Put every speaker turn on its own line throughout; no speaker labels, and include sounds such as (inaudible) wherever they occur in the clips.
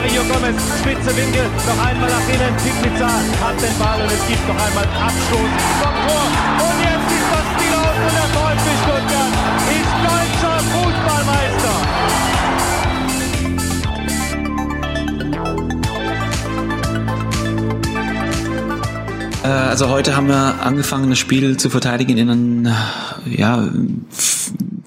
Mario Gomez, spitze Winkel, noch einmal nach innen. Pizza hat den Ball und es gibt noch einmal Abstoß vom Tor. Und jetzt ist das Spiel aus und der VfB Stuttgart ist deutscher
Fußballmeister. Äh, also heute haben wir angefangen, das Spiel zu verteidigen in einem ja,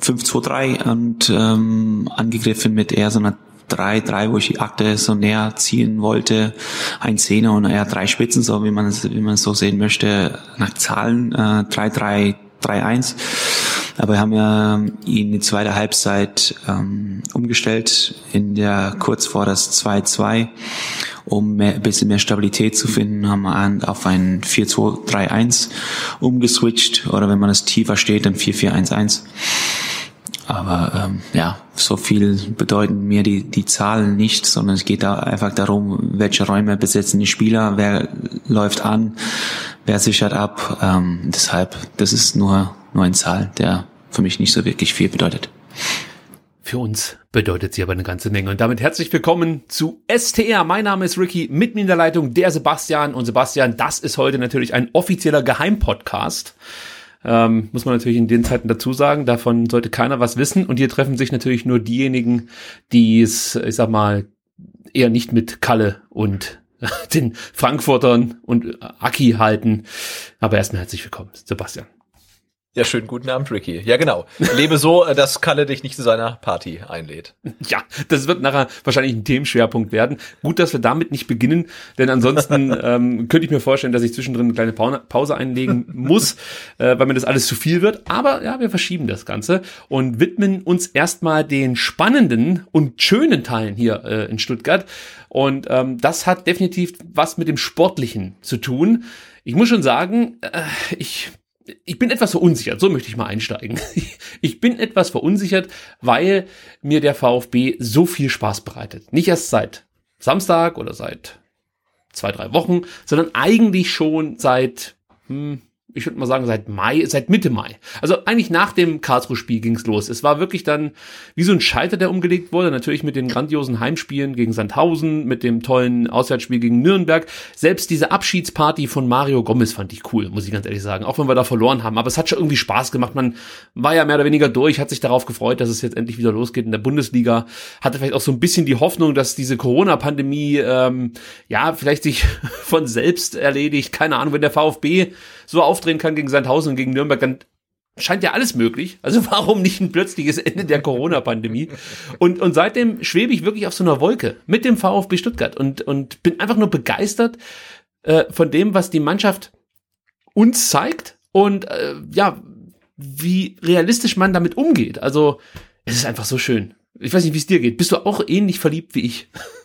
5-2-3 und ähm, angegriffen mit eher so einer drei, drei, wo ich die Akte so näher ziehen wollte, ein Zehner und eher drei Spitzen, so wie man es, wie man es so sehen möchte, nach Zahlen, äh, drei, drei, drei, eins. Aber wir haben ja ihn in die zweite Halbzeit ähm, umgestellt, in der kurz vor das 2-2, um mehr, ein bisschen mehr Stabilität zu finden, haben wir auf ein 4-2-3-1 umgeswitcht oder wenn man es tiefer steht, dann 4-4-1-1. Aber ähm, ja, so viel bedeuten mir die, die Zahlen nicht, sondern es geht da einfach darum, welche Räume besetzen die Spieler, wer läuft an, wer sichert ab. Ähm, deshalb, das ist nur, nur ein Zahl, der für mich nicht so wirklich viel bedeutet.
Für uns bedeutet sie aber eine ganze Menge. Und damit herzlich willkommen zu STR. Mein Name ist Ricky, mit mir in der Leitung der Sebastian. Und Sebastian, das ist heute natürlich ein offizieller Geheimpodcast. Ähm, muss man natürlich in den Zeiten dazu sagen. Davon sollte keiner was wissen. Und hier treffen sich natürlich nur diejenigen, die es, ich sag mal, eher nicht mit Kalle und (laughs) den Frankfurtern und Aki halten. Aber erstmal herzlich willkommen, Sebastian.
Ja, schönen guten Abend, Ricky. Ja, genau. Lebe so, äh, dass Kalle dich nicht zu seiner Party einlädt.
Ja, das wird nachher wahrscheinlich ein Themenschwerpunkt werden. Gut, dass wir damit nicht beginnen, denn ansonsten (laughs) ähm, könnte ich mir vorstellen, dass ich zwischendrin eine kleine Pause einlegen (laughs) muss, äh, weil mir das alles zu viel wird. Aber ja, wir verschieben das Ganze und widmen uns erstmal den spannenden und schönen Teilen hier äh, in Stuttgart. Und ähm, das hat definitiv was mit dem Sportlichen zu tun. Ich muss schon sagen, äh, ich ich bin etwas verunsichert, so möchte ich mal einsteigen. (laughs) Ich bin etwas verunsichert, weil mir der VfB so viel Spaß bereitet. Nicht erst seit Samstag oder seit zwei, drei Wochen, sondern eigentlich schon seit hm, ich würde mal sagen, seit Mai, seit Mitte Mai. Also eigentlich nach dem Karlsruhe-Spiel ging's los. Es war wirklich dann wie so ein Schalter, der umgelegt wurde. Natürlich mit den grandiosen Heimspielen gegen Sandhausen, mit dem tollen Auswärtsspiel gegen Nürnberg. Selbst diese Abschiedsparty von Mario Gomez fand ich cool, muss ich ganz ehrlich sagen. Auch wenn wir da verloren haben. Aber es hat schon irgendwie Spaß gemacht. Man war ja mehr oder weniger durch, hat sich darauf gefreut, dass es jetzt endlich wieder losgeht in der Bundesliga. Hatte vielleicht auch so ein bisschen die Hoffnung, dass diese Corona-Pandemie, ähm, ja, vielleicht sich (laughs) von selbst erledigt. Keine Ahnung, wenn der VfB so aufdrehen kann gegen Sandhausen und gegen Nürnberg, dann scheint ja alles möglich. Also (laughs) warum nicht ein plötzliches Ende der Corona-Pandemie? Und, und seitdem schwebe ich wirklich auf so einer Wolke mit dem VfB Stuttgart und, und bin einfach nur begeistert äh, von dem, was die Mannschaft uns zeigt und äh, ja, wie realistisch man damit umgeht. Also es ist einfach so schön. Ich weiß nicht, wie es dir geht. Bist du auch ähnlich verliebt wie ich? (laughs)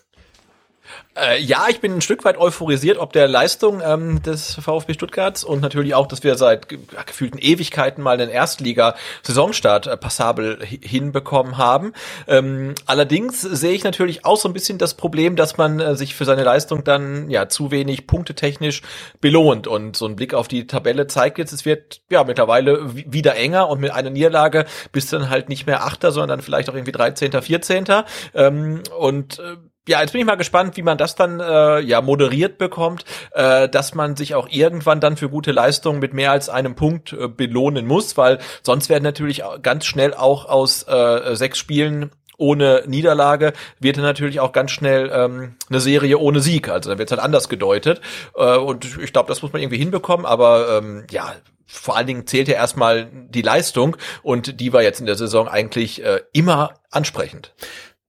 Äh, ja, ich bin ein Stück weit euphorisiert ob der Leistung ähm, des VfB Stuttgarts und natürlich auch, dass wir seit gefühlten Ewigkeiten mal den Erstliga-Saisonstart äh, passabel hinbekommen haben. Ähm, allerdings sehe ich natürlich auch so ein bisschen das Problem, dass man äh, sich für seine Leistung dann ja zu wenig punktetechnisch belohnt und so ein Blick auf die Tabelle zeigt jetzt, es wird ja mittlerweile wieder enger und mit einer Niederlage bist du dann halt nicht mehr Achter, sondern dann vielleicht auch irgendwie 13., 14. Ähm, und äh, ja, jetzt bin ich mal gespannt, wie man das dann äh, ja moderiert bekommt, äh, dass man sich auch irgendwann dann für gute Leistungen mit mehr als einem Punkt äh, belohnen muss, weil sonst werden natürlich ganz schnell auch aus äh, sechs Spielen ohne Niederlage wird dann natürlich auch ganz schnell ähm, eine Serie ohne Sieg. Also dann wird halt anders gedeutet. Äh, und ich glaube, das muss man irgendwie hinbekommen. Aber ähm, ja, vor allen Dingen zählt ja erstmal die Leistung und die war jetzt in der Saison eigentlich äh, immer ansprechend.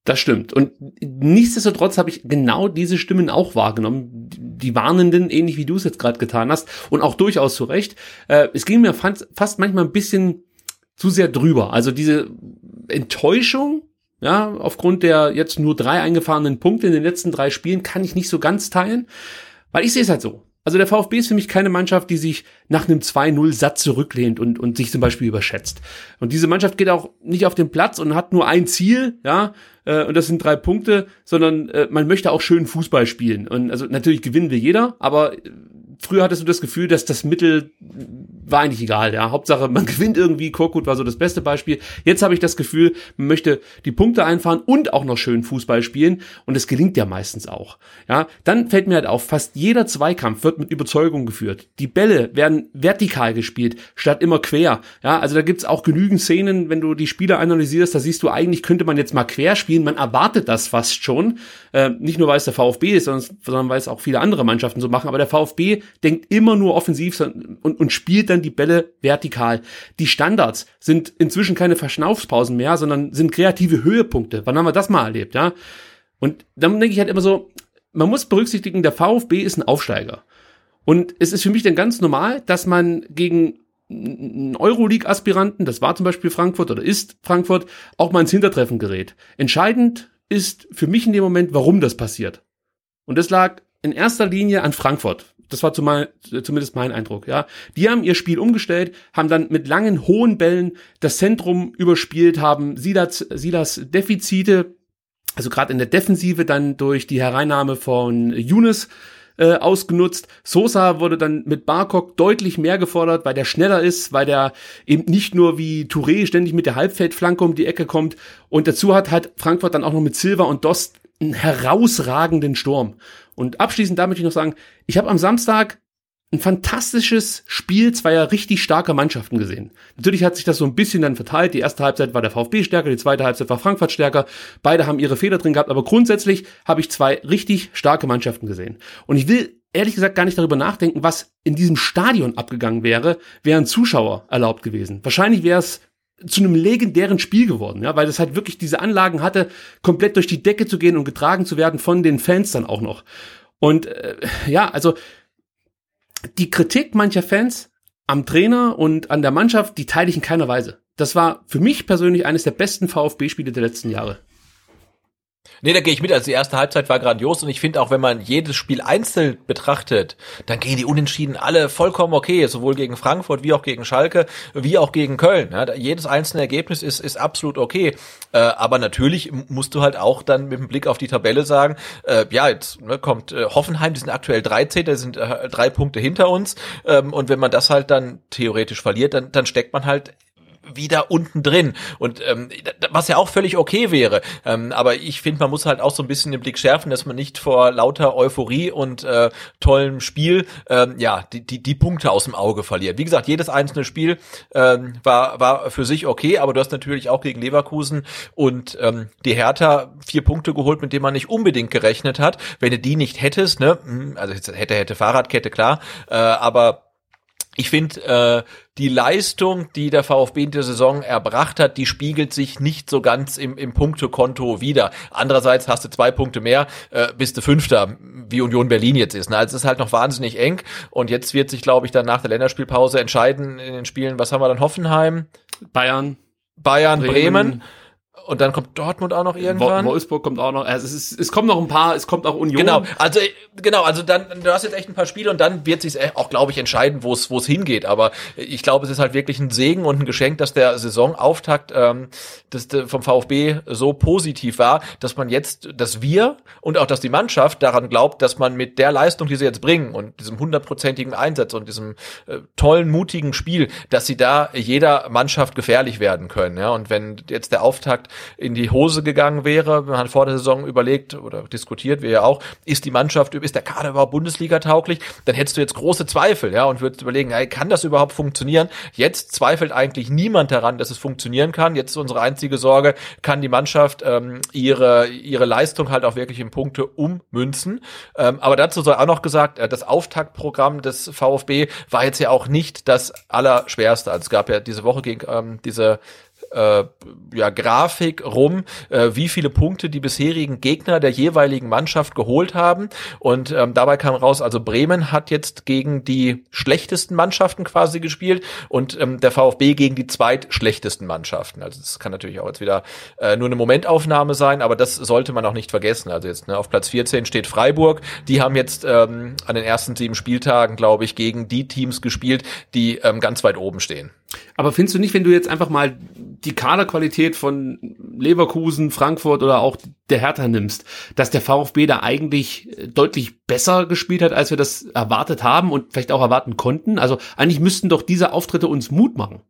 Das stimmt. Und nichtsdestotrotz habe ich genau diese Stimmen auch wahrgenommen. Die Warnenden, ähnlich wie du es jetzt gerade getan hast. Und auch durchaus zu Recht. Äh, es ging mir fast manchmal ein bisschen zu sehr drüber. Also diese Enttäuschung, ja, aufgrund der jetzt nur drei eingefahrenen Punkte in den letzten drei Spielen, kann ich nicht so ganz teilen. Weil ich sehe es halt so. Also der VfB ist für mich keine Mannschaft, die sich nach einem 2-0 Satz zurücklehnt und, und sich zum Beispiel überschätzt. Und diese Mannschaft geht auch nicht auf den Platz und hat nur ein Ziel, ja, äh, und das sind drei Punkte, sondern äh, man möchte auch schön Fußball spielen. Und also natürlich gewinnen will jeder, aber früher hattest du das Gefühl, dass das Mittel war eigentlich egal, ja. Hauptsache, man (laughs) gewinnt irgendwie. Korkut war so das beste Beispiel. Jetzt habe ich das Gefühl, man möchte die Punkte einfahren und auch noch schön Fußball spielen. Und es gelingt ja meistens auch. Ja, dann fällt mir halt auf, fast jeder Zweikampf wird mit Überzeugung geführt. Die Bälle werden vertikal gespielt, statt immer quer. Ja, also da gibt's auch genügend Szenen, wenn du die Spieler analysierst, da siehst du, eigentlich könnte man jetzt mal quer spielen. Man erwartet das fast schon. Äh, nicht nur, weil es der VfB ist, sondern, sondern weil es auch viele andere Mannschaften so machen. Aber der VfB denkt immer nur offensiv und, und spielt dann die Bälle vertikal. Die Standards sind inzwischen keine Verschnaufspausen mehr, sondern sind kreative Höhepunkte. Wann haben wir das mal erlebt, ja? Und dann denke ich halt immer so, man muss berücksichtigen, der VfB ist ein Aufsteiger. Und es ist für mich dann ganz normal, dass man gegen einen Euroleague-Aspiranten, das war zum Beispiel Frankfurt oder ist Frankfurt, auch mal ins Hintertreffen gerät. Entscheidend ist für mich in dem Moment, warum das passiert. Und das lag in erster Linie an Frankfurt. Das war zumindest mein Eindruck, ja. Die haben ihr Spiel umgestellt, haben dann mit langen, hohen Bällen das Zentrum überspielt, haben Silas, Silas Defizite, also gerade in der Defensive dann durch die Hereinnahme von Younes äh, ausgenutzt. Sosa wurde dann mit Barkok deutlich mehr gefordert, weil der schneller ist, weil der eben nicht nur wie Touré ständig mit der Halbfeldflanke um die Ecke kommt. Und dazu hat halt Frankfurt dann auch noch mit Silva und Dost einen herausragenden Sturm. Und abschließend damit möchte ich noch sagen, ich habe am Samstag ein fantastisches Spiel zweier richtig starker Mannschaften gesehen. Natürlich hat sich das so ein bisschen dann verteilt. Die erste Halbzeit war der VfB stärker, die zweite Halbzeit war Frankfurt stärker. Beide haben ihre Fehler drin gehabt, aber grundsätzlich habe ich zwei richtig starke Mannschaften gesehen. Und ich will ehrlich gesagt gar nicht darüber nachdenken, was in diesem Stadion abgegangen wäre, wären Zuschauer erlaubt gewesen. Wahrscheinlich wäre es zu einem legendären Spiel geworden, ja, weil das halt wirklich diese Anlagen hatte, komplett durch die Decke zu gehen und getragen zu werden von den Fans dann auch noch. Und äh, ja, also die Kritik mancher Fans am Trainer und an der Mannschaft, die teile ich in keiner Weise. Das war für mich persönlich eines der besten VfB-Spiele der letzten Jahre.
Nee, da gehe ich mit. Also die erste Halbzeit war grandios und ich finde auch, wenn man jedes Spiel einzeln betrachtet, dann gehen die Unentschieden alle vollkommen okay, sowohl gegen Frankfurt wie auch gegen Schalke, wie auch gegen Köln. Ja, jedes einzelne Ergebnis ist, ist absolut okay. Äh, aber natürlich musst du halt auch dann mit dem Blick auf die Tabelle sagen, äh, ja, jetzt ne, kommt äh, Hoffenheim, die sind aktuell 13, da sind äh, drei Punkte hinter uns. Ähm, und wenn man das halt dann theoretisch verliert, dann, dann steckt man halt wieder unten drin. Und ähm, was ja auch völlig okay wäre. Ähm, aber ich finde, man muss halt auch so ein bisschen den Blick schärfen, dass man nicht vor lauter Euphorie und äh, tollem Spiel ähm, ja die, die, die Punkte aus dem Auge verliert. Wie gesagt, jedes einzelne Spiel ähm, war, war für sich okay, aber du hast natürlich auch gegen Leverkusen und ähm, die Hertha vier Punkte geholt, mit denen man nicht unbedingt gerechnet hat. Wenn du die nicht hättest, ne, hm, also hätte, hätte Fahrradkette, klar, äh, aber ich finde, äh, die Leistung, die der VfB in der Saison erbracht hat, die spiegelt sich nicht so ganz im, im Punktekonto wieder. Andererseits hast du zwei Punkte mehr, äh, bist du Fünfter, wie Union Berlin jetzt ist. Ne? Also es ist halt noch wahnsinnig eng. Und jetzt wird sich, glaube ich, dann nach der Länderspielpause entscheiden in den Spielen, was haben wir dann? Hoffenheim?
Bayern.
Bayern, Bremen. Bremen und dann kommt Dortmund auch noch irgendwann.
Wolfsburg kommt auch noch. Also es, ist, es kommt noch ein paar, es kommt auch Union.
Genau, also genau, also dann du hast jetzt echt ein paar Spiele und dann wird sich auch, glaube ich, entscheiden, wo es wo es hingeht. Aber ich glaube, es ist halt wirklich ein Segen und ein Geschenk, dass der Saisonauftakt ähm, das, vom VfB so positiv war, dass man jetzt, dass wir und auch dass die Mannschaft daran glaubt, dass man mit der Leistung, die sie jetzt bringen und diesem hundertprozentigen Einsatz und diesem äh, tollen, mutigen Spiel, dass sie da jeder Mannschaft gefährlich werden können. Ja, und wenn jetzt der Auftakt in die Hose gegangen wäre. Man hat vor der Saison überlegt oder diskutiert, wir ja auch, ist die Mannschaft, ist der Kader überhaupt Bundesliga tauglich? Dann hättest du jetzt große Zweifel, ja, und würdest überlegen, hey, kann das überhaupt funktionieren? Jetzt zweifelt eigentlich niemand daran, dass es funktionieren kann. Jetzt ist unsere einzige Sorge, kann die Mannschaft ähm, ihre, ihre Leistung halt auch wirklich in Punkte ummünzen. Ähm, aber dazu soll auch noch gesagt, äh, das Auftaktprogramm des VfB war jetzt ja auch nicht das Allerschwerste. Also es gab ja diese Woche gegen ähm, diese äh, ja, Grafik rum, äh, wie viele Punkte die bisherigen Gegner der jeweiligen Mannschaft geholt haben. Und ähm, dabei kam raus, also Bremen hat jetzt gegen die schlechtesten Mannschaften quasi gespielt und ähm, der VfB gegen die zweitschlechtesten Mannschaften. Also das kann natürlich auch jetzt wieder äh, nur eine Momentaufnahme sein, aber das sollte man auch nicht vergessen. Also jetzt ne, auf Platz 14 steht Freiburg. Die haben jetzt ähm, an den ersten sieben Spieltagen, glaube ich, gegen die Teams gespielt, die ähm, ganz weit oben stehen.
Aber findest du nicht, wenn du jetzt einfach mal die Kaderqualität von Leverkusen, Frankfurt oder auch der Hertha nimmst, dass der VfB da eigentlich deutlich besser gespielt hat, als wir das erwartet haben und vielleicht auch erwarten konnten? Also eigentlich müssten doch diese Auftritte uns Mut machen.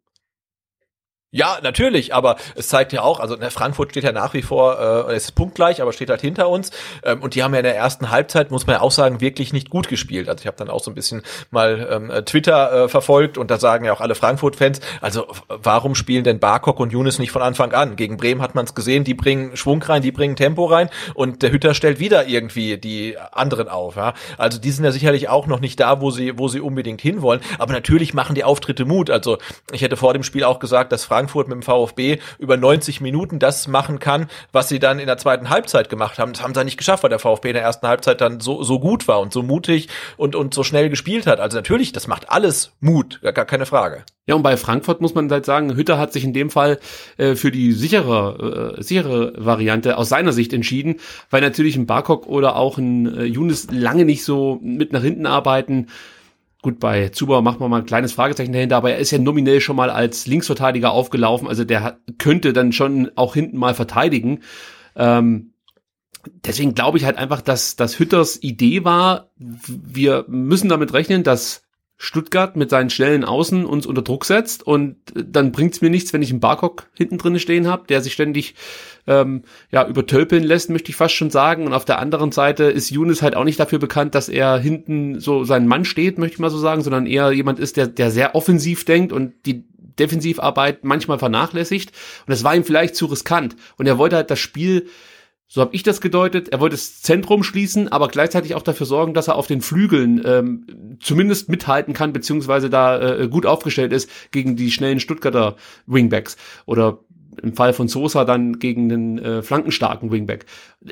Ja, natürlich, aber es zeigt ja auch, also ne, Frankfurt steht ja nach wie vor, äh, es ist punktgleich, aber steht halt hinter uns. Ähm, und die haben ja in der ersten Halbzeit, muss man ja auch sagen, wirklich nicht gut gespielt. Also ich habe dann auch so ein bisschen mal ähm, äh, Twitter äh, verfolgt und da sagen ja auch alle Frankfurt-Fans, also warum spielen denn Barkok und Younes nicht von Anfang an? Gegen Bremen hat man es gesehen, die bringen Schwung rein, die bringen Tempo rein und der Hütter stellt wieder irgendwie die anderen auf. Ja? Also die sind ja sicherlich auch noch nicht da, wo sie, wo sie unbedingt hinwollen. Aber natürlich machen die Auftritte Mut. Also ich hätte vor dem Spiel auch gesagt, dass Frankfurt Frankfurt mit dem VfB über 90 Minuten das machen kann, was sie dann in der zweiten Halbzeit gemacht haben. Das haben sie nicht geschafft, weil der VfB in der ersten Halbzeit dann so, so gut war und so mutig und, und so schnell gespielt hat. Also natürlich, das macht alles Mut, gar keine Frage.
Ja, und bei Frankfurt muss man halt sagen, Hütter hat sich in dem Fall äh, für die sichere, äh, sichere Variante aus seiner Sicht entschieden, weil natürlich ein Barkok oder auch ein äh, Younes lange nicht so mit nach hinten arbeiten. Gut, bei Zuber machen wir mal ein kleines Fragezeichen dahinter, aber er ist ja nominell schon mal als Linksverteidiger aufgelaufen, also der könnte dann schon auch hinten mal verteidigen. Ähm, deswegen glaube ich halt einfach, dass, dass Hütters Idee war, wir müssen damit rechnen, dass Stuttgart mit seinen schnellen Außen uns unter Druck setzt und dann bringt's mir nichts, wenn ich einen Barcock hinten drin stehen habe, der sich ständig ähm, ja übertölpeln lässt, möchte ich fast schon sagen. Und auf der anderen Seite ist Younes halt auch nicht dafür bekannt, dass er hinten so sein Mann steht, möchte ich mal so sagen, sondern eher jemand ist, der, der sehr offensiv denkt und die Defensivarbeit manchmal vernachlässigt. Und es war ihm vielleicht zu riskant. Und er wollte halt das Spiel so habe ich das gedeutet. Er wollte das Zentrum schließen, aber gleichzeitig auch dafür sorgen, dass er auf den Flügeln ähm, zumindest mithalten kann, beziehungsweise da äh, gut aufgestellt ist gegen die schnellen Stuttgarter Wingbacks. Oder im Fall von Sosa dann gegen den äh, flankenstarken Wingback.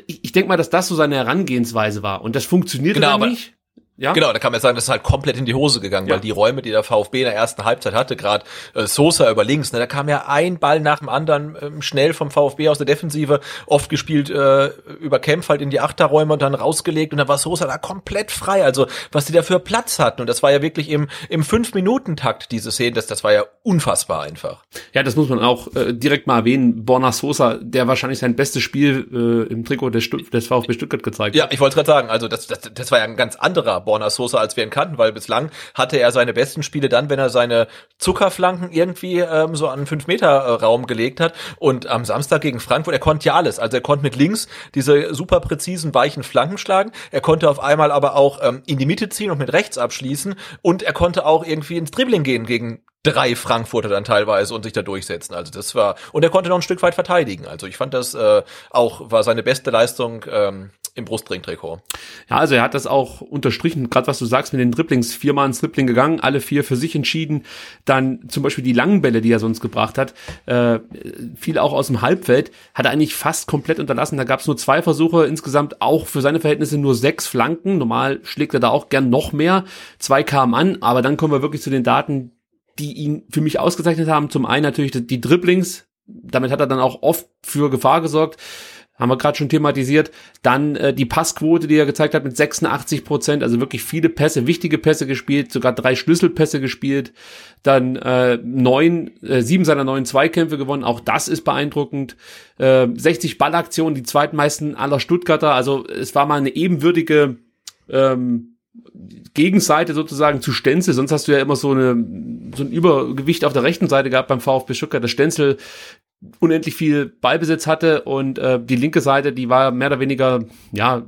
Ich, ich denke mal, dass das so seine Herangehensweise war. Und das funktionierte genau, dann nicht.
Ja? Genau, da kann man sagen, das ist halt komplett in die Hose gegangen, ja. weil die Räume, die der VfB in der ersten Halbzeit hatte, gerade äh, Sosa über links, ne, da kam ja ein Ball nach dem anderen ähm, schnell vom VfB aus der Defensive, oft gespielt äh, über Kempf halt in die Achterräume und dann rausgelegt und dann war Sosa da komplett frei, also was die da für Platz hatten und das war ja wirklich im im fünf Minuten Takt diese Szene, das das war ja unfassbar einfach.
Ja, das muss man auch äh, direkt mal erwähnen, Borna Sosa, der wahrscheinlich sein bestes Spiel äh, im Trikot des, Stu des VfB Stuttgart gezeigt
hat. Ja, ich wollte gerade sagen, also das, das das war ja ein ganz anderer Borna Sosa, als wir ihn kannten, weil bislang hatte er seine besten Spiele dann, wenn er seine Zuckerflanken irgendwie ähm, so an 5-Meter-Raum gelegt hat. Und am Samstag gegen Frankfurt, er konnte ja alles. Also er konnte mit links diese super präzisen, weichen Flanken schlagen. Er konnte auf einmal aber auch ähm, in die Mitte ziehen und mit rechts abschließen. Und er konnte auch irgendwie ins Dribbling gehen gegen drei Frankfurter dann teilweise und sich da durchsetzen. Also das war und er konnte noch ein Stück weit verteidigen. Also ich fand das äh, auch war seine beste Leistung ähm, im Brustringtrikot.
Ja, also er hat das auch unterstrichen, gerade was du sagst mit den Dribblings, viermal ins Dribbling gegangen, alle vier für sich entschieden. Dann zum Beispiel die langen Bälle, die er sonst gebracht hat, äh, viel auch aus dem Halbfeld, hat er eigentlich fast komplett unterlassen. Da gab es nur zwei Versuche, insgesamt auch für seine Verhältnisse nur sechs Flanken. Normal schlägt er da auch gern noch mehr. Zwei kamen an, aber dann kommen wir wirklich zu den Daten, die ihn für mich ausgezeichnet haben. Zum einen natürlich die Dribblings, damit hat er dann auch oft für Gefahr gesorgt haben wir gerade schon thematisiert. Dann äh, die Passquote, die er gezeigt hat mit 86 Prozent, also wirklich viele Pässe, wichtige Pässe gespielt, sogar drei Schlüsselpässe gespielt. Dann äh, neun, äh, sieben seiner neun Zweikämpfe gewonnen, auch das ist beeindruckend. Äh, 60 Ballaktionen, die zweitmeisten aller Stuttgarter, also es war mal eine ebenwürdige ähm, Gegenseite sozusagen zu Stenzel, sonst hast du ja immer so eine so ein Übergewicht auf der rechten Seite gehabt beim VfB Stuttgart. Der Stenzel unendlich viel Ballbesitz hatte und äh, die linke Seite, die war mehr oder weniger, ja,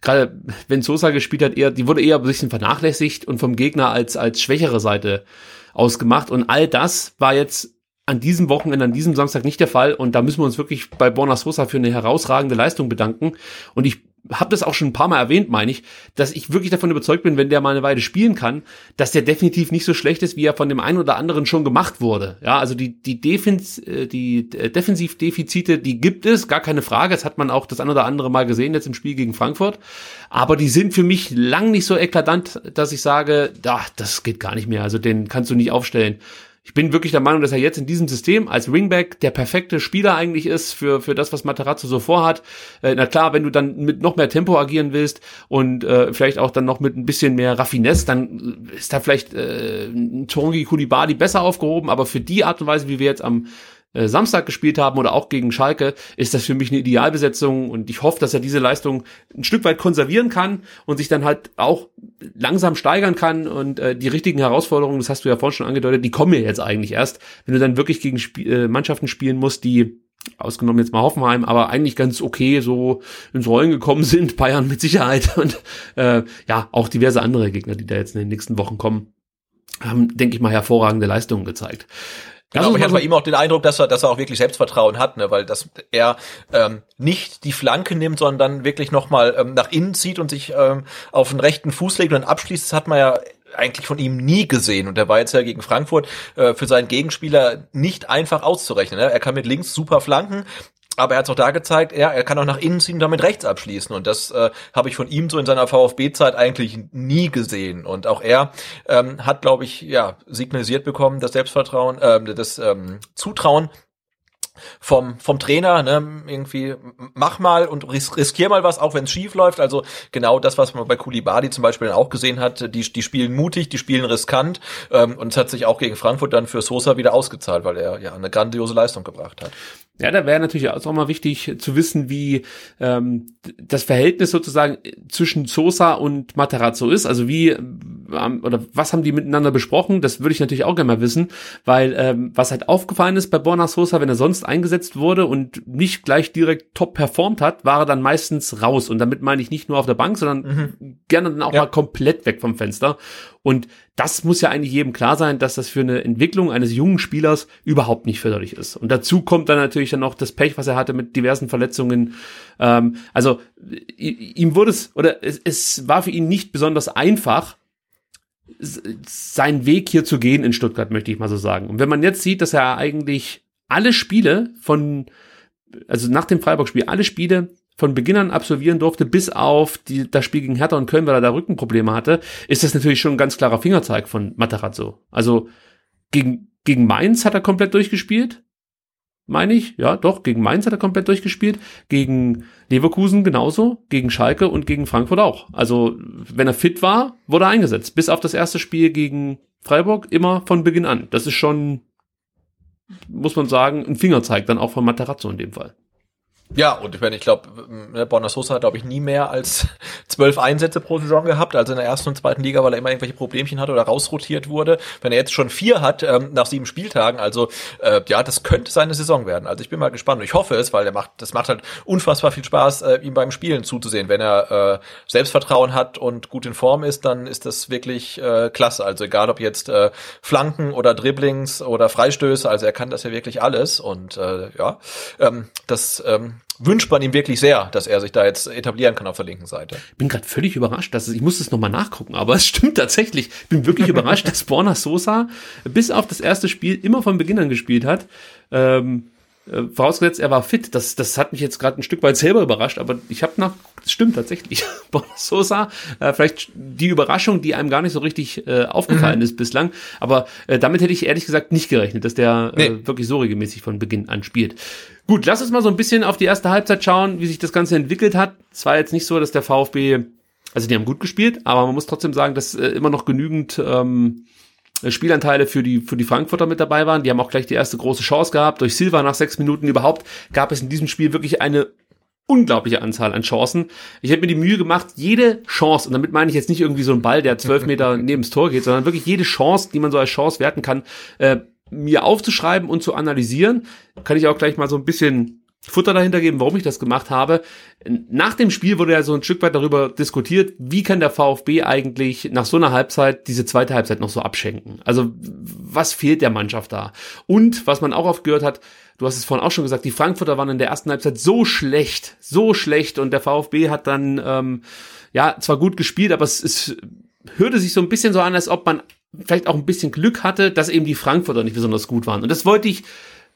gerade wenn Sosa gespielt hat, eher, die wurde eher ein bisschen vernachlässigt und vom Gegner als als schwächere Seite ausgemacht. Und all das war jetzt an diesem Wochenende, an diesem Samstag nicht der Fall. Und da müssen wir uns wirklich bei Borna Sosa für eine herausragende Leistung bedanken. Und ich habe das auch schon ein paar Mal erwähnt, meine ich, dass ich wirklich davon überzeugt bin, wenn der mal eine Weile spielen kann, dass der definitiv nicht so schlecht ist, wie er von dem einen oder anderen schon gemacht wurde. Ja, also die die, Defens äh, die äh, Defensivdefizite, die gibt es, gar keine Frage. Das hat man auch das ein oder andere Mal gesehen jetzt im Spiel gegen Frankfurt. Aber die sind für mich lang nicht so eklatant, dass ich sage, ach, das geht gar nicht mehr. Also den kannst du nicht aufstellen ich bin wirklich der Meinung, dass er jetzt in diesem System als Ringback der perfekte Spieler eigentlich ist für, für das, was Materazzo so vorhat. Äh, na klar, wenn du dann mit noch mehr Tempo agieren willst und äh, vielleicht auch dann noch mit ein bisschen mehr Raffinesse, dann ist da vielleicht äh, Tongi Kulibali besser aufgehoben, aber für die Art und Weise, wie wir jetzt am äh, Samstag gespielt haben oder auch gegen Schalke, ist das für mich eine Idealbesetzung und ich hoffe, dass er diese Leistung ein Stück weit konservieren kann und sich dann halt auch langsam steigern kann und äh, die richtigen Herausforderungen, das hast du ja vorhin schon angedeutet, die kommen ja jetzt eigentlich erst, wenn du dann wirklich gegen Sp äh, Mannschaften spielen musst, die ausgenommen jetzt mal Hoffenheim, aber eigentlich ganz okay so ins Rollen gekommen sind, (laughs) Bayern mit Sicherheit und äh, ja, auch diverse andere Gegner, die da jetzt in den nächsten Wochen kommen, haben, denke ich mal, hervorragende Leistungen gezeigt.
Genau, aber ich hatte bei ihm auch den Eindruck, dass er, dass er auch wirklich Selbstvertrauen hat, ne, weil dass er ähm, nicht die Flanke nimmt, sondern dann wirklich nochmal ähm, nach innen zieht und sich ähm, auf den rechten Fuß legt und dann abschließt. Das hat man ja eigentlich von ihm nie gesehen. Und er war jetzt ja gegen Frankfurt äh, für seinen Gegenspieler nicht einfach auszurechnen. Ne? Er kann mit links super flanken, aber er hat es auch da gezeigt, ja, er kann auch nach innen ziehen und damit rechts abschließen. Und das äh, habe ich von ihm so in seiner VfB-Zeit eigentlich nie gesehen. Und auch er ähm, hat, glaube ich, ja, signalisiert bekommen, das Selbstvertrauen, äh, das ähm, Zutrauen vom vom Trainer ne, irgendwie mach mal und ris riskier mal was auch wenn es schief läuft also genau das was man bei Kulibadi zum Beispiel auch gesehen hat die die spielen mutig die spielen riskant ähm, und es hat sich auch gegen Frankfurt dann für Sosa wieder ausgezahlt weil er ja eine grandiose Leistung gebracht hat
ja, da wäre natürlich auch mal wichtig zu wissen, wie ähm, das Verhältnis sozusagen zwischen Sosa und Matarazzo ist. Also wie ähm, oder was haben die miteinander besprochen? Das würde ich natürlich auch gerne mal wissen, weil ähm, was halt aufgefallen ist bei Borna Sosa, wenn er sonst eingesetzt wurde und nicht gleich direkt top performt hat, war er dann meistens raus. Und damit meine ich nicht nur auf der Bank, sondern mhm. gerne dann auch ja. mal komplett weg vom Fenster. Und das muss ja eigentlich jedem klar sein, dass das für eine Entwicklung eines jungen Spielers überhaupt nicht förderlich ist. Und dazu kommt dann natürlich dann noch das Pech, was er hatte mit diversen Verletzungen. Ähm, also ihm wurde es, oder es, es war für ihn nicht besonders einfach, seinen Weg hier zu gehen in Stuttgart, möchte ich mal so sagen. Und wenn man jetzt sieht, dass er eigentlich alle Spiele von, also nach dem Freiburg-Spiel, alle Spiele von Beginn an absolvieren durfte, bis auf die, das Spiel gegen Hertha und Köln, weil er da Rückenprobleme hatte, ist das natürlich schon ein ganz klarer Fingerzeig von Matarazzo. Also gegen, gegen Mainz hat er komplett durchgespielt, meine ich. Ja, doch, gegen Mainz hat er komplett durchgespielt. Gegen Leverkusen genauso, gegen Schalke und gegen Frankfurt auch. Also, wenn er fit war, wurde er eingesetzt. Bis auf das erste Spiel gegen Freiburg immer von Beginn an. Das ist schon, muss man sagen, ein Fingerzeig dann auch von Matarazzo in dem Fall.
Ja, und ich meine, ich glaube, ne, Borna Sosa hat, glaube ich, nie mehr als (laughs) zwölf Einsätze pro Saison gehabt, also in der ersten und zweiten Liga, weil er immer irgendwelche Problemchen hatte oder rausrotiert wurde. Wenn er jetzt schon vier hat ähm, nach sieben Spieltagen, also äh, ja, das könnte seine Saison werden. Also ich bin mal gespannt und ich hoffe es, weil er macht, das macht halt unfassbar viel Spaß, äh, ihm beim Spielen zuzusehen. Wenn er äh, Selbstvertrauen hat und gut in Form ist, dann ist das wirklich äh, klasse. Also egal ob jetzt äh, Flanken oder Dribblings oder Freistöße, also er kann das ja wirklich alles und äh, ja, ähm, das ähm, wünscht man ihm wirklich sehr, dass er sich da jetzt etablieren kann auf der linken Seite.
Bin gerade völlig überrascht, dass es, ich muss es nochmal nachgucken, aber (laughs) es stimmt tatsächlich. Bin wirklich überrascht, dass Borna Sosa bis auf das erste Spiel immer von Beginn an gespielt hat. Ähm, äh, vorausgesetzt, er war fit. Das, das hat mich jetzt gerade ein Stück weit selber überrascht, aber ich habe nach, das stimmt tatsächlich. (laughs) Sosa, äh, vielleicht die Überraschung, die einem gar nicht so richtig äh, aufgefallen mhm. ist bislang, aber äh, damit hätte ich ehrlich gesagt nicht gerechnet, dass der äh, nee. äh, wirklich so regelmäßig von Beginn an spielt. Gut, lass uns mal so ein bisschen auf die erste Halbzeit schauen, wie sich das Ganze entwickelt hat. Es war jetzt nicht so, dass der VfB, also die haben gut gespielt, aber man muss trotzdem sagen, dass äh, immer noch genügend ähm, Spielanteile für die, für die Frankfurter mit dabei waren. Die haben auch gleich die erste große Chance gehabt. Durch Silva nach sechs Minuten überhaupt gab es in diesem Spiel wirklich eine unglaubliche Anzahl an Chancen. Ich habe mir die Mühe gemacht, jede Chance, und damit meine ich jetzt nicht irgendwie so ein Ball, der zwölf (laughs) Meter neben das Tor geht, sondern wirklich jede Chance, die man so als Chance werten kann, äh, mir aufzuschreiben und zu analysieren. Kann ich auch gleich mal so ein bisschen Futter dahinter geben, warum ich das gemacht habe. Nach dem Spiel wurde ja so ein Stück weit darüber diskutiert, wie kann der VfB eigentlich nach so einer Halbzeit diese zweite Halbzeit noch so abschenken? Also was fehlt der Mannschaft da? Und was man auch oft gehört hat, du hast es vorhin auch schon gesagt, die Frankfurter waren in der ersten Halbzeit so schlecht, so schlecht und der VfB hat dann ähm, ja zwar gut gespielt, aber es, es hörte sich so ein bisschen so an, als ob man vielleicht auch ein bisschen Glück hatte, dass eben die Frankfurter nicht besonders gut waren. Und das wollte ich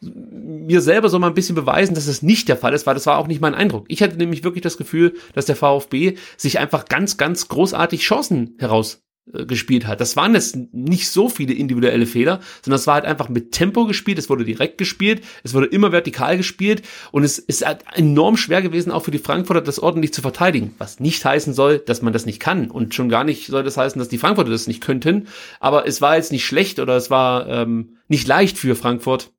mir selber so mal ein bisschen beweisen, dass es nicht der Fall ist, weil das war auch nicht mein Eindruck. Ich hatte nämlich wirklich das Gefühl, dass der VfB sich einfach ganz, ganz großartig Chancen heraus äh, hat. Das waren jetzt nicht so viele individuelle Fehler, sondern es war halt einfach mit Tempo gespielt, es wurde direkt gespielt, es wurde immer vertikal gespielt und es ist halt enorm schwer gewesen, auch für die Frankfurter das ordentlich zu verteidigen, was nicht heißen soll, dass man das nicht kann und schon gar nicht soll das heißen, dass die Frankfurter das nicht könnten, aber es war jetzt nicht schlecht oder es war ähm, nicht leicht für Frankfurt,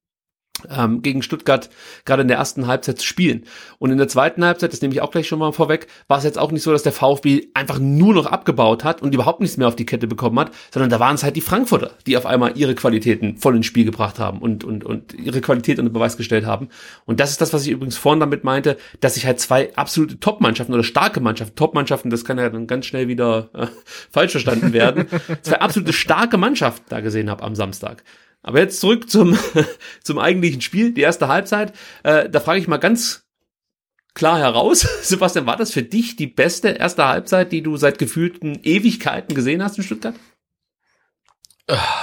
ähm, gegen Stuttgart gerade in der ersten Halbzeit zu spielen. Und in der zweiten Halbzeit, das nehme ich auch gleich schon mal vorweg, war es jetzt auch nicht so, dass der VfB einfach nur noch abgebaut hat und überhaupt nichts mehr auf die Kette bekommen hat, sondern da waren es halt die Frankfurter, die auf einmal ihre Qualitäten voll ins Spiel gebracht haben und, und, und ihre Qualität unter Beweis gestellt haben. Und das ist das, was ich übrigens vorhin damit meinte, dass ich halt zwei absolute Top-Mannschaften oder starke Mannschaften, Top-Mannschaften, das kann ja dann ganz schnell wieder äh, falsch verstanden werden, (laughs) zwei absolute starke Mannschaften da gesehen habe am Samstag. Aber jetzt zurück zum, (laughs) zum eigentlichen Spiel, die erste Halbzeit. Äh, da frage ich mal ganz klar heraus, (laughs) Sebastian, war das für dich die beste erste Halbzeit, die du seit gefühlten Ewigkeiten gesehen hast in Stuttgart?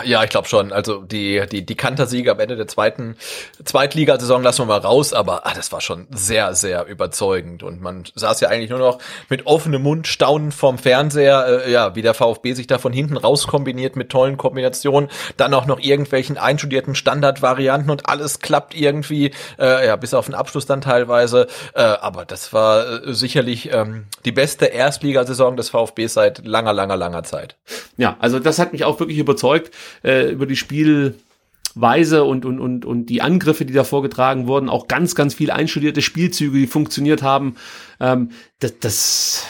Ja, ich glaube schon. Also die die die Kantersiege am Ende der zweiten Zweitligasaison lassen wir mal raus, aber ah, das war schon sehr sehr überzeugend und man saß ja eigentlich nur noch mit offenem Mund staunend vorm Fernseher, äh, ja, wie der VfB sich da von hinten raus kombiniert mit tollen Kombinationen, dann auch noch irgendwelchen einstudierten Standardvarianten und alles klappt irgendwie, äh, ja, bis auf den Abschluss dann teilweise, äh, aber das war äh, sicherlich ähm, die beste Erstligasaison des VfB seit langer langer langer Zeit.
Ja, also das hat mich auch wirklich überzeugt überzeugt äh, über die Spielweise und, und, und, und die Angriffe, die da vorgetragen wurden, auch ganz, ganz viel einstudierte Spielzüge, die funktioniert haben. Ähm, das, das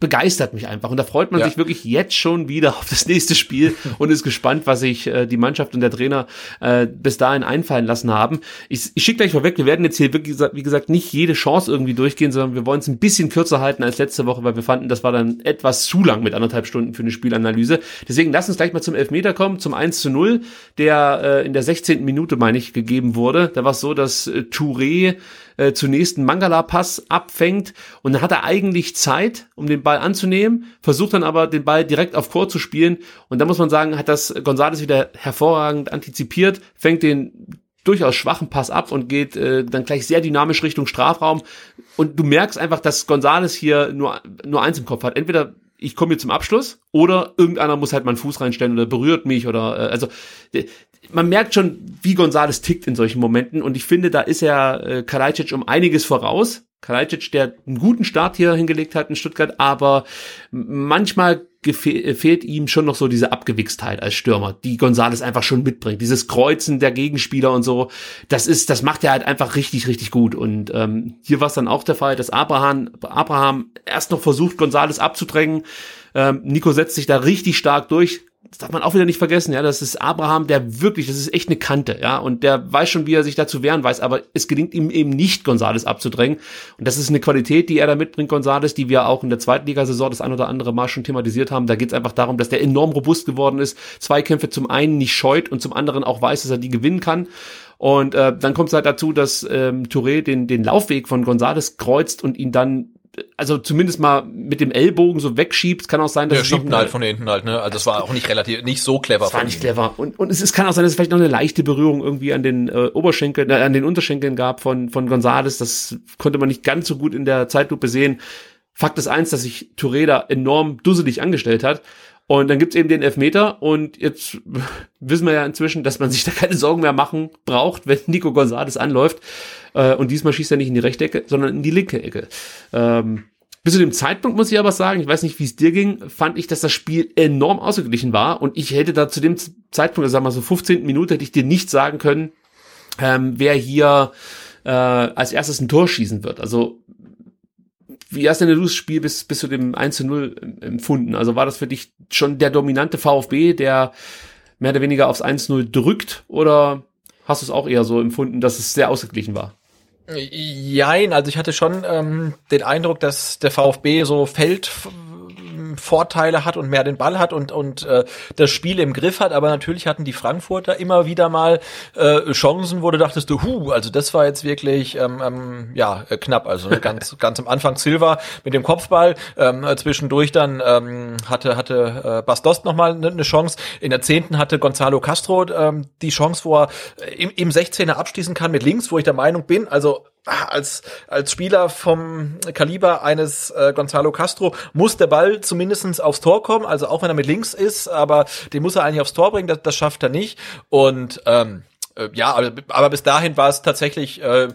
begeistert mich einfach. Und da freut man ja. sich wirklich jetzt schon wieder auf das nächste Spiel und ist gespannt, was sich äh, die Mannschaft und der Trainer äh, bis dahin einfallen lassen haben. Ich, ich schicke gleich vorweg, wir werden jetzt hier wirklich, wie gesagt, nicht jede Chance irgendwie durchgehen, sondern wir wollen es ein bisschen kürzer halten als letzte Woche, weil wir fanden, das war dann etwas zu lang mit anderthalb Stunden für eine Spielanalyse. Deswegen lass uns gleich mal zum Elfmeter kommen, zum 1 zu 0, der äh, in der 16. Minute, meine ich, gegeben wurde. Da war es so, dass äh, Touré äh, zunächst einen Mangala-Pass abfängt und dann hat er eigentlich Zeit, um den Ball anzunehmen, versucht dann aber den Ball direkt auf Chor zu spielen und da muss man sagen, hat das González wieder hervorragend antizipiert, fängt den durchaus schwachen Pass ab und geht äh, dann gleich sehr dynamisch Richtung Strafraum und du merkst einfach, dass González hier nur nur eins im Kopf hat, entweder ich komme hier zum Abschluss oder irgendeiner muss halt meinen Fuß reinstellen oder berührt mich oder äh, also man merkt schon, wie Gonzales tickt in solchen Momenten und ich finde, da ist er äh, Kalajdzic um einiges voraus. Kalajdzic, der einen guten Start hier hingelegt hat in Stuttgart, aber manchmal fehlt ihm schon noch so diese Abgewichstheit als Stürmer, die Gonzales einfach schon mitbringt. Dieses Kreuzen der Gegenspieler und so, das ist, das macht er halt einfach richtig, richtig gut. Und ähm, hier war es dann auch der Fall, dass Abraham, Abraham erst noch versucht, Gonzales abzudrängen. Ähm, Nico setzt sich da richtig stark durch, das darf man auch wieder nicht vergessen, ja, das ist Abraham, der wirklich, das ist echt eine Kante, ja, und der weiß schon, wie er sich dazu wehren weiß, aber es gelingt ihm eben nicht, Gonzales abzudrängen. Und das ist eine Qualität, die er da mitbringt, Gonzales, die wir auch in der zweiten Ligasaison das ein oder andere Mal schon thematisiert haben. Da geht es einfach darum, dass der enorm robust geworden ist, Zweikämpfe zum einen nicht scheut und zum anderen auch weiß, dass er die gewinnen kann. Und äh, dann kommt es halt dazu, dass ähm, Touré den, den Laufweg von Gonzales kreuzt und ihn dann also zumindest mal mit dem Ellbogen so wegschiebt. Kann auch sein, dass
ja, es schiebt noch halt von hinten halt, ne? Also das war auch nicht relativ, nicht so clever.
Das war nicht clever. Und, und es, es kann auch sein, dass es vielleicht noch eine leichte Berührung irgendwie an den äh, Oberschenkeln, äh, an den Unterschenkeln gab von von Gonzales. Das konnte man nicht ganz so gut in der Zeitlupe sehen. Fakt ist eins, dass sich Touré da enorm dusselig angestellt hat. Und dann gibt's eben den Elfmeter und jetzt (laughs) wissen wir ja inzwischen, dass man sich da keine Sorgen mehr machen braucht, wenn Nico González anläuft. Äh, und diesmal schießt er nicht in die rechte Ecke, sondern in die linke Ecke. Ähm, bis zu dem Zeitpunkt muss ich aber sagen, ich weiß nicht, wie es dir ging, fand ich, dass das Spiel enorm ausgeglichen war und ich hätte da zu dem Zeitpunkt, also sagen wir mal so 15 Minuten, hätte ich dir nicht sagen können, ähm, wer hier äh, als erstes ein Tor schießen wird. Also wie hast denn du das Spiel bis, bis zu dem 1 zu 0 empfunden? Also war das für dich schon der dominante VfB, der mehr oder weniger aufs 1-0 drückt oder hast du es auch eher so empfunden, dass es sehr ausgeglichen war?
Jein, also ich hatte schon ähm, den Eindruck, dass der VfB so Feld Vorteile hat und mehr den Ball hat und, und äh, das Spiel im Griff hat. Aber natürlich hatten die Frankfurter immer wieder mal äh, Chancen, wo du dachtest, du, hu, also das war jetzt wirklich ähm, ähm, ja äh, knapp. Also (laughs) ganz ganz am Anfang Silva mit dem Kopfball, ähm, zwischendurch dann ähm, hatte hatte äh, Bastos noch mal eine ne Chance. In der zehnten hatte Gonzalo Castro ähm, die Chance, wo er im, im 16er abschließen kann mit links, wo ich der Meinung bin, also als, als Spieler vom Kaliber eines äh, Gonzalo Castro muss der Ball zumindestens aufs Tor kommen, also auch wenn er mit links ist, aber den muss er eigentlich aufs Tor bringen, das, das schafft er nicht. Und ähm, äh, ja, aber, aber bis dahin war es tatsächlich äh,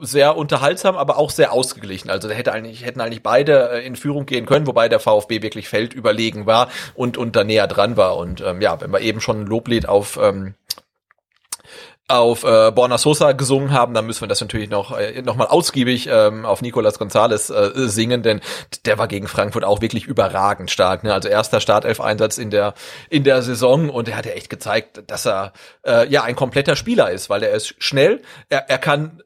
sehr unterhaltsam, aber auch sehr ausgeglichen. Also da hätte eigentlich, hätten eigentlich beide äh, in Führung gehen können, wobei der VfB wirklich feldüberlegen war und, und da näher dran war. Und ähm, ja, wenn wir eben schon ein Loblied auf ähm, auf äh, Borna Sosa gesungen haben, dann müssen wir das natürlich noch äh, noch mal ausgiebig ähm, auf Nicolas Gonzalez äh, singen, denn der war gegen Frankfurt auch wirklich überragend stark. Ne? Also erster Startelf-Einsatz in der in der Saison und er hat ja echt gezeigt, dass er äh, ja ein kompletter Spieler ist, weil er ist schnell, er, er kann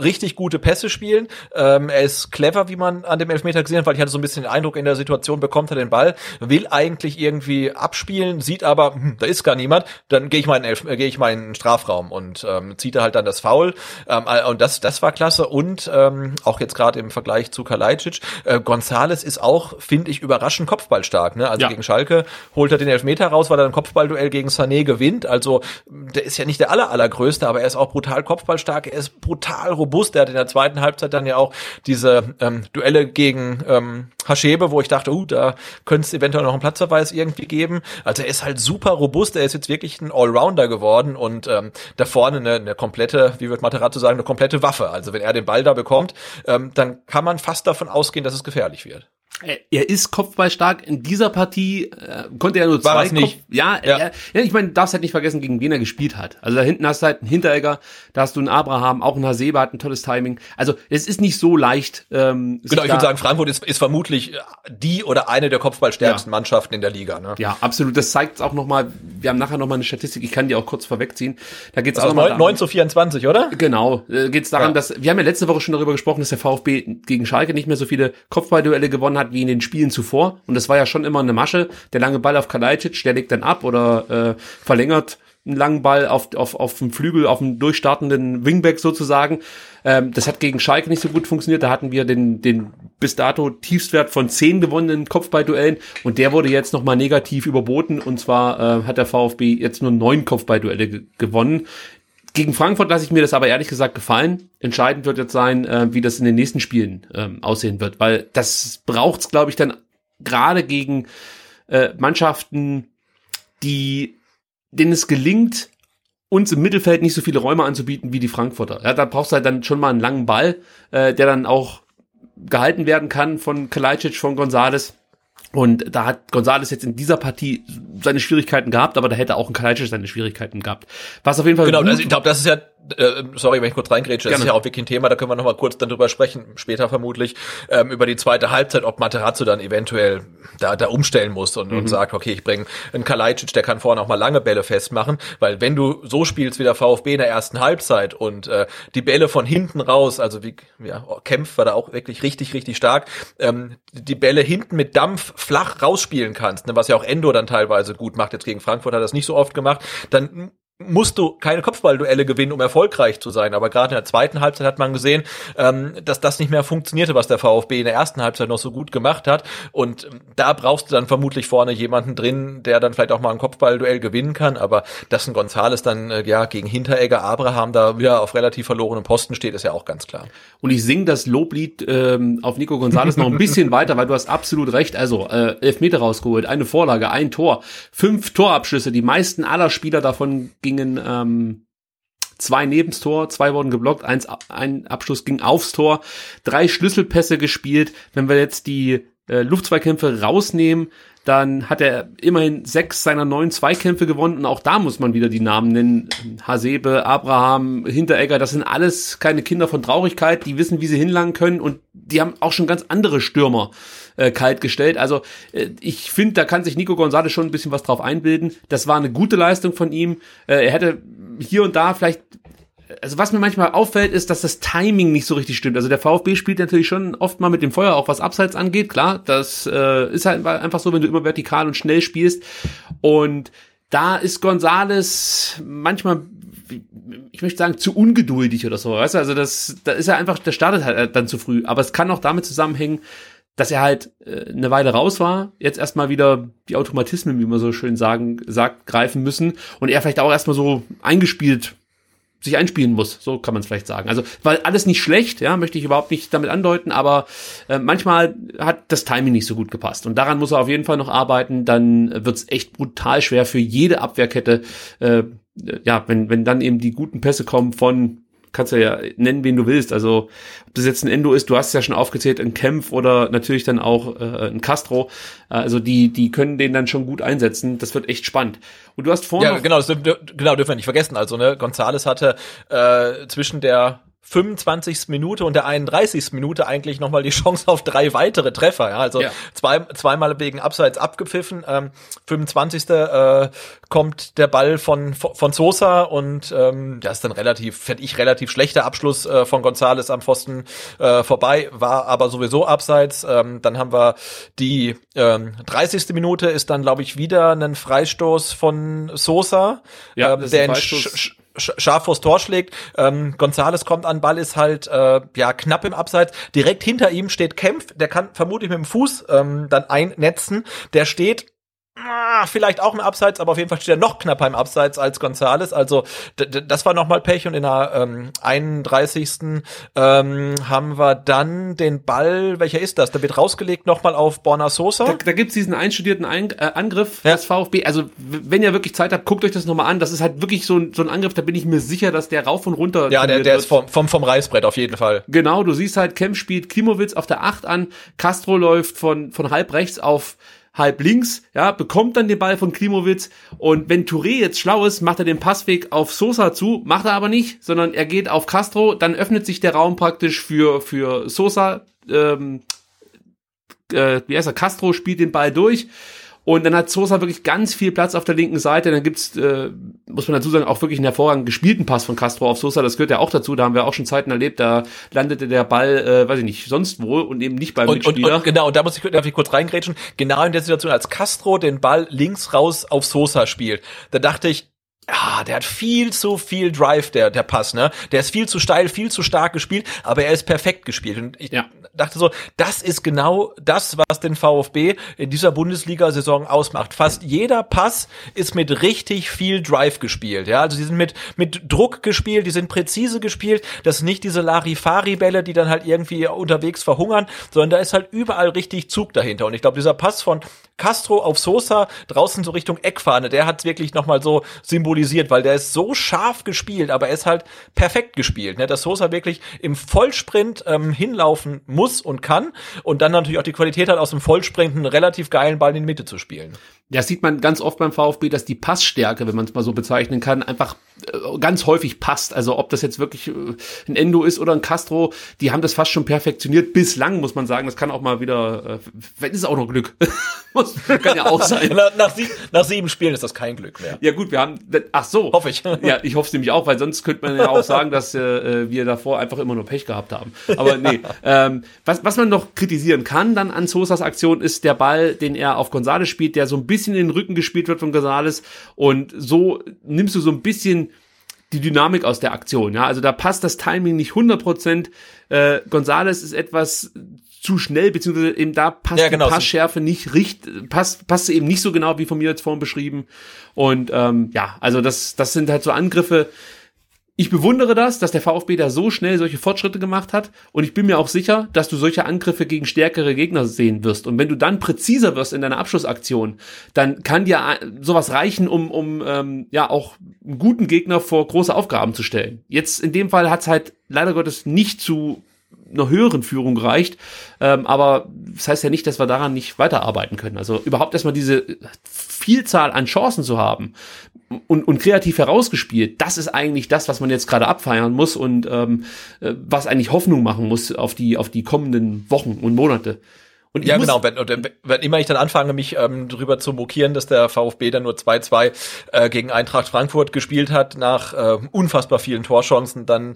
richtig gute Pässe spielen. Ähm, er ist clever, wie man an dem Elfmeter gesehen hat, weil ich hatte so ein bisschen den Eindruck, in der Situation bekommt er den Ball, will eigentlich irgendwie abspielen, sieht aber, hm, da ist gar niemand, dann gehe ich mal in Elf äh, gehe ich mal in den Strafraum und ähm, zieht er halt dann das Foul. Ähm, äh, und das, das war klasse. Und ähm, auch jetzt gerade im Vergleich zu Kalajdzic, äh, Gonzales ist auch, finde ich, überraschend kopfballstark. Ne? Also ja. gegen Schalke holt er den Elfmeter raus, weil er ein Kopfballduell gegen Sané gewinnt. Also der ist ja nicht der aller, allergrößte, aber er ist auch brutal kopfballstark, er ist brutal robust. Er hat in der zweiten Halbzeit dann ja auch diese ähm, Duelle gegen ähm, Haschebe, wo ich dachte, uh, da könnte es eventuell noch einen Platzverweis irgendwie geben. Also er ist halt super robust. Er ist jetzt wirklich ein Allrounder geworden und ähm, da vorne eine, eine komplette, wie wird Materazzo sagen, eine komplette Waffe. Also wenn er den Ball da bekommt, ähm, dann kann man fast davon ausgehen, dass es gefährlich wird.
Er ist kopfballstark. In dieser Partie äh, konnte er nur zwei
War nicht.
Ja, ja. Er, ja, ich meine, darfst halt nicht vergessen, gegen wen er gespielt hat. Also da hinten hast du halt einen Hinteregger, da hast du einen Abraham, auch ein Hasebe hat ein tolles Timing. Also es ist nicht so leicht. Ähm,
genau, ich würde sagen, Frankfurt ist, ist vermutlich die oder eine der kopfballstärksten ja. Mannschaften in der Liga. Ne?
Ja, absolut. Das zeigt auch nochmal. Wir haben nachher nochmal eine Statistik. Ich kann die auch kurz vorwegziehen. Da geht's
also
auch
9, 9 zu 24, oder?
Genau. Äh, geht's daran, ja. dass wir haben ja letzte Woche schon darüber gesprochen, dass der VfB gegen Schalke nicht mehr so viele Kopfballduelle gewonnen hat wie in den Spielen zuvor. Und das war ja schon immer eine Masche. Der lange Ball auf Kalajdzic, der legt dann ab oder äh, verlängert einen langen Ball auf, auf, auf dem Flügel, auf dem durchstartenden Wingback sozusagen. Ähm, das hat gegen Schalke nicht so gut funktioniert. Da hatten wir den, den bis dato Tiefstwert von zehn gewonnenen Kopfballduellen und der wurde jetzt nochmal negativ überboten. Und zwar äh, hat der VfB jetzt nur neun Kopfballduelle ge gewonnen. Gegen Frankfurt lasse ich mir das aber ehrlich gesagt gefallen. Entscheidend wird jetzt sein, äh, wie das in den nächsten Spielen ähm, aussehen wird, weil das braucht's, glaube ich, dann gerade gegen äh, Mannschaften, die denen es gelingt, uns im Mittelfeld nicht so viele Räume anzubieten wie die Frankfurter. Ja, da brauchst du halt dann schon mal einen langen Ball, äh, der dann auch gehalten werden kann von Kalajdzic, von Gonzales. Und da hat Gonzales jetzt in dieser Partie seine Schwierigkeiten gehabt, aber da hätte auch ein Kalajdzic seine Schwierigkeiten gehabt. Was auf jeden Fall
genau, also ich glaube, das ist ja äh, sorry, wenn ich kurz reingrätsche, das ist ja auch wirklich ein Thema, da können wir noch mal kurz dann drüber sprechen, später vermutlich, ähm, über die zweite Halbzeit, ob Materazzo dann eventuell da, da umstellen muss und, mhm. und sagt, okay, ich bringe einen Kalajdzic, der kann vorne auch mal lange Bälle festmachen, weil wenn du so spielst wie der VfB in der ersten Halbzeit und äh, die Bälle von hinten raus, also wie ja, Kempf war da auch wirklich richtig, richtig stark, ähm, die Bälle hinten mit Dampf flach rausspielen kannst, ne, was ja auch Endo dann teilweise gut macht, jetzt gegen Frankfurt hat er das nicht so oft gemacht, dann musst du keine Kopfballduelle gewinnen, um erfolgreich zu sein. Aber gerade in der zweiten Halbzeit hat man gesehen, ähm, dass das nicht mehr funktionierte, was der VfB in der ersten Halbzeit noch so gut gemacht hat. Und ähm, da brauchst du dann vermutlich vorne jemanden drin, der dann vielleicht auch mal ein Kopfballduell gewinnen kann. Aber dass ein Gonzales dann äh, ja gegen Hinteregger, Abraham da wieder auf relativ verlorenem Posten steht, ist ja auch ganz klar.
Und ich singe das Loblied ähm, auf Nico Gonzales noch ein bisschen (laughs) weiter, weil du hast absolut recht. Also äh, elf Meter rausgeholt, eine Vorlage, ein Tor, fünf Torabschlüsse, die meisten aller Spieler davon gingen ähm, zwei nebens Tor, zwei wurden geblockt, eins, ein Abschluss ging aufs Tor, drei Schlüsselpässe gespielt. Wenn wir jetzt die äh, Luftzweikämpfe rausnehmen, dann hat er immerhin sechs seiner neun Zweikämpfe gewonnen und auch da muss man wieder die Namen nennen. Hasebe, Abraham, Hinteregger, das sind alles keine Kinder von Traurigkeit, die wissen, wie sie hinlangen können und die haben auch schon ganz andere Stürmer äh, kalt gestellt. Also äh, ich finde, da kann sich Nico Gonzalez schon ein bisschen was drauf einbilden. Das war eine gute Leistung von ihm. Äh, er hätte hier und da vielleicht also was mir manchmal auffällt, ist, dass das Timing nicht so richtig stimmt. Also der VfB spielt natürlich schon oft mal mit dem Feuer, auch was Abseits angeht. Klar, das äh, ist halt einfach so, wenn du immer vertikal und schnell spielst. Und da ist Gonzales manchmal, ich möchte sagen, zu ungeduldig oder so. Weißt du? Also das, da ist er einfach, der startet halt dann zu früh. Aber es kann auch damit zusammenhängen, dass er halt äh, eine Weile raus war, jetzt erstmal wieder die Automatismen, wie man so schön sagen, sagt, greifen müssen und er vielleicht auch erstmal so eingespielt sich einspielen muss, so kann man es vielleicht sagen. Also weil alles nicht schlecht, ja, möchte ich überhaupt nicht damit andeuten, aber äh, manchmal hat das Timing nicht so gut gepasst und daran muss er auf jeden Fall noch arbeiten. Dann wird's echt brutal schwer für jede Abwehrkette. Äh, ja, wenn wenn dann eben die guten Pässe kommen von kannst du ja nennen, wen du willst. Also ob das jetzt ein Endo ist, du hast es ja schon aufgezählt, ein Kempf oder natürlich dann auch äh, ein Castro. Also die, die können den dann schon gut einsetzen. Das wird echt spannend. Und du hast vorhin.
Ja, genau, das, genau, dürfen wir nicht vergessen. Also, ne, Gonzales hatte äh, zwischen der 25. Minute und der 31. Minute eigentlich nochmal die (laughs) Chance auf drei weitere Treffer. Ja? Also ja. zwei, zweimal wegen Abseits abgepfiffen. Ähm, 25. Äh, kommt der Ball von, von Sosa und ähm, das ist dann relativ, fände ich, relativ schlechter Abschluss äh, von Gonzales am Pfosten äh, vorbei, war aber sowieso Abseits. Ähm, dann haben wir die ähm, 30. Minute ist dann, glaube ich, wieder ein Freistoß von Sosa. Ja, ähm, der scharf vors Tor schlägt. Ähm, Gonzales kommt an, Ball ist halt äh, ja knapp im Abseits. Direkt hinter ihm steht Kempf, der kann vermutlich mit dem Fuß ähm, dann einnetzen. Der steht vielleicht auch im Abseits, aber auf jeden Fall steht er noch knapper im Abseits als Gonzales. Also das war nochmal Pech und in der ähm, 31. Ähm, haben wir dann den Ball, welcher ist das? Der wird rausgelegt nochmal auf Borna Sosa.
Da, da gibt's diesen einstudierten Ein äh, Angriff ja. des VfB. Also wenn ihr wirklich Zeit habt, guckt euch das nochmal an. Das ist halt wirklich so ein, so ein Angriff, da bin ich mir sicher, dass der rauf und runter
Ja, der, der ist vom, vom, vom Reißbrett auf jeden Fall.
Genau, du siehst halt, Kemp spielt Klimowitz auf der 8 an, Castro läuft von, von halb rechts auf halb links, ja, bekommt dann den Ball von Klimowitz. Und wenn Touré jetzt schlau ist, macht er den Passweg auf Sosa zu, macht er aber nicht, sondern er geht auf Castro, dann öffnet sich der Raum praktisch für, für Sosa, ähm, äh, wie heißt er, Castro spielt den Ball durch, und dann hat Sosa wirklich ganz viel Platz auf der linken Seite. Dann gibt's, äh, muss man dazu sagen, auch wirklich einen hervorragend gespielten Pass von Castro auf Sosa. Das gehört ja auch dazu. Da haben wir auch schon Zeiten erlebt. Da landete der Ball, äh, weiß ich nicht, sonst wo und eben nicht beim
und,
Mitspieler.
Und, und, genau, da muss ich, darf ich kurz reingrätschen. Genau in der Situation, als Castro den Ball links raus auf Sosa spielt, da dachte ich, ja, der hat viel zu viel Drive, der, der Pass, ne? Der ist viel zu steil, viel zu stark gespielt, aber er ist perfekt gespielt. Und ich ja. dachte so, das ist genau das, was den VfB in dieser Bundesliga-Saison ausmacht. Fast jeder Pass ist mit richtig viel Drive gespielt, ja? Also die sind mit, mit Druck gespielt, die sind präzise gespielt. Das sind nicht diese Larifari-Bälle, die dann halt irgendwie unterwegs verhungern, sondern da ist halt überall richtig Zug dahinter. Und ich glaube, dieser Pass von Castro auf Sosa draußen so Richtung Eckfahne, der hat wirklich nochmal so symbolisiert, symbolisiert, weil der ist so scharf gespielt, aber er ist halt perfekt gespielt, ne? dass Sosa wirklich im Vollsprint ähm, hinlaufen muss und kann und dann natürlich auch die Qualität hat, aus dem Vollsprint einen relativ geilen Ball in die Mitte zu spielen.
Das sieht man ganz oft beim VfB, dass die Passstärke, wenn man es mal so bezeichnen kann, einfach äh, ganz häufig passt. Also ob das jetzt wirklich äh, ein Endo ist oder ein Castro, die haben das fast schon perfektioniert. Bislang muss man sagen, das kann auch mal wieder, äh, ist es auch noch Glück. (laughs) muss, kann ja auch sein. (laughs)
nach, nach, sieben, nach sieben Spielen ist das kein Glück mehr.
Ja gut, wir haben, ach so.
Hoffe ich. (laughs)
Ja, ich hoffe es nämlich auch, weil sonst könnte man ja auch sagen, dass äh, wir davor einfach immer nur Pech gehabt haben. Aber nee, ähm, was, was man noch kritisieren kann dann an Sosas Aktion ist der Ball, den er auf Gonzales spielt, der so ein bisschen bisschen in den Rücken gespielt wird von Gonzales und so nimmst du so ein bisschen die Dynamik aus der Aktion. Ja, also da passt das Timing nicht 100 Prozent. Äh, Gonzales ist etwas zu schnell, beziehungsweise eben da passt ja, genau. die Passschärfe nicht richtig, passt, passt eben nicht so genau wie von mir jetzt vorhin beschrieben. Und ähm, ja, also das, das sind halt so Angriffe, ich bewundere das, dass der VfB da so schnell solche Fortschritte gemacht hat und ich bin mir auch sicher, dass du solche Angriffe gegen stärkere Gegner sehen wirst. Und wenn du dann präziser wirst in deiner Abschlussaktion, dann kann dir sowas reichen, um, um ähm, ja auch einen guten Gegner vor große Aufgaben zu stellen. Jetzt in dem Fall hat es halt leider Gottes nicht zu einer höheren Führung reicht. Ähm, aber das heißt ja nicht, dass wir daran nicht weiterarbeiten können. Also überhaupt erstmal diese Vielzahl an Chancen zu haben und, und kreativ herausgespielt, das ist eigentlich das, was man jetzt gerade abfeiern muss und ähm, äh, was eigentlich Hoffnung machen muss auf die, auf die kommenden Wochen und Monate.
Und ja, genau. Wenn, wenn, wenn immer ich dann anfange, mich ähm, darüber zu mokieren, dass der VfB dann nur 2-2 äh, gegen Eintracht Frankfurt gespielt hat, nach äh, unfassbar vielen Torchancen, dann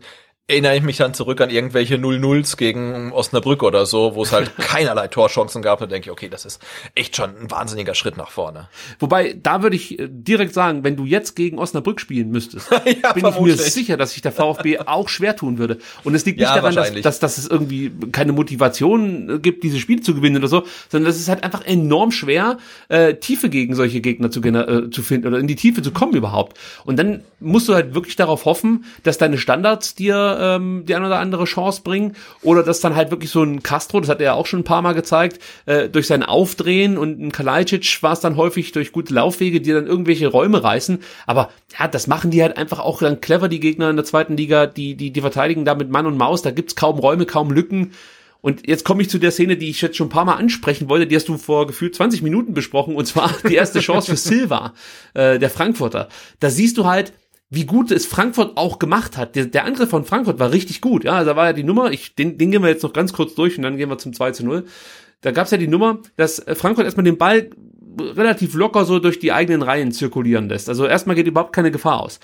erinnere ich mich dann zurück an irgendwelche 0-0s gegen Osnabrück oder so, wo es halt (laughs) keinerlei Torchancen gab. Und denke ich, okay, das ist echt schon ein wahnsinniger Schritt nach vorne.
Wobei, da würde ich äh, direkt sagen, wenn du jetzt gegen Osnabrück spielen müsstest, (laughs) ja, bin vermutlich. ich mir sicher, dass sich der VfB auch schwer tun würde. Und es liegt nicht ja, daran, dass, dass, dass es irgendwie keine Motivation äh, gibt, diese Spiele zu gewinnen oder so, sondern es ist halt einfach enorm schwer, äh, Tiefe gegen solche Gegner zu, äh, zu finden oder in die Tiefe zu kommen überhaupt. Und dann musst du halt wirklich darauf hoffen, dass deine Standards dir ähm, die eine oder andere Chance bringen. Oder dass dann halt wirklich so ein Castro, das hat er ja auch schon ein paar Mal gezeigt, äh, durch sein Aufdrehen und ein Kalajdzic war es dann häufig durch gute Laufwege, die dann irgendwelche Räume reißen. Aber ja, das machen die halt einfach auch dann clever, die Gegner in der zweiten Liga, die, die, die verteidigen da mit Mann und Maus, da gibt's kaum Räume, kaum Lücken. Und jetzt komme ich zu der Szene, die ich jetzt schon ein paar Mal ansprechen wollte, die hast du vor gefühlt 20 Minuten besprochen, und zwar (laughs) die erste Chance für Silva, äh, der Frankfurter. Da siehst du halt, wie gut es Frankfurt auch gemacht hat. Der, der Angriff von Frankfurt war richtig gut. Ja, also da war ja die Nummer, ich, den, den gehen wir jetzt noch ganz kurz durch und dann gehen wir zum 2 zu 0. Da gab's ja die Nummer, dass Frankfurt erstmal den Ball relativ locker so durch die eigenen Reihen zirkulieren lässt. Also erstmal geht überhaupt keine Gefahr aus.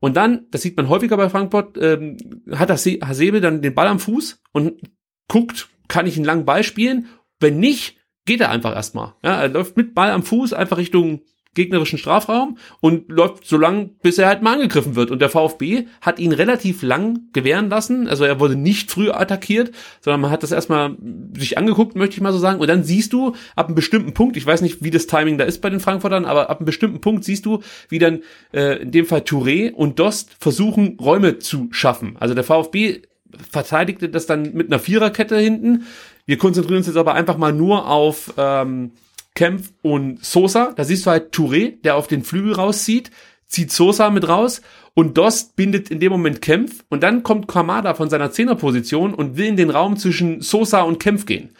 Und dann, das sieht man häufiger bei Frankfurt, ähm, hat Hasebe dann den Ball am Fuß und guckt, kann ich einen langen Ball spielen? Wenn nicht, geht er einfach erstmal. Ja, er läuft mit Ball am Fuß einfach Richtung gegnerischen Strafraum und läuft so lang, bis er halt mal angegriffen wird. Und der VfB hat ihn relativ lang gewähren lassen. Also er wurde nicht früh attackiert, sondern man hat das erstmal sich angeguckt, möchte ich mal so sagen. Und dann siehst du ab einem bestimmten Punkt, ich weiß nicht, wie das Timing da ist bei den Frankfurtern, aber ab einem bestimmten Punkt siehst du, wie dann äh, in dem Fall Touré und Dost versuchen, Räume zu schaffen. Also der VfB verteidigte das dann mit einer Viererkette hinten. Wir konzentrieren uns jetzt aber einfach mal nur auf ähm, Kempf und Sosa. Da siehst du halt Touré, der auf den Flügel rauszieht, zieht Sosa mit raus und Dost bindet in dem Moment Kempf und dann kommt Kamada von seiner Zehnerposition und will in den Raum zwischen Sosa und Kempf gehen.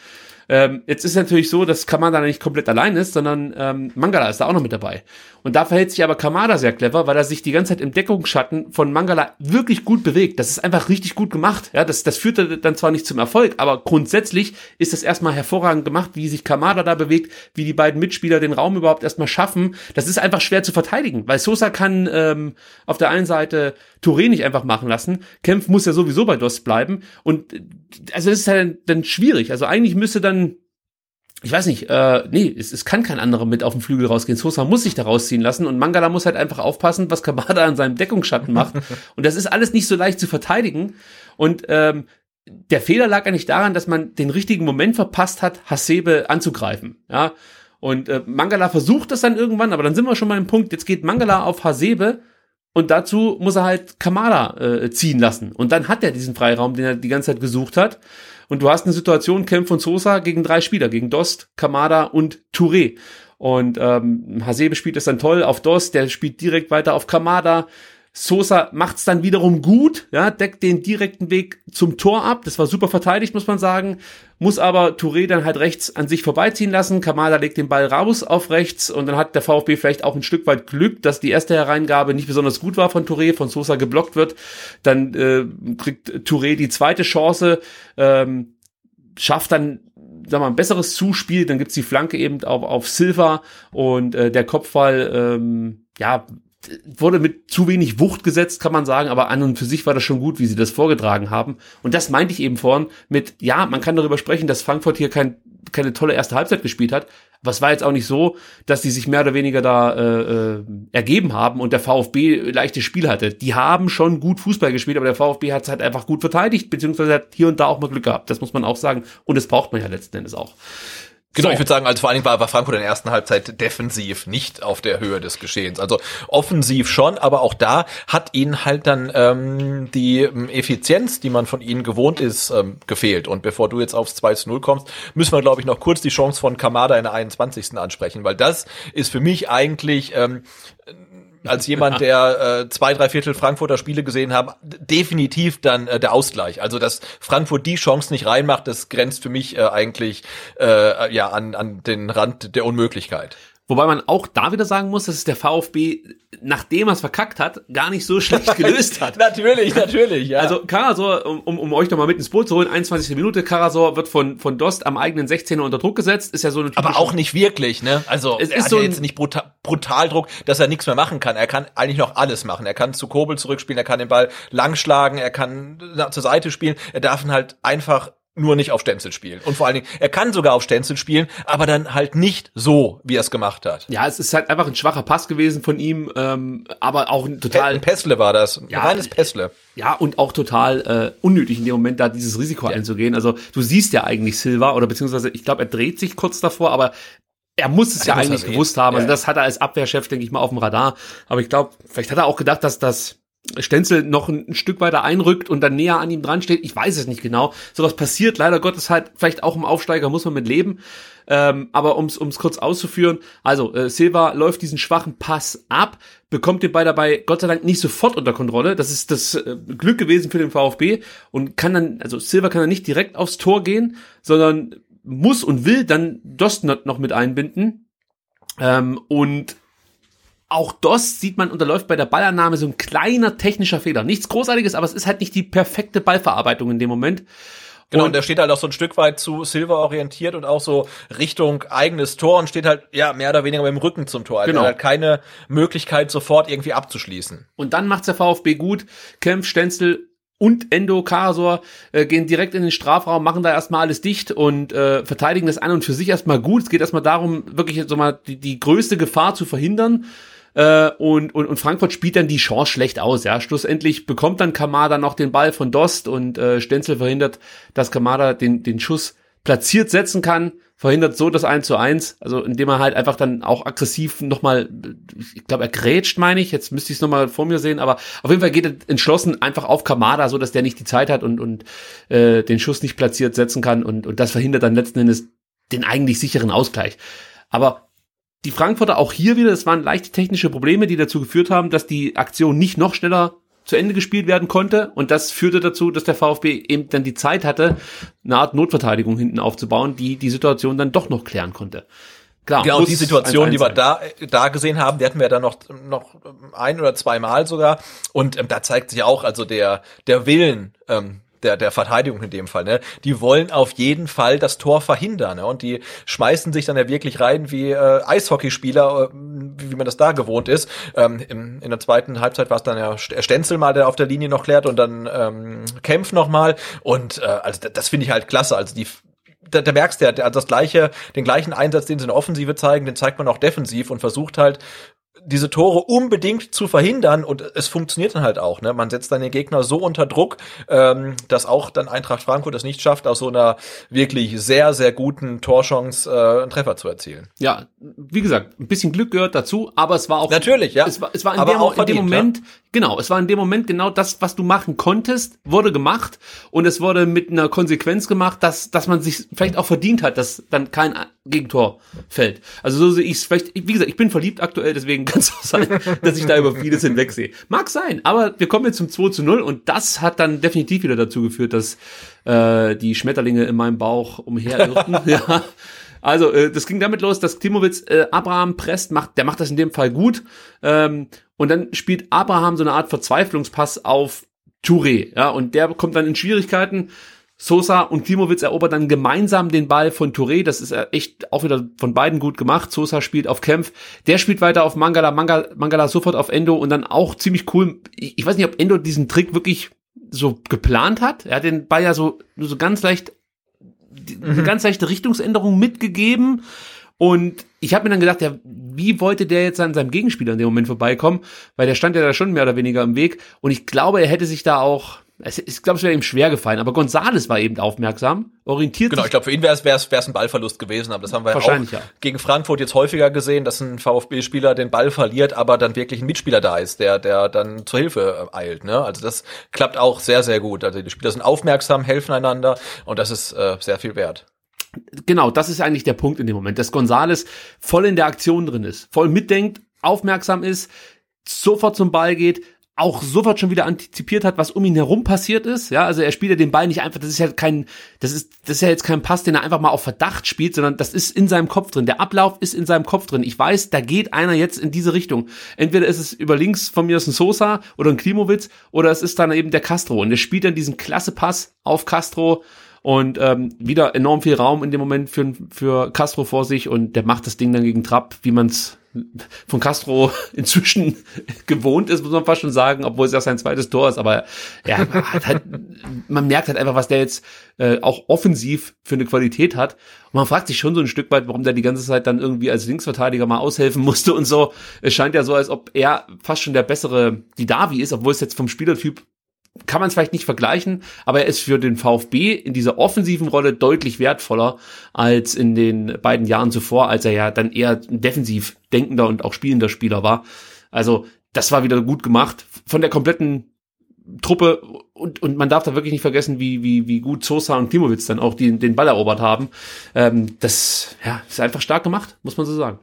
Ähm, jetzt ist natürlich so, dass Kamada nicht komplett allein ist, sondern ähm, Mangala ist da auch noch mit dabei. Und da verhält sich aber Kamada sehr clever, weil er sich die ganze Zeit im Deckungsschatten von Mangala wirklich gut bewegt. Das ist einfach richtig gut gemacht. Ja, das, das führt dann zwar nicht zum Erfolg, aber grundsätzlich ist das erstmal hervorragend gemacht, wie sich Kamada da bewegt, wie die beiden Mitspieler den Raum überhaupt erstmal schaffen. Das ist einfach schwer zu verteidigen, weil Sosa kann ähm, auf der einen Seite Touré nicht einfach machen lassen. Kempf muss ja sowieso bei Dost bleiben. Und also das ist halt dann schwierig. Also eigentlich müsste dann ich weiß nicht, äh, nee, es, es kann kein anderer mit auf den Flügel rausgehen. Sosa muss sich da rausziehen lassen und Mangala muss halt einfach aufpassen, was Kamada an seinem Deckungsschatten macht. (laughs) und das ist alles nicht so leicht zu verteidigen. Und ähm, der Fehler lag eigentlich daran, dass man den richtigen Moment verpasst hat, Hasebe anzugreifen. Ja. Und äh, Mangala versucht das dann irgendwann, aber dann sind wir schon mal im Punkt, jetzt geht Mangala auf Hasebe und dazu muss er halt Kamada äh, ziehen lassen. Und dann hat er diesen Freiraum, den er die ganze Zeit gesucht hat. Und du hast eine Situation, Kempf und Sosa gegen drei Spieler, gegen Dost, Kamada und Touré. Und ähm, Hasebe spielt es dann toll auf Dost, der spielt direkt weiter auf Kamada. Sosa macht's dann wiederum gut, ja, deckt den direkten Weg zum Tor ab. Das war super verteidigt, muss man sagen. Muss aber Touré dann halt rechts an sich vorbeiziehen lassen. Kamada legt den Ball raus auf rechts und dann hat der VfB vielleicht auch ein Stück weit Glück, dass die erste Hereingabe nicht besonders gut war von Touré, von Sosa geblockt wird. Dann äh, kriegt Touré die zweite Chance, ähm, schafft dann sag mal, ein besseres Zuspiel, dann gibt's die Flanke eben auf, auf Silva und äh, der Kopfball, ähm, ja, wurde mit zu wenig Wucht gesetzt, kann man sagen, aber an und für sich war das schon gut, wie sie das vorgetragen haben. Und das meinte ich eben vorhin mit, ja, man kann darüber sprechen, dass Frankfurt hier kein, keine tolle erste Halbzeit gespielt hat, es war jetzt auch nicht so, dass die sich mehr oder weniger da äh, äh, ergeben haben und der VfB leichtes Spiel hatte. Die haben schon gut Fußball gespielt, aber der VfB hat es halt einfach gut verteidigt, beziehungsweise hat hier und da auch mal Glück gehabt. Das muss man auch sagen. Und das braucht man ja letzten Endes auch.
Genau, so. ich würde sagen, also vor allen Dingen war, war Frankfurt in der ersten Halbzeit defensiv nicht auf der Höhe des Geschehens. Also offensiv schon, aber auch da hat ihnen halt dann ähm, die ähm, Effizienz, die man von ihnen gewohnt ist, ähm, gefehlt. Und bevor du jetzt aufs 2 zu 0 kommst, müssen wir, glaube ich, noch kurz die Chance von Kamada in der 21. ansprechen, weil das ist für mich eigentlich ähm, als jemand, der äh, zwei, drei Viertel Frankfurter Spiele gesehen haben, definitiv dann äh, der Ausgleich. Also dass Frankfurt die Chance nicht reinmacht, das grenzt für mich äh, eigentlich äh, ja an, an den Rand der Unmöglichkeit.
Wobei man auch da wieder sagen muss, dass es der VfB, nachdem er es verkackt hat, gar nicht so schlecht (laughs) gelöst hat.
natürlich, natürlich, ja.
Also Karasor, um, um, um euch nochmal mit ins Boot zu holen, 21. Minute, Karasor wird von, von Dost am eigenen 16er unter Druck gesetzt, ist ja so eine
Aber auch nicht wirklich, ne? Also
Es
er
ist
hat
so
ja jetzt nicht brutal, brutal Druck, dass er nichts mehr machen kann. Er kann eigentlich noch alles machen. Er kann zu Kobel zurückspielen, er kann den Ball langschlagen, er kann zur Seite spielen. Er darf ihn halt einfach nur nicht auf Stenzel spielen. Und vor allen Dingen, er kann sogar auf Stenzel spielen, aber dann halt nicht so, wie er es gemacht hat.
Ja, es ist halt einfach ein schwacher Pass gewesen von ihm, ähm, aber auch ein total,
Ein Pessle war das. Ein
Ja,
reines Pessle.
ja, und auch total äh, unnötig in dem Moment da dieses Risiko einzugehen. Also du siehst ja eigentlich Silva, oder beziehungsweise ich glaube, er dreht sich kurz davor, aber er muss es ja
muss er
eigentlich gewusst haben. Also
Ja, ja.
das hat er als Abwehrchef, denke ich mal, auf dem Radar. Aber ich glaube, vielleicht hat er auch gedacht, dass das Stenzel noch ein, Stück weiter einrückt und dann näher an ihm dran steht. Ich weiß es nicht genau. Sowas passiert leider Gottes halt vielleicht auch im Aufsteiger, muss man mit leben. Ähm, aber ums ums kurz auszuführen, also äh, Silva läuft diesen schwachen Pass ab, bekommt den Ball dabei Gott sei Dank nicht sofort unter Kontrolle. Das ist das äh, Glück gewesen für den VfB und kann dann, also Silva kann dann nicht direkt aufs Tor gehen, sondern muss und will dann Dost noch noch mit einbinden. Ähm, und auch Dost sieht man unterläuft bei der Ballannahme so ein kleiner technischer Fehler. Nichts Großartiges, aber es ist halt nicht die perfekte Ballverarbeitung in dem Moment.
Genau,
Und-
und der steht halt auch so ein Stück weit zu Silver orientiert und auch so Richtung eigenes Tor und steht halt, ja, mehr oder weniger mit dem Rücken zum Tor. Also
Genau.
hat keine Möglichkeit, sofort irgendwie abzuschließen.
Und dann macht's der VfB gut. Kempf, Stenzel und Endo Karasor äh, gehen direkt in den Strafraum, machen da erstmal alles dicht und äh, verteidigen das an und für sich erstmal gut. Es geht erstmal darum, wirklich so mal die, die größte Gefahr zu verhindern. Äh, und, und, und Frankfurt spielt dann die Chance schlecht aus. Ja, schlussendlich bekommt dann Kamada noch den Ball von Dost und äh, Stenzel verhindert, dass Kamada den, den Schuss platziert setzen kann, verhindert so das 1 zu 1, also indem er halt einfach dann auch aggressiv nochmal, ich glaube, er grätscht, meine ich, jetzt müsste ich es nochmal vor mir sehen, aber auf jeden Fall geht er entschlossen einfach auf Kamada, so dass der nicht die Zeit hat und, und äh, den Schuss nicht platziert setzen kann und, und das verhindert dann letzten Endes den eigentlich sicheren Ausgleich. Aber die Frankfurter auch hier wieder, das waren leichte technische Probleme, die dazu geführt haben, dass die Aktion nicht noch schneller zu Ende gespielt werden konnte. Und das führte dazu, dass der VfB eben dann die Zeit hatte, eine Art Notverteidigung hinten aufzubauen, die die Situation dann doch noch klären konnte. Klar,
Genau, die Situation,
1-1
die wir da, da gesehen haben, die hatten wir dann noch, noch ein oder zweimal sogar. Und ähm, da zeigt sich auch also der, der Willen, ähm, der, der Verteidigung in dem Fall, ne? Die wollen auf jeden Fall das Tor verhindern, ne? Und die schmeißen sich dann ja wirklich rein wie äh, Eishockeyspieler, äh, wie, man das da gewohnt ist. Ähm, im, in der zweiten Halbzeit war es dann ja St- Stenzel mal, der auf der Linie noch klärt und dann ähm, Kempf noch mal. Und äh, also das, finde ich halt klasse. Also die da, da merkst du ja, der- das gleiche, den gleichen Einsatz, den sie in der Offensive zeigen, den zeigt man auch defensiv und versucht halt, diese Tore unbedingt zu verhindern und es funktioniert dann halt auch. Ne? Man setzt dann den Gegner so unter Druck, ähm, dass auch dann Eintracht Frankfurt es nicht schafft, aus so einer wirklich sehr, sehr guten Torchance äh, einen Treffer zu erzielen.
Ja, wie gesagt, ein bisschen Glück gehört dazu, aber es war auch
Natürlich, ja.
Es war, es war in,
Aber
dem,
auch
in dem
verdient,
Moment, genau, es war in dem Moment genau das, was du machen konntest, wurde gemacht und es wurde mit einer Konsequenz gemacht, dass, dass man sich vielleicht auch verdient hat, dass dann kein Gegentor fällt. Also so sehe ich es vielleicht, wie gesagt, ich bin verliebt aktuell, deswegen kann es auch sein, dass ich da über vieles hinwegsehe. Mag sein, aber wir kommen jetzt zum 2 zu 0 und das hat dann definitiv wieder dazu geführt, dass äh, die Schmetterlinge in meinem Bauch umherirrten. (laughs) ja. Also, äh, das ging damit los, dass Timowitz äh, Abraham presst, macht, der macht das in dem Fall gut. Ähm, und dann spielt Abraham so eine Art Verzweiflungspass auf Touré, ja, und der kommt dann in Schwierigkeiten. Sosa und Klimowitz erobern dann gemeinsam den Ball von Touré. Das ist äh, echt auch wieder von beiden gut gemacht. Sosa spielt auf Kempf. Der spielt weiter auf Mangala. Mangala, Mangala sofort auf Endo und dann auch ziemlich cool. Ich, ich weiß nicht, ob Endo diesen Trick wirklich so geplant hat. Er hat den Ball ja so, nur so ganz leicht die- eine ganz leichte Richtungsänderung mitgegeben. Und ich habe mir dann gedacht, ja, wie wollte der jetzt an seinem Gegenspieler in dem Moment vorbeikommen? Weil der stand ja da schon mehr oder weniger im Weg. Und ich glaube, er hätte sich da auch, es, ich glaube, es wäre ihm schwer gefallen. Aber Gonzales war eben aufmerksam, orientiert
Genau, ich
sich.
glaube, für ihn wäre es wär's, wär's ein Ballverlust gewesen, aber das haben wir
Wahrscheinlich,
auch
ja.
gegen Frankfurt jetzt häufiger gesehen, dass ein VfB-Spieler den Ball verliert, aber dann wirklich ein Mitspieler da ist, der, der dann zur Hilfe äh, eilt. Ne? Also das klappt auch sehr, sehr gut. Also die Spieler sind aufmerksam, helfen einander und das ist äh, sehr viel wert.
genau, das ist eigentlich der Punkt in dem Moment, dass Gonzales voll in der Aktion drin ist, voll mitdenkt, aufmerksam ist, sofort zum Ball geht, auch sofort schon wieder antizipiert hat, was um ihn herum passiert ist. Ja, also er spielt ja den Ball nicht einfach, das ist ja kein, das ist, das ist ja jetzt kein Pass, den er einfach mal auf Verdacht spielt, sondern das ist in seinem Kopf drin. Der Ablauf ist in seinem Kopf drin. Ich weiß, da geht einer jetzt in diese Richtung. Entweder ist es über links von mir ist ein Sosa oder ein Klimowitz oder es ist dann eben der Castro und der spielt dann diesen klasse Pass auf Castro und ähm, wieder enorm viel Raum in dem Moment für, für Castro vor sich und der macht das Ding dann gegen Trapp, wie man es von Castro (laughs) inzwischen gewohnt ist, muss man fast schon sagen, obwohl es ja sein zweites Tor ist. Aber ja, hat halt, man merkt halt einfach, was der jetzt äh, auch offensiv für eine Qualität hat. Und man fragt sich schon so ein Stück weit, warum der die ganze Zeit dann irgendwie als Linksverteidiger mal aushelfen (laughs) musste und so. Es scheint ja so, als ob er fast schon der bessere Didavi ist, obwohl es jetzt vom Spielertyp kann man es vielleicht nicht vergleichen, aber er ist für den VfB in dieser offensiven Rolle deutlich wertvoller als in den beiden Jahren zuvor, als er ja dann eher defensiv denkender und auch spielender Spieler war. Also das war wieder gut gemacht von der kompletten Truppe und, und man darf da wirklich nicht vergessen, wie, wie, wie gut Sosa und Klimowitz dann auch die, den Ball erobert haben. Ähm, das ja, ist einfach stark gemacht, muss man so sagen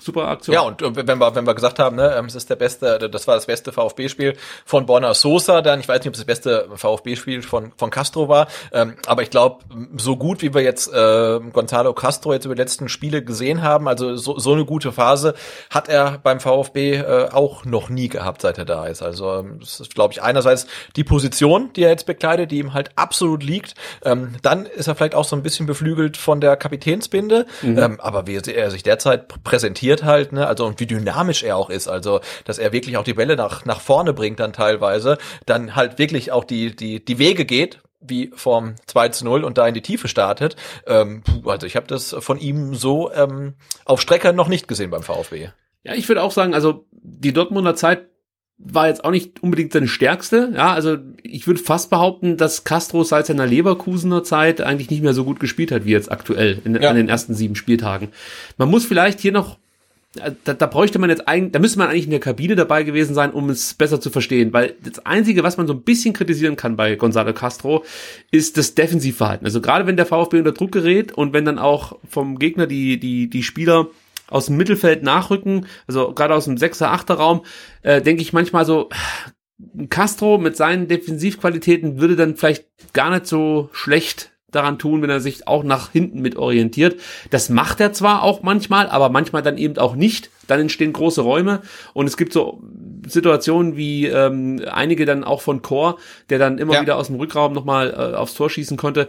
super Aktion.
Ja, und wenn wir, wenn wir gesagt haben, ne, ähm, es ist der beste, das war das beste VfB-Spiel von Borna Sosa, dann, ich weiß nicht, ob es das beste VfB-Spiel von, von Castro war, ähm, aber ich glaube, so gut wie wir jetzt äh, Gonzalo Castro jetzt über die letzten Spiele gesehen haben, also so, so eine gute Phase hat er beim VfB äh, auch noch nie gehabt, seit er da ist. Also ähm, das ist, glaube ich, einerseits die Position, die er jetzt bekleidet, die ihm halt absolut liegt. Ähm, dann ist er vielleicht auch so ein bisschen beflügelt von der Kapitänsbinde, mhm. ähm, aber wie er sich derzeit präsentiert, reagiert halt, ne? Also und wie dynamisch er auch ist, also dass er wirklich auch die Bälle nach nach vorne bringt dann teilweise, dann halt wirklich auch die die die Wege geht, wie vom 2 zu 0 und da in die Tiefe startet. Ähm, also ich habe das von ihm so ähm, auf Strecker noch nicht gesehen beim VfB.
Ja, ich würde auch sagen, also die Dortmunder Zeit war jetzt auch nicht unbedingt seine stärkste. Ja, also ich würde fast behaupten, dass Castro seit seiner Leverkusener Zeit eigentlich nicht mehr so gut gespielt hat wie jetzt aktuell in, ja. an den ersten sieben Spieltagen. Man muss vielleicht hier noch da, da bräuchte man jetzt eigentlich, da müsste man eigentlich in der Kabine dabei gewesen sein, um es besser zu verstehen, weil das Einzige, was man so ein bisschen kritisieren kann bei Gonzalo Castro, ist das Defensivverhalten. Also gerade wenn der VfB unter Druck gerät und wenn dann auch vom Gegner die, die, die Spieler aus dem Mittelfeld nachrücken, also gerade aus dem 6er, 8er Raum, äh, denke ich manchmal so, Castro mit seinen Defensivqualitäten würde dann vielleicht gar nicht so schlecht daran tun, wenn er sich auch nach hinten mit orientiert. Das macht er zwar auch manchmal, aber manchmal dann eben auch nicht. Dann entstehen große Räume und es gibt so Situationen wie ähm, einige dann auch von Chor, der dann immer ja. wieder aus dem Rückraum nochmal äh, aufs Tor schießen konnte.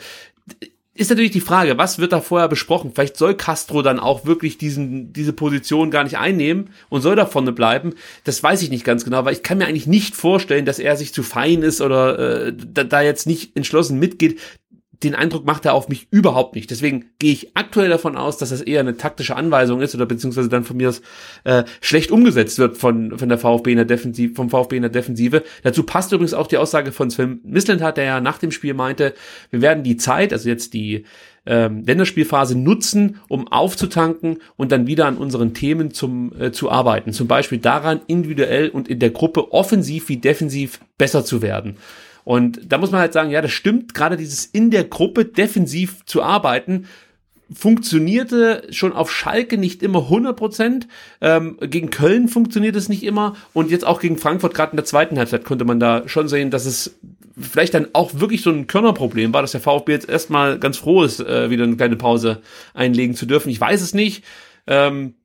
Ist natürlich die Frage, was wird da vorher besprochen? Vielleicht soll Castro dann auch wirklich diesen, diese Position gar nicht einnehmen und soll da vorne bleiben. Das weiß ich nicht ganz genau, weil ich kann mir eigentlich nicht vorstellen, dass er sich zu fein ist oder äh, da, da jetzt nicht entschlossen mitgeht den Eindruck macht er auf mich überhaupt nicht. Deswegen gehe ich aktuell davon aus, dass das eher eine taktische Anweisung ist oder beziehungsweise dann von mir aus äh, schlecht umgesetzt wird von, von der VfB in der Defensive, vom VfB in der Defensive. Dazu passt übrigens auch die Aussage von Sven Mislintat, der ja nach dem Spiel meinte, wir werden die Zeit, also jetzt die ähm, Länderspielphase nutzen, um aufzutanken und dann wieder an unseren Themen zum, äh, zu arbeiten. Zum Beispiel daran, individuell und in der Gruppe offensiv wie defensiv besser zu werden. Und da muss man halt sagen, ja, das stimmt, gerade dieses in der Gruppe defensiv zu arbeiten, funktionierte schon auf Schalke nicht immer 100 Prozent. Ähm, gegen Köln funktioniert es nicht immer. Und jetzt auch gegen Frankfurt, gerade in der zweiten Halbzeit, konnte man da schon sehen, dass es vielleicht dann auch wirklich so ein Körnerproblem war, dass der VfB jetzt erstmal ganz froh ist, äh, wieder eine kleine Pause einlegen zu dürfen. Ich weiß es nicht. Ähm,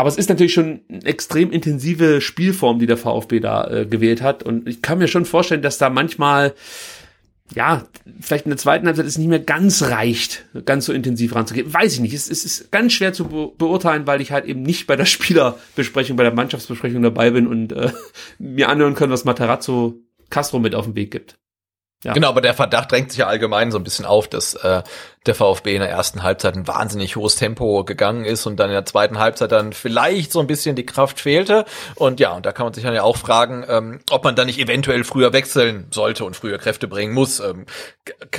aber es ist natürlich schon eine extrem intensive Spielform, die der VfB da äh, gewählt hat. Und ich kann mir schon vorstellen, dass da manchmal, ja, vielleicht in der zweiten Halbzeit es nicht mehr ganz reicht, ganz so intensiv ranzugehen. Weiß ich nicht. Es, es ist ganz schwer zu be beurteilen, weil ich halt eben nicht bei der (laughs) Spielerbesprechung, bei der Mannschaftsbesprechung dabei bin und äh, mir anhören kann, was Materazzo Castro mit auf den Weg gibt.
Ja. Genau, aber der Verdacht drängt sich ja allgemein so ein bisschen auf, dass äh, der VfB in der ersten Halbzeit ein wahnsinnig hohes Tempo gegangen ist und dann in der zweiten Halbzeit dann vielleicht so ein bisschen die Kraft fehlte. Und ja, und da kann man sich dann ja auch fragen, ähm, ob man dann nicht eventuell früher wechseln sollte und früher Kräfte bringen muss. Ähm,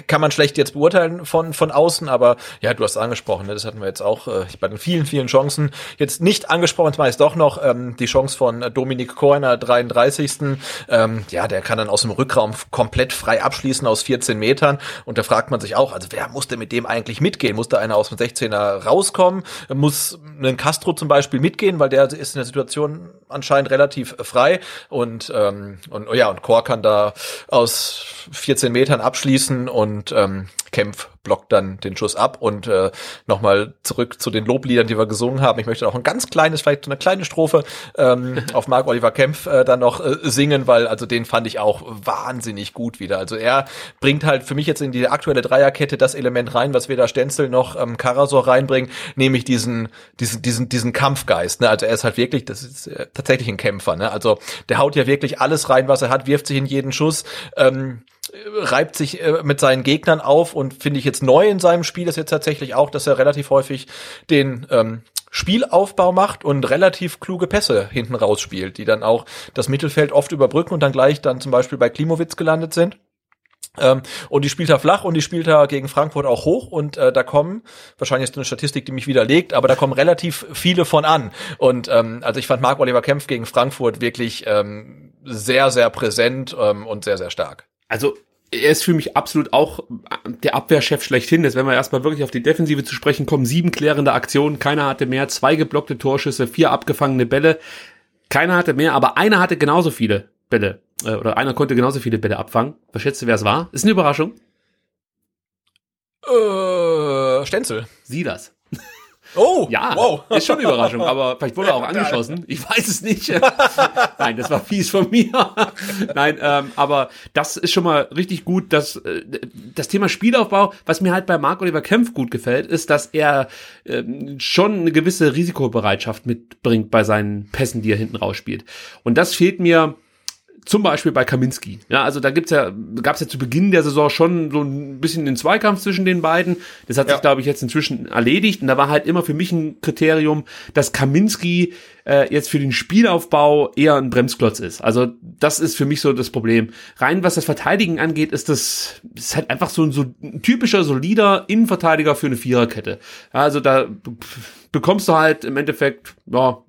kann man schlecht jetzt beurteilen von, von außen, aber ja, du hast angesprochen, ne, das hatten wir jetzt auch äh, bei den vielen, vielen Chancen jetzt nicht angesprochen, zwar ist doch noch ähm, die Chance von Dominik Korner, 33. Ähm, ja, der kann dann aus dem Rückraum komplett frei abschließen aus 14 Metern und da fragt man sich auch, also wer musste mit dem eigentlich mitgehen? Muss da einer aus dem 16er rauskommen? Muss ein Castro zum Beispiel mitgehen, weil der ist in der Situation anscheinend relativ frei und ähm, und oh ja und Chor kann da aus 14 Metern abschließen und ähm, Kempf blockt dann den Schuss ab und äh, nochmal zurück zu den Lobliedern, die wir gesungen haben. Ich möchte auch ein ganz kleines, vielleicht so eine kleine Strophe ähm, (laughs) auf Marc Oliver Kempf äh, dann noch äh, singen, weil also den fand ich auch wahnsinnig gut wieder. Also er bringt halt für mich jetzt in die aktuelle Dreierkette das Element rein, was weder Stenzel noch ähm, Karasor reinbringen, nämlich diesen diesen diesen diesen Kampfgeist. Ne? Also er ist halt wirklich, das ist äh, tatsächlich ein Kämpfer. Ne? Also der haut ja wirklich alles rein, was er hat, wirft sich in jeden Schuss. Ähm, reibt sich äh, mit seinen Gegnern auf und finde ich jetzt neu in seinem Spiel ist jetzt tatsächlich auch, dass er relativ häufig den ähm, Spielaufbau macht und relativ kluge Pässe hinten rausspielt, die dann auch das Mittelfeld oft überbrücken und dann gleich dann zum Beispiel bei Klimowitz gelandet sind. Ähm, und die spielt er flach und die spielt er gegen Frankfurt auch hoch und äh, da kommen, wahrscheinlich ist eine Statistik, die mich widerlegt, aber da kommen relativ viele von an. Und ähm, also ich fand Marc Oliver Kempf gegen Frankfurt wirklich ähm, sehr, sehr präsent ähm, und sehr, sehr stark.
Also er ist für mich absolut auch der Abwehrchef schlechthin. Jetzt, wenn wir erstmal wirklich auf die Defensive zu sprechen kommen, sieben klärende Aktionen, keiner hatte mehr, zwei geblockte Torschüsse, vier abgefangene Bälle. Keiner hatte mehr, aber einer hatte genauso viele Bälle. Äh, oder einer konnte genauso viele Bälle abfangen. Was schätzt du, wer es war? Ist eine Überraschung.
Äh, Stenzel.
Sieh das.
Oh,
Ja,
wow. (laughs)
ist schon eine Überraschung, aber vielleicht wurde er auch angeschossen. Ich weiß es nicht. (laughs) Nein, das war fies von mir. (laughs) Nein, ähm, aber das ist schon mal richtig gut. dass äh, das Thema Spielaufbau, was mir halt bei Marc Oliver Kempf gut gefällt, ist, dass er ähm, schon eine gewisse Risikobereitschaft mitbringt bei seinen Pässen, die er hinten rausspielt. Und das fehlt mir zum Beispiel bei Kaminski. Ja, also da gibt's ja, gab's ja zu Beginn der Saison schon so ein bisschen den Zweikampf zwischen den beiden. Das hat
Ja.
sich, glaube ich, jetzt inzwischen erledigt. Und da war halt immer für mich ein Kriterium, dass Kaminski äh, jetzt für den Spielaufbau eher ein Bremsklotz ist. Also das ist für mich so das Problem. Rein was das Verteidigen angeht, ist das ist halt einfach so ein, so ein typischer, solider Innenverteidiger für eine Viererkette. Ja, also da bekommst du halt im Endeffekt ja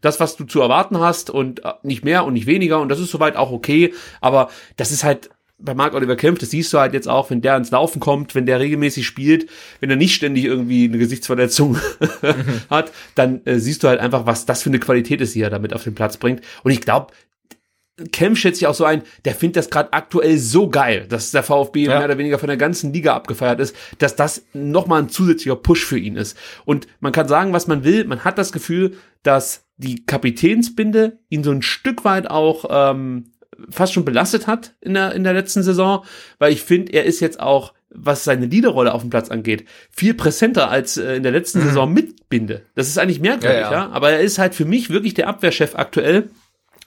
das, was du zu erwarten hast und äh, nicht mehr und nicht weniger und das ist soweit auch okay, aber das ist halt bei Marc Oliver Kempf, das siehst du halt jetzt auch, wenn der ins Laufen kommt, wenn der regelmäßig spielt, wenn er nicht ständig irgendwie eine Gesichtsverletzung (laughs) hat, dann äh, siehst du halt einfach, was das für eine Qualität ist, die er damit auf den Platz bringt. Und ich glaube, Kempf schätze ich auch so ein, der findet das gerade aktuell so geil, dass der VfB
Ja.
mehr oder weniger von der ganzen Liga abgefeiert ist, dass das nochmal ein zusätzlicher Push für ihn ist. Und man kann sagen, was man will, man hat das Gefühl, dass die Kapitänsbinde ihn so ein Stück weit auch ähm, fast schon belastet hat in der, in der letzten Saison, weil ich finde, er ist jetzt auch, was seine Leaderrolle auf dem Platz angeht, viel präsenter als äh, in der letzten Saison mit Binde. Das ist eigentlich merkwürdig, ja,
Ja, ja.
aber er ist halt für mich wirklich der Abwehrchef aktuell.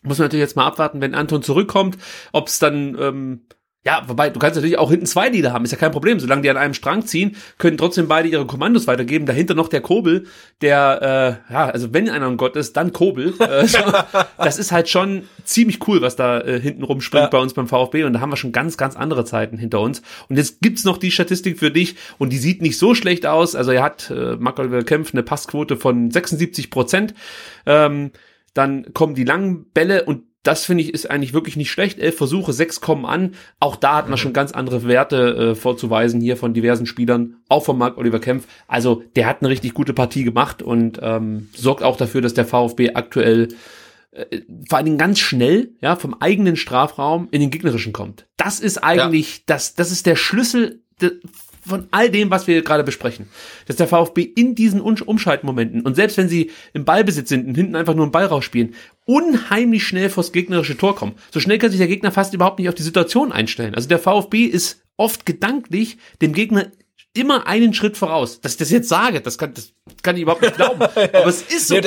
Muss man natürlich jetzt mal abwarten, wenn Anton zurückkommt, ob es dann, ähm, ja, wobei, du kannst natürlich auch hinten zwei Lieder haben, ist ja kein Problem. Solange die an einem Strang ziehen, können trotzdem beide ihre Kommandos weitergeben. Dahinter noch der Kobel, der, äh, ja, also wenn einer ein Gott ist, dann Kobel. Äh, (laughs) das ist halt schon ziemlich cool, was da äh, hinten rumspringt
Ja.
bei uns beim VfB. Und da haben wir schon ganz, ganz andere Zeiten hinter uns. Und jetzt gibt's noch die Statistik für dich und die sieht nicht so schlecht aus. Also er hat, äh, Marc Oliver Kempf, eine Passquote von 76 Prozent. Ähm, dann kommen die langen Bälle und das finde ich ist eigentlich wirklich nicht schlecht. Elf Versuche, sechs kommen an. Auch da hat man schon ganz andere Werte äh, vorzuweisen hier von diversen Spielern, auch von Marc Oliver Kempf. Also der hat eine richtig gute Partie gemacht und ähm, sorgt auch dafür, dass der VfB aktuell äh, vor allen Dingen ganz schnell, ja, vom eigenen Strafraum in den gegnerischen kommt. Das ist eigentlich, das, das ist der Schlüssel von all dem, was wir gerade besprechen. Dass der VfB in diesen Umschaltmomenten und selbst wenn sie im Ballbesitz sind und hinten einfach nur einen Ball rausspielen, unheimlich schnell vors gegnerische Tor kommen. So schnell kann sich der Gegner fast überhaupt nicht auf die Situation einstellen. Also der VfB ist oft gedanklich dem Gegner immer einen Schritt voraus. Dass ich das jetzt sage, das kann, das kann ich überhaupt nicht glauben. (laughs) Aber es ist so.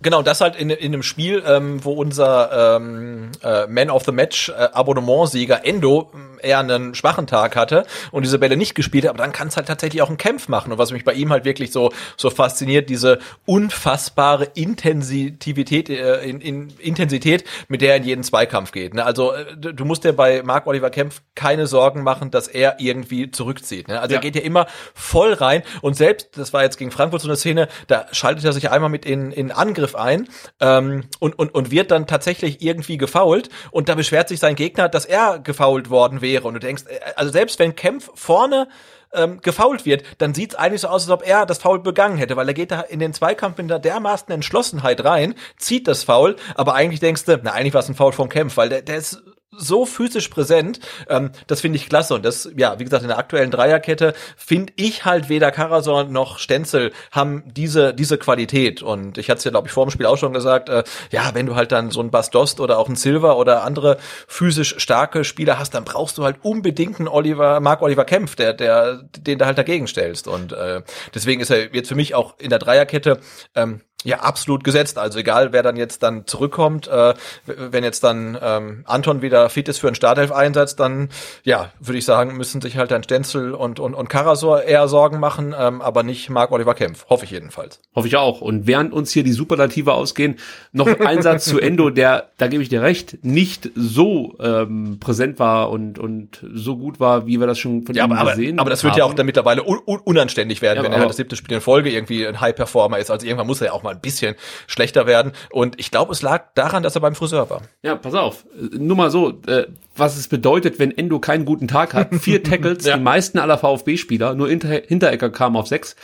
Genau, das halt in, in einem Spiel, ähm, wo unser ähm, äh, Man of the Match äh, Abonnementsieger Endo eher einen schwachen Tag hatte und diese Bälle nicht gespielt hat, aber dann kann es halt tatsächlich auch einen Kämpf machen. Und was mich bei ihm halt wirklich so so fasziniert, diese unfassbare Intensität, äh, in, in, Intensität, mit der er in jeden Zweikampf geht. Ne? Also äh, du musst dir bei Marc Oliver Kempf keine Sorgen machen, dass er irgendwie zurückzieht. Ne? Also
Ja.
er geht ja immer voll rein und selbst, das war jetzt gegen Frankfurt so eine Szene, da schaltet er sich einmal mit in, in Angriff ein ähm, und, und, und wird dann tatsächlich irgendwie gefoult und da beschwert sich sein Gegner, dass er gefoult worden wäre wäre und du denkst, äh, also selbst wenn Kempf vorne ähm, gefault wird, dann sieht's eigentlich so aus, als ob er das Foul begangen hätte, weil er geht da in den Zweikampf mit der dermaßen Entschlossenheit rein, zieht das Foul, aber eigentlich denkst du, na eigentlich war es ein Foul vom Kempf, weil der, der ist so physisch präsent. Ähm, das finde ich klasse. Und das, ja, wie gesagt, in der aktuellen Dreierkette finde ich halt weder Karasor noch Stenzel haben diese, diese Qualität. Und ich hatte es ja, glaube ich, vor dem Spiel auch schon gesagt, äh, ja, wenn du halt dann so ein Bastost oder auch ein Silver oder andere physisch starke Spieler hast, dann brauchst du halt unbedingt einen Oliver, Mark Oliver Kempf, der, der, den du halt dagegen stellst. Und äh, deswegen ist er jetzt für mich auch in der Dreierkette ähm, ja, absolut gesetzt. Also egal, wer dann jetzt dann zurückkommt, äh, wenn jetzt dann ähm, Anton wieder fit ist für einen Startelf-Einsatz, dann ja, würde ich sagen, müssen sich halt dann Stenzel und, und, und Karasor eher Sorgen machen, ähm, aber nicht Marc Oliver Kempf. Hoffe ich jedenfalls.
Hoffe ich auch. Und während uns hier die Superlative ausgehen, noch ein Satz zu Endo, der, da gebe ich dir recht, nicht so ähm, präsent war und, und so gut war, wie wir das schon von
ja,
ihm
aber,
gesehen
aber, aber das wird ja auch dann mittlerweile un, un, unanständig werden,
Ja,
wenn er halt das siebte Spiel in Folge irgendwie ein High-Performer ist. Also irgendwann muss er ja auch mal ein bisschen schlechter werden. Und ich glaube, es lag daran, dass er beim Friseur war.
Ja, pass auf. Nur mal so, äh, was es bedeutet, wenn Endo keinen guten Tag hat. Vier (laughs) Tackles,
Ja.
die meisten aller VfB-Spieler, nur Hinter Hinterecker kam auf sechs.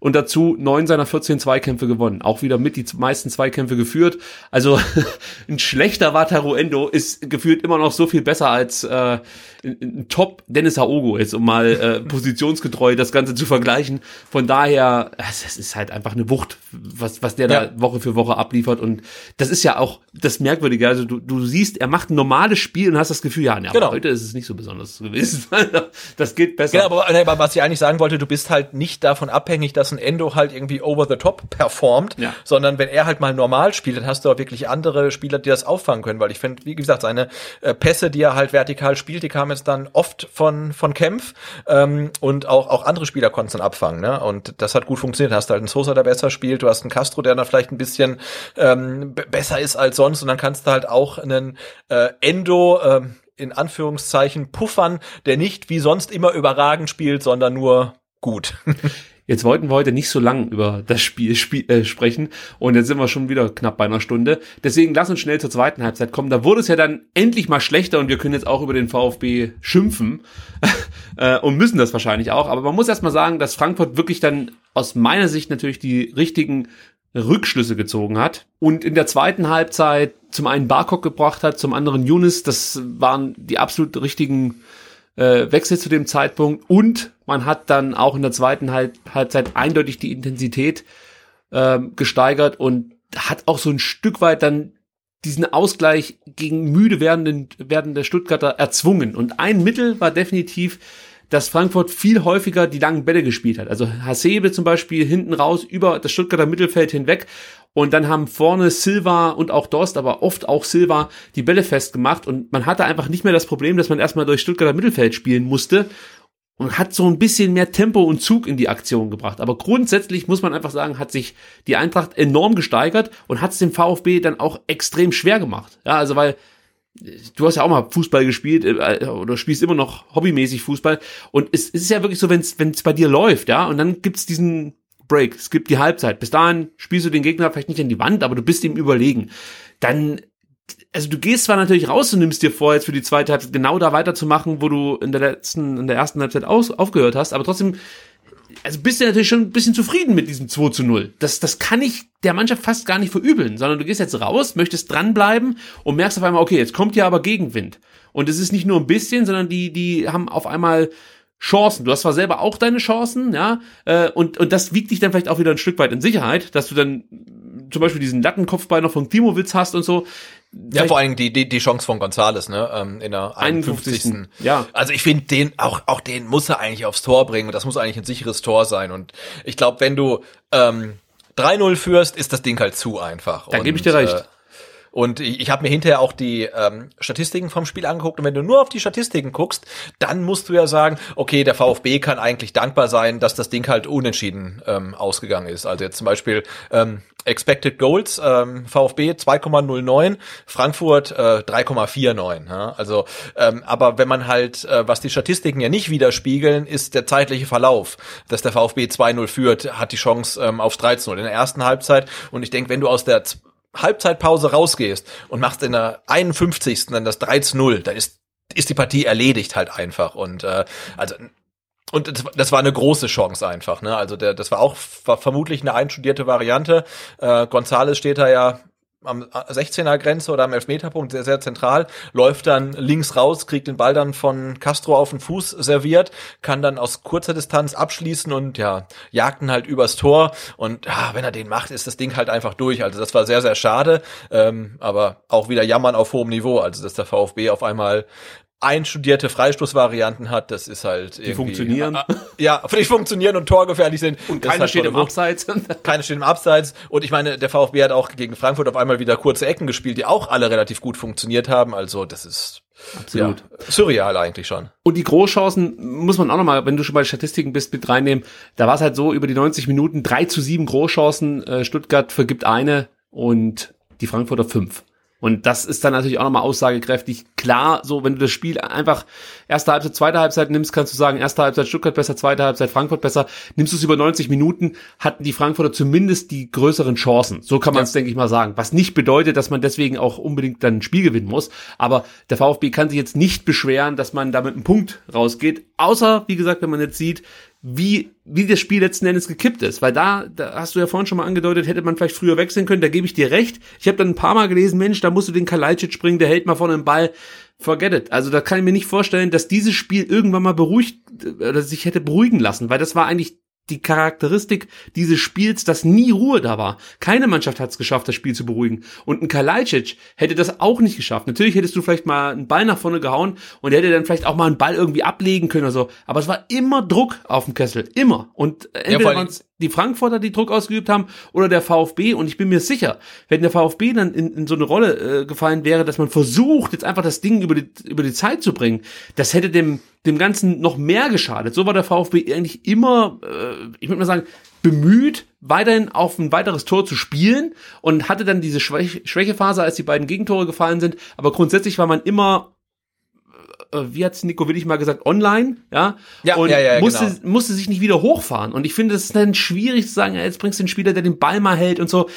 Und dazu neun seiner 14 Zweikämpfe gewonnen. Auch wieder mit die meisten Zweikämpfe geführt. Also (laughs) ein schlechter Wataru Endo ist gefühlt immer noch so viel besser als äh, ein, Top Dennis Aogo, jetzt um mal äh, (laughs) positionsgetreu das Ganze zu vergleichen. Von daher, es ist halt einfach eine Wucht, was, was der
Ja.
da Woche für Woche abliefert. Und das ist ja auch das Merkwürdige. Also du, du siehst, er macht ein normales Spiel und hast das Gefühl, ja, aber
Genau.
heute ist es nicht so besonders gewesen. (laughs) das geht besser.
Genau, aber, aber was ich eigentlich sagen wollte, du bist halt nicht davon abhängig, dass ein Endo halt irgendwie over the top performt,
Ja.
sondern wenn er halt mal normal spielt, dann hast du auch wirklich andere Spieler, die das auffangen können, weil ich finde, wie gesagt, seine äh, Pässe, die er halt vertikal spielt, die kamen jetzt dann oft von von Kempf ähm, und auch auch andere Spieler konnten es dann abfangen, ne? Und das hat gut funktioniert. Du hast halt einen Sosa, der besser spielt, du hast einen Castro, der dann vielleicht ein bisschen ähm, be- besser ist als sonst und dann kannst du halt auch einen äh, Endo ähm, in Anführungszeichen puffern, der nicht wie sonst immer überragend spielt, sondern nur gut. (laughs)
Jetzt wollten wir heute nicht so lang über das Spiel, Spiel äh, sprechen und jetzt sind wir schon wieder knapp bei einer Stunde. Deswegen lass uns schnell zur zweiten Halbzeit kommen. Da wurde es ja dann endlich mal schlechter und wir können jetzt auch über den VfB schimpfen (laughs) äh, und müssen das wahrscheinlich auch. Aber man muss erst mal sagen, dass Frankfurt wirklich dann aus meiner Sicht natürlich die richtigen Rückschlüsse gezogen hat und in der zweiten Halbzeit zum einen Barkok gebracht hat, zum anderen Younes. Das waren die absolut richtigen äh, Wechsel zu dem Zeitpunkt und man hat dann auch in der zweiten Halb Halbzeit eindeutig die Intensität ähm, gesteigert und hat auch so ein Stück weit dann diesen Ausgleich gegen müde werdenden, werdende Stuttgarter erzwungen. Und ein Mittel war definitiv, dass Frankfurt viel häufiger die langen Bälle gespielt hat. Also Hasebe zum Beispiel hinten raus über das Stuttgarter Mittelfeld hinweg. Und dann haben vorne Silva und auch Dorst, aber oft auch Silva die Bälle festgemacht. Und man hatte einfach nicht mehr das Problem, dass man erstmal durch Stuttgarter Mittelfeld spielen musste und hat so ein bisschen mehr Tempo und Zug in die Aktion gebracht. Aber grundsätzlich muss man einfach sagen, hat sich die Eintracht enorm gesteigert und hat es dem VfB dann auch extrem schwer gemacht. Ja, also weil äh, du hast ja auch mal Fußball gespielt äh, oder spielst immer noch hobbymäßig Fußball und es, es ist ja wirklich so, wenn es bei dir läuft, ja, und dann gibt's diesen Break, es gibt die Halbzeit. Bis dahin spielst du den Gegner vielleicht nicht an die Wand, aber du bist ihm überlegen. Dann also du gehst zwar natürlich raus und nimmst dir vor, jetzt für die zweite Halbzeit genau da weiterzumachen, wo du in der letzten, in der ersten Halbzeit aus, aufgehört hast, aber trotzdem, also bist du natürlich schon ein bisschen zufrieden mit diesem 2 zu 0. Das, das kann ich der Mannschaft fast gar nicht verübeln, sondern du gehst jetzt raus, möchtest dranbleiben und merkst auf einmal, okay, jetzt kommt ja aber Gegenwind. Und es ist nicht nur ein bisschen, sondern die, die haben auf einmal Chancen. Du hast zwar selber auch deine Chancen, ja, äh, und, und das wiegt dich dann vielleicht auch wieder ein Stück weit in Sicherheit, dass du dann zum Beispiel diesen Lattenkopfball noch von Klimowitz hast und so.
Ja,
Vielleicht-
vor allem die, die, die Chance von Gonzales, ne, ähm, in der 51.
51.. Ja.
Also ich finde den, auch, auch den muss er eigentlich aufs Tor bringen und das muss eigentlich ein sicheres Tor sein und ich glaube, wenn du, ähm, 3-0 führst, ist das Ding halt zu einfach.
Da gebe ich dir recht.
Äh, und ich, ich habe mir hinterher auch die ähm, Statistiken vom Spiel angeguckt. Und wenn du nur auf die Statistiken guckst, dann musst du ja sagen, okay, der VfB kann eigentlich dankbar sein, dass das Ding halt unentschieden ähm, ausgegangen ist. Also jetzt zum Beispiel ähm, Expected Goals, ähm, VfB 2,09, Frankfurt äh, 3,49. Ja? Also, ähm, aber wenn man halt, äh, was die Statistiken ja nicht widerspiegeln, ist der zeitliche Verlauf, dass der VfB 2-0 führt, hat die Chance ähm, aufs 13-0 in der ersten Halbzeit. Und ich denke, wenn du aus der Halbzeitpause rausgehst und machst in der 51. dann das 3-0, dann ist ist die Partie erledigt halt einfach. Und äh, also und das, war eine große Chance einfach, ne? Also der, das war auch war vermutlich eine einstudierte Variante. Äh, Gonzales steht da ja am 16er Grenze oder am Elfmeterpunkt sehr, sehr zentral, läuft dann links raus, kriegt den Ball dann von Castro auf den Fuß serviert, kann dann aus kurzer Distanz abschließen und ja, jagten halt übers Tor und ja, wenn er den macht, ist das Ding halt einfach durch. Also das war sehr, sehr schade, ähm, aber auch wieder jammern auf hohem Niveau, also dass der VfB auf einmal einstudierte Freistoßvarianten hat, das ist halt
die funktionieren.
Ja, die funktionieren und torgefährlich sind.
Und keine steht im Abseits. (laughs)
keine steht im Abseits. Und ich meine, der VfB hat auch gegen Frankfurt auf einmal wieder kurze Ecken gespielt, die auch alle relativ gut funktioniert haben. Also das ist
Absolut.
Ja, surreal eigentlich schon.
Und die Großchancen muss man auch nochmal, wenn du schon bei Statistiken bist, mit reinnehmen. Da war es halt so, über die 90 Minuten drei zu sieben Großchancen. Äh, Stuttgart vergibt eine und die Frankfurter fünf. Und das ist dann natürlich auch nochmal aussagekräftig. Klar, so wenn du das Spiel einfach erste Halbzeit, zweite Halbzeit nimmst, kannst du sagen, erste Halbzeit Stuttgart besser, zweite Halbzeit Frankfurt besser. Nimmst du es über 90 Minuten, hatten die Frankfurter zumindest die größeren Chancen. So kann man es, ja. denke ich mal, sagen. Was nicht bedeutet, dass man deswegen auch unbedingt dann ein Spiel gewinnen muss. Aber der VfB kann sich jetzt nicht beschweren, dass man da mit einem Punkt rausgeht. Außer, wie gesagt, wenn man jetzt sieht, wie, wie das Spiel letzten Endes gekippt ist. Weil da, da hast du ja vorhin schon mal angedeutet, hätte man vielleicht früher wechseln können, da gebe ich dir recht. Ich habe dann ein paar Mal gelesen, Mensch, da musst du den Kalajdzic springen, der hält mal vorne den Ball. Forget it. Also da kann ich mir nicht vorstellen, dass dieses Spiel irgendwann mal beruhigt oder sich hätte beruhigen lassen, weil das war eigentlich die Charakteristik dieses Spiels, dass nie Ruhe da war. Keine Mannschaft hat es geschafft, das Spiel zu beruhigen. Und ein Kalajdzic hätte das auch nicht geschafft. Natürlich hättest du vielleicht mal einen Ball nach vorne gehauen und hätte dann vielleicht auch mal einen Ball irgendwie ablegen können oder so. Aber es war immer Druck auf dem Kessel. Immer. Und entweder ja, die Frankfurter, die Druck ausgeübt haben, oder der VfB. Und ich bin mir sicher, wenn der VfB dann in, in so eine Rolle äh, gefallen wäre, dass man versucht, jetzt einfach das Ding über die, über die Zeit zu bringen, das hätte dem, dem Ganzen noch mehr geschadet. So war der VfB eigentlich immer, äh, ich würde mal sagen, bemüht, weiterhin auf ein weiteres Tor zu spielen und hatte dann diese Schwäch Schwächephase, als die beiden Gegentore gefallen sind. Aber grundsätzlich war man immer wie hat's Nico Willig mal gesagt, online, ja,
ja
und
ja, ja,
musste,
genau.
musste sich nicht wieder hochfahren. Und ich finde, es ist dann schwierig zu sagen, jetzt bringst du einen Spieler, der den Ball mal hält und so.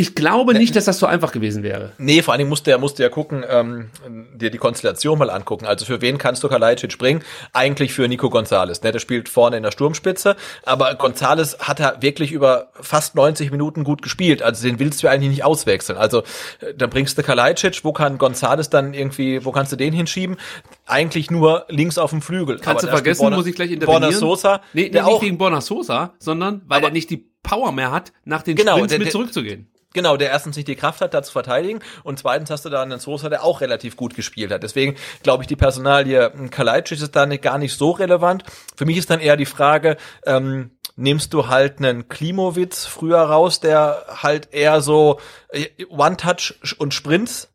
Ich glaube nicht, dass das so einfach gewesen wäre.
Nee, vor allen Dingen musste er musste ja gucken, ähm, dir die Konstellation mal angucken. Also für wen kannst du Kalajdzic bringen? Eigentlich für Nico Gonzalez. Ne? Der spielt vorne in der Sturmspitze, aber Gonzalez hat er wirklich über fast 90 Minuten gut gespielt. Also den willst du eigentlich nicht auswechseln. Also äh, dann bringst du Kalajdzic, wo kann Gonzalez dann irgendwie, wo kannst du den hinschieben? Eigentlich nur links auf dem Flügel.
Kannst aber du vergessen, Borna, muss ich gleich intervenieren.
Borna Sosa.
Nee, nee nicht wegen Borna Sosa, sondern weil er nicht die Power mehr hat, nach den
genau,
Sprints
der,
mit zurückzugehen.
Genau, der erstens nicht die Kraft hat, da zu verteidigen und zweitens hast du da einen Sosa, der auch relativ gut gespielt hat. Deswegen glaube ich, die Personalie Kalajdzic ist da nicht, gar nicht so relevant. Für mich ist dann eher die Frage, ähm, nimmst du halt einen Klimowitz früher raus, der halt eher so äh, One-Touch und Sprints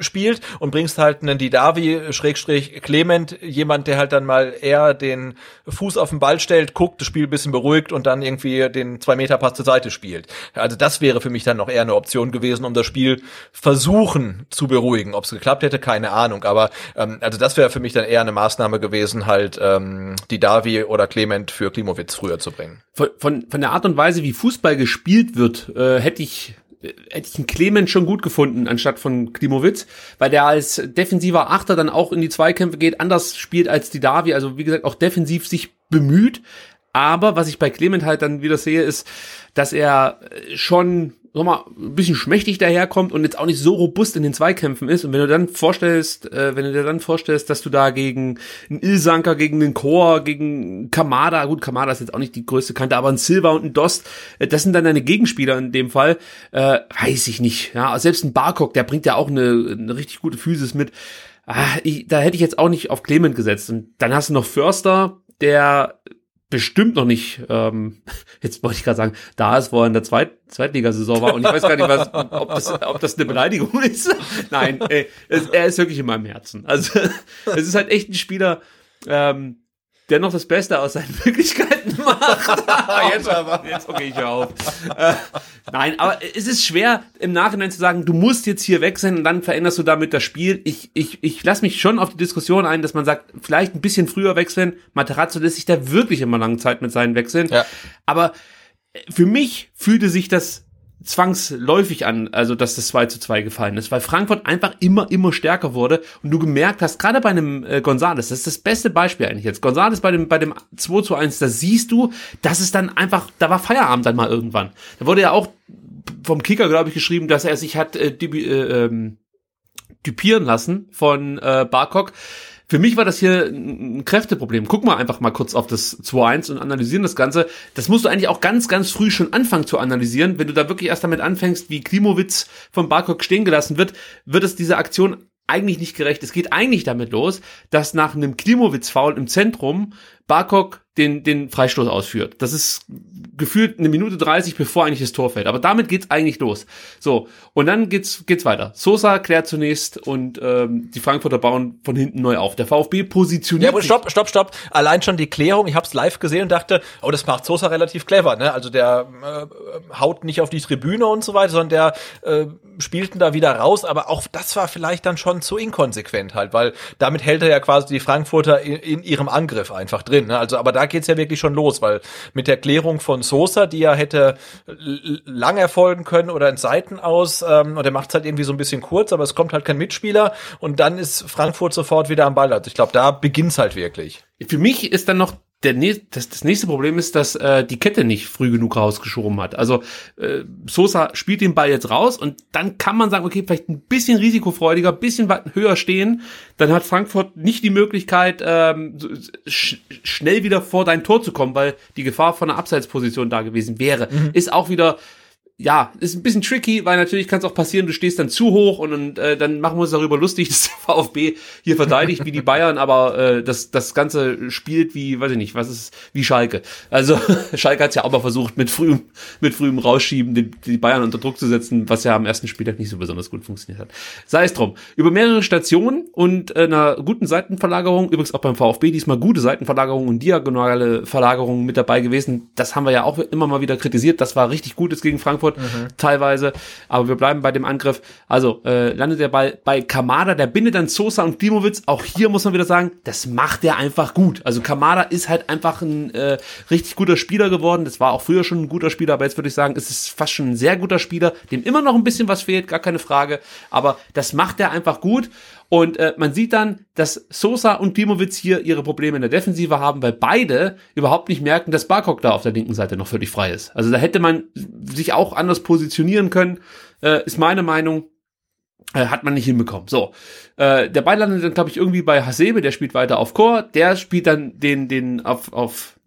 spielt und bringst halt einen Didavi Schrägstrich Clement, jemand, der halt dann mal eher den Fuß auf den Ball stellt, guckt, das Spiel ein bisschen beruhigt und dann irgendwie den zwei Meter Pass zur Seite spielt. Also das wäre für mich dann noch eher eine Option gewesen, um das Spiel versuchen zu beruhigen. Ob es geklappt hätte, keine Ahnung. Aber ähm, also das wäre für mich dann eher eine Maßnahme gewesen, halt ähm, Didavi oder Clement für Klimowitz früher zu bringen.
Von, von, von der Art und Weise, wie Fußball gespielt wird, äh, hätte ich hätte ich einen Clement schon gut gefunden, anstatt von Klimowitz, weil der als defensiver Achter dann auch in die Zweikämpfe geht, anders spielt als die Davi, also wie gesagt, auch defensiv sich bemüht. Aber was ich bei Clement halt dann wieder sehe, ist, dass er schon sag mal, ein bisschen schmächtig daherkommt und jetzt auch nicht so robust in den Zweikämpfen ist. Und wenn du dann vorstellst, äh, wenn du dir dann vorstellst, dass du da gegen einen Ilsanker, gegen einen Chor, gegen Kamada, gut, Kamada ist jetzt auch nicht die größte Kante, aber ein Silva und ein Dost, äh, das sind dann deine Gegenspieler in dem Fall, äh, weiß ich nicht. Ja, selbst ein Barcock, der bringt ja auch eine, eine richtig gute Physis mit. Ah, ich, da hätte ich jetzt auch nicht auf Clement gesetzt. Und dann hast du noch Förster, der bestimmt noch nicht, ähm, (laughs) jetzt wollte ich gerade sagen, da ist, wo er in der Zweit Zweitligasaison war und ich weiß gar nicht, was, ob, das, ob das eine Beleidigung (laughs) ist. Nein, ey, es, er ist wirklich in meinem Herzen. Also (laughs) es ist halt echt ein Spieler, ähm, der noch das Beste aus seinen (laughs) Möglichkeiten macht. (laughs) jetzt aber. Jetzt, okay, ich höre auf. Äh, nein, aber es ist schwer im Nachhinein zu sagen, du musst jetzt hier weg sein und dann veränderst du damit das Spiel. Ich, ich, ich lasse mich schon auf die Diskussion ein, dass man sagt, vielleicht ein bisschen früher wechseln. Materazzo lässt sich da wirklich immer lange Zeit mit seinen Wechseln.
Ja.
Aber für mich fühlte sich das zwangsläufig an, also dass das 2 zu 2 gefallen ist, weil Frankfurt einfach immer, immer stärker wurde und du gemerkt hast, gerade bei einem äh, Gonzales, das ist das beste Beispiel eigentlich jetzt, Gonzales bei dem, bei dem 2 zu 1, da siehst du, dass es dann einfach, da war Feierabend dann mal irgendwann. Da wurde ja auch vom Kicker, glaube ich, geschrieben, dass er sich hat äh, die, äh, ähm, typieren lassen von äh, Barkok. Für mich war das hier ein Kräfteproblem. Guck mal einfach mal kurz auf das 2-1 und analysieren das Ganze. Das musst du eigentlich auch ganz, ganz früh schon anfangen zu analysieren. Wenn du da wirklich erst damit anfängst, wie Klimowitz von Barkok stehen gelassen wird, wird es dieser Aktion eigentlich nicht gerecht. Es geht eigentlich damit los, dass nach einem Klimowitz-Foul im Zentrum Barkok den, den Freistoß ausführt. Das ist gefühlt eine Minute 30, bevor eigentlich das Tor fällt. Aber damit geht's eigentlich los. So, und dann geht's, geht's weiter. Sosa klärt zunächst und ähm, die Frankfurter bauen von hinten neu auf. Der VfB positioniert.
Ja, aber stopp, stopp, stopp. Allein schon die Klärung, ich habe es live gesehen und dachte, oh, das macht Sosa relativ clever, ne? Also der äh, haut nicht auf die Tribüne und so weiter, sondern der äh, spielten da wieder raus, aber auch das war vielleicht dann schon zu inkonsequent halt, weil damit hält er ja quasi die Frankfurter in, in ihrem Angriff einfach drin. Ne? Also, aber da geht's ja wirklich schon los, weil mit der Klärung von Sosa, die ja hätte lang erfolgen können oder in Seiten aus, ähm, und er macht's halt irgendwie so ein bisschen kurz, aber es kommt halt kein Mitspieler und dann ist Frankfurt sofort wieder am Ball. Also ich glaube, da beginnt's halt wirklich.
Für mich ist dann noch der, das, das nächste Problem ist, dass äh, die Kette nicht früh genug rausgeschoben hat. Also äh, Sosa spielt den Ball jetzt raus und dann kann man sagen, okay, vielleicht ein bisschen risikofreudiger, bisschen höher stehen. Dann hat Frankfurt nicht die Möglichkeit, ähm, sch schnell wieder vor dein Tor zu kommen, weil die Gefahr von einer Abseitsposition da gewesen wäre. Mhm. Ist auch wieder ja, ist ein bisschen tricky, weil natürlich kann es auch passieren, du stehst dann zu hoch und, und äh, dann machen wir uns darüber lustig, (laughs) dass der VfB hier verteidigt wie die Bayern, aber äh, das, das Ganze spielt wie, weiß ich nicht, was ist, wie Schalke. Also (laughs) Schalke hat ja auch mal versucht, mit frühem, mit frühem Rausschieben die, die Bayern unter Druck zu setzen, was ja am ersten Spieltag nicht so besonders gut funktioniert hat. Sei es drum. Über mehrere Stationen und äh, einer guten Seitenverlagerung, übrigens auch beim VfB diesmal gute Seitenverlagerung und diagonale Verlagerung mit dabei gewesen. Das haben wir ja auch immer mal wieder kritisiert. Das war richtig gut jetzt gegen Frankfurt Frankfurt mhm. teilweise. Aber wir bleiben bei dem Angriff. Also äh, landet der Ball bei Kamada, der bindet dann Sosa und Klimowitz. Auch hier muss man wieder sagen, das macht er einfach gut. Also Kamada ist halt einfach ein äh, richtig guter Spieler geworden. Das war auch früher schon ein guter Spieler, aber jetzt würde ich sagen, es ist fast schon ein sehr guter Spieler, dem immer noch ein bisschen was fehlt, gar keine Frage. Aber das macht er einfach gut. Und äh, man sieht dann, dass Sosa und Klimowitz hier ihre Probleme in der Defensive haben, weil beide überhaupt nicht merken, dass Barkok da auf der linken Seite noch völlig frei ist. Also da hätte man sich auch anders positionieren können, äh, ist meine Meinung. Äh, hat man nicht hinbekommen. So, äh, der Ball landet dann, glaube ich, irgendwie bei Hasebe, der spielt weiter auf Chor, der spielt dann den, den auf, auf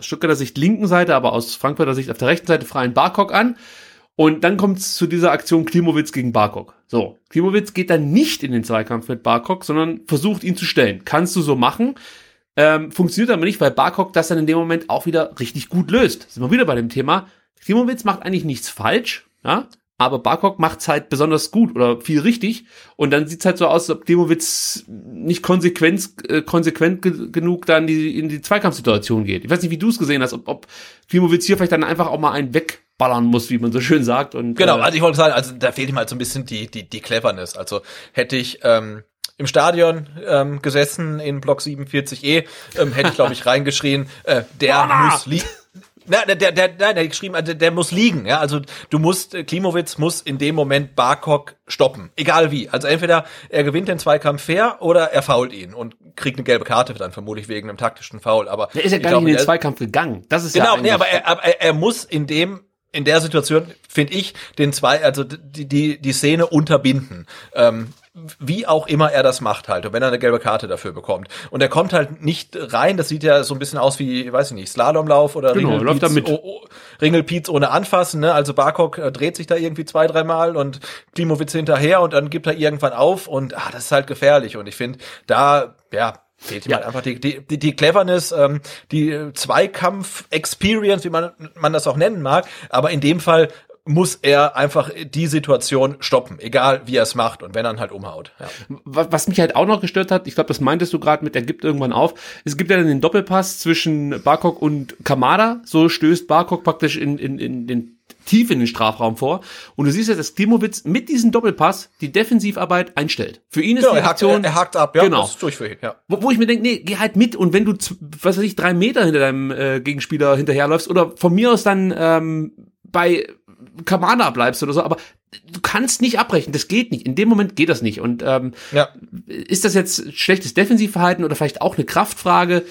Stuttgarter Sicht linken Seite, aber aus Frankfurter Sicht auf der rechten Seite freien Barkok an. Und dann kommt es zu dieser Aktion Klimowitz gegen Barkok. So, Klimowitz geht dann nicht in den Zweikampf mit Barkok, sondern versucht ihn zu stellen. Kannst du so machen. Ähm, funktioniert aber nicht, weil Barkok das dann in dem Moment auch wieder richtig gut löst. Sind wir wieder bei dem Thema. Klimowitz macht eigentlich nichts falsch, ja, aber Barkok macht's halt besonders gut oder viel richtig und dann sieht's halt so aus, als ob Klimowitz nicht konsequent, äh, konsequent ge genug dann die, in die Zweikampfsituation geht. Ich weiß nicht, wie du es gesehen hast, ob, ob Klimowitz hier vielleicht dann einfach auch mal einen weg ballern muss, wie man so schön sagt. Und,
genau, äh, also ich wollte sagen, also da fehlt ihm halt so ein bisschen die, die, die Cleverness. Also hätte ich ähm, im Stadion ähm, gesessen in Block 47e, ähm, hätte ich, glaube ich, (laughs) reingeschrien, äh, der muss liegen. Na, der, der, der, der, der geschrieben, der, der muss liegen, ja. Also du musst, äh, Klimowitz muss in dem Moment Barkok stoppen. Egal wie. Also entweder er gewinnt den Zweikampf fair oder er fault ihn und kriegt eine gelbe Karte dann vermutlich wegen einem taktischen Foul. Aber
der ist ja gar glaub, nicht in den Zweikampf gegangen. Das ist
genau,
ja
nee, aber er, aber er muss in dem in der Situation finde ich den zwei, also die die die Szene unterbinden. Ähm, wie auch immer er das macht halt, und wenn er eine gelbe Karte dafür bekommt. Und er kommt halt nicht rein, das sieht ja so ein bisschen aus wie, weiß ich nicht, Slalomlauf oder
genau, Ringelpiez, läuft
oh, oh, Ringelpiez ohne anfassen, ne? Also Barkok äh, dreht sich da irgendwie zwei, dreimal und Klimowitz hinterher und dann gibt er irgendwann auf und ah, das ist halt gefährlich. Und ich finde, da, ja, Fehlt ihm ja. halt einfach die, die, die, die Cleverness, ähm, die Zweikampf-Experience, wie man, man das auch nennen mag. Aber in dem Fall muss er einfach die Situation stoppen, egal wie er es macht und wenn er dann halt umhaut. Ja.
Was mich halt auch noch gestört hat, ich glaube, das meintest du gerade mit, er gibt irgendwann auf. Es gibt ja dann den Doppelpass zwischen Barkok und Kamada. So stößt Barkok praktisch in, in, in den tief in den Strafraum vor. Und du siehst ja, dass Klimowitz mit diesem Doppelpass die Defensivarbeit einstellt. Für ihn ist ja, die Aktion...
Er, er hakt ab, ja.
Genau. Das ist durch für ihn, ja. Wo, wo ich mir denke, nee, geh halt mit. Und wenn du, was weiß ich, drei Meter hinter deinem äh, Gegenspieler hinterherläufst oder von mir aus dann ähm, bei Kamada bleibst oder so, aber du kannst nicht abbrechen, das geht nicht. In dem Moment geht das nicht. Und ähm,
Ja.
ist das jetzt schlechtes Defensivverhalten oder vielleicht auch eine Kraftfrage?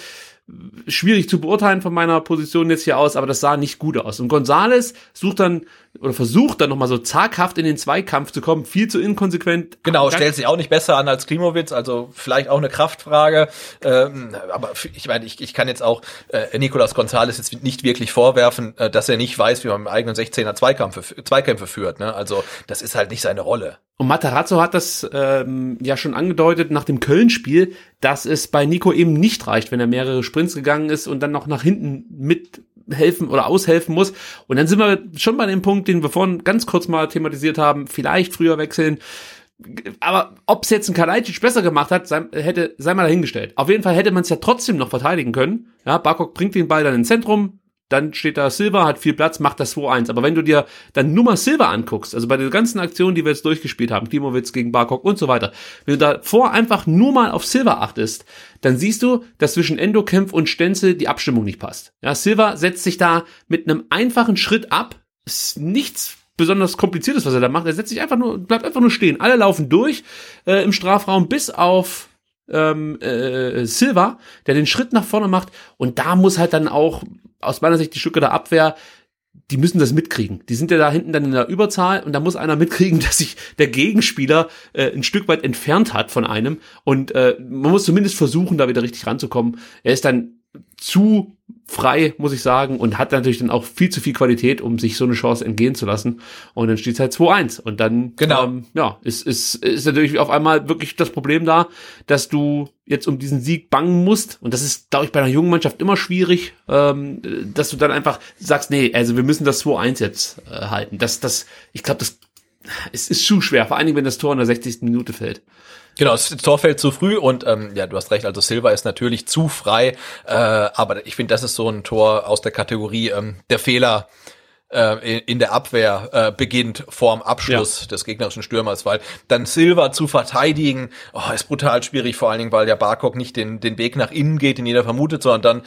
Schwierig zu beurteilen von meiner Position jetzt hier aus, aber das sah nicht gut aus. Und Gonzales sucht dann oder versucht dann nochmal so zaghaft in den Zweikampf zu kommen, viel zu inkonsequent.
Genau, stellt sich auch nicht besser an als Klimowitz, also vielleicht auch eine Kraftfrage. Ähm, aber ich meine, ich, ich kann jetzt auch äh, Nicolas Gonzalez jetzt nicht wirklich vorwerfen, äh, dass er nicht weiß, wie man im eigenen 16er Zweikämpfe, Zweikämpfe führt. Ne? Also das ist halt nicht seine Rolle.
Und Matarazzo hat das ähm, ja schon angedeutet nach dem Köln-Spiel, dass es bei Nico eben nicht reicht, wenn er mehrere Sprints gegangen ist und dann noch nach hinten mithelfen oder aushelfen muss. Und dann sind wir schon bei dem Punkt, den wir vorhin ganz kurz mal thematisiert haben, vielleicht früher wechseln. Aber ob es jetzt ein Kalajdzic besser gemacht hat, sei, hätte, sei mal dahingestellt. Auf jeden Fall hätte man es ja trotzdem noch verteidigen können. Ja, Barkok bringt den Ball dann ins Zentrum, dann steht da Silva, hat viel Platz, macht das 2-1. Aber wenn du dir dann nur mal Silva anguckst, also bei den ganzen Aktionen, die wir jetzt durchgespielt haben, Klimowitz gegen Barkok und so weiter, wenn du davor einfach nur mal auf Silva achtest, dann siehst du, dass zwischen Endo, Kempf und Stenzel die Abstimmung nicht passt. Ja, Silva setzt sich da mit einem einfachen Schritt ab, ist nichts besonders kompliziertes, was er da macht. Er setzt sich einfach nur, bleibt einfach nur stehen. Alle laufen durch äh, im Strafraum bis auf ähm, äh, Silva, der den Schritt nach vorne macht. Und da muss halt dann auch aus meiner Sicht die Stücke der Abwehr, die müssen das mitkriegen. Die sind ja da hinten dann in der Überzahl und da muss einer mitkriegen, (laughs) dass sich der Gegenspieler äh, ein Stück weit entfernt hat von einem. Und äh, man muss zumindest versuchen, da wieder richtig ranzukommen. Er ist dann zu frei, muss ich sagen, und hat natürlich dann auch viel zu viel Qualität, um sich so eine Chance entgehen zu lassen. Und dann steht es halt 2-1. Und dann,
Genau.
ähm, ja, ist, ist, ist natürlich auf einmal wirklich das Problem da, dass du jetzt um diesen Sieg bangen musst. Und das ist, glaube ich, bei einer jungen Mannschaft immer schwierig, ähm, dass du dann einfach sagst, nee, also wir müssen das 2-1 jetzt äh, halten. Das, das, ich glaube, das es ist zu schwer, vor allen Dingen, wenn das Tor in der 60. Minute fällt.
Genau, das Tor fällt zu früh und ähm, ja, du hast recht, also Silva ist natürlich zu frei, äh, aber ich finde, das ist so ein Tor aus der Kategorie ähm, der Fehler äh, in- der Abwehr äh, beginnt vorm Abschluss des gegnerischen Stürmers, weil dann Silva zu verteidigen, oh, ist brutal schwierig, vor allen Dingen, weil der Barkok nicht den, den Weg nach innen geht, den jeder vermutet, sondern dann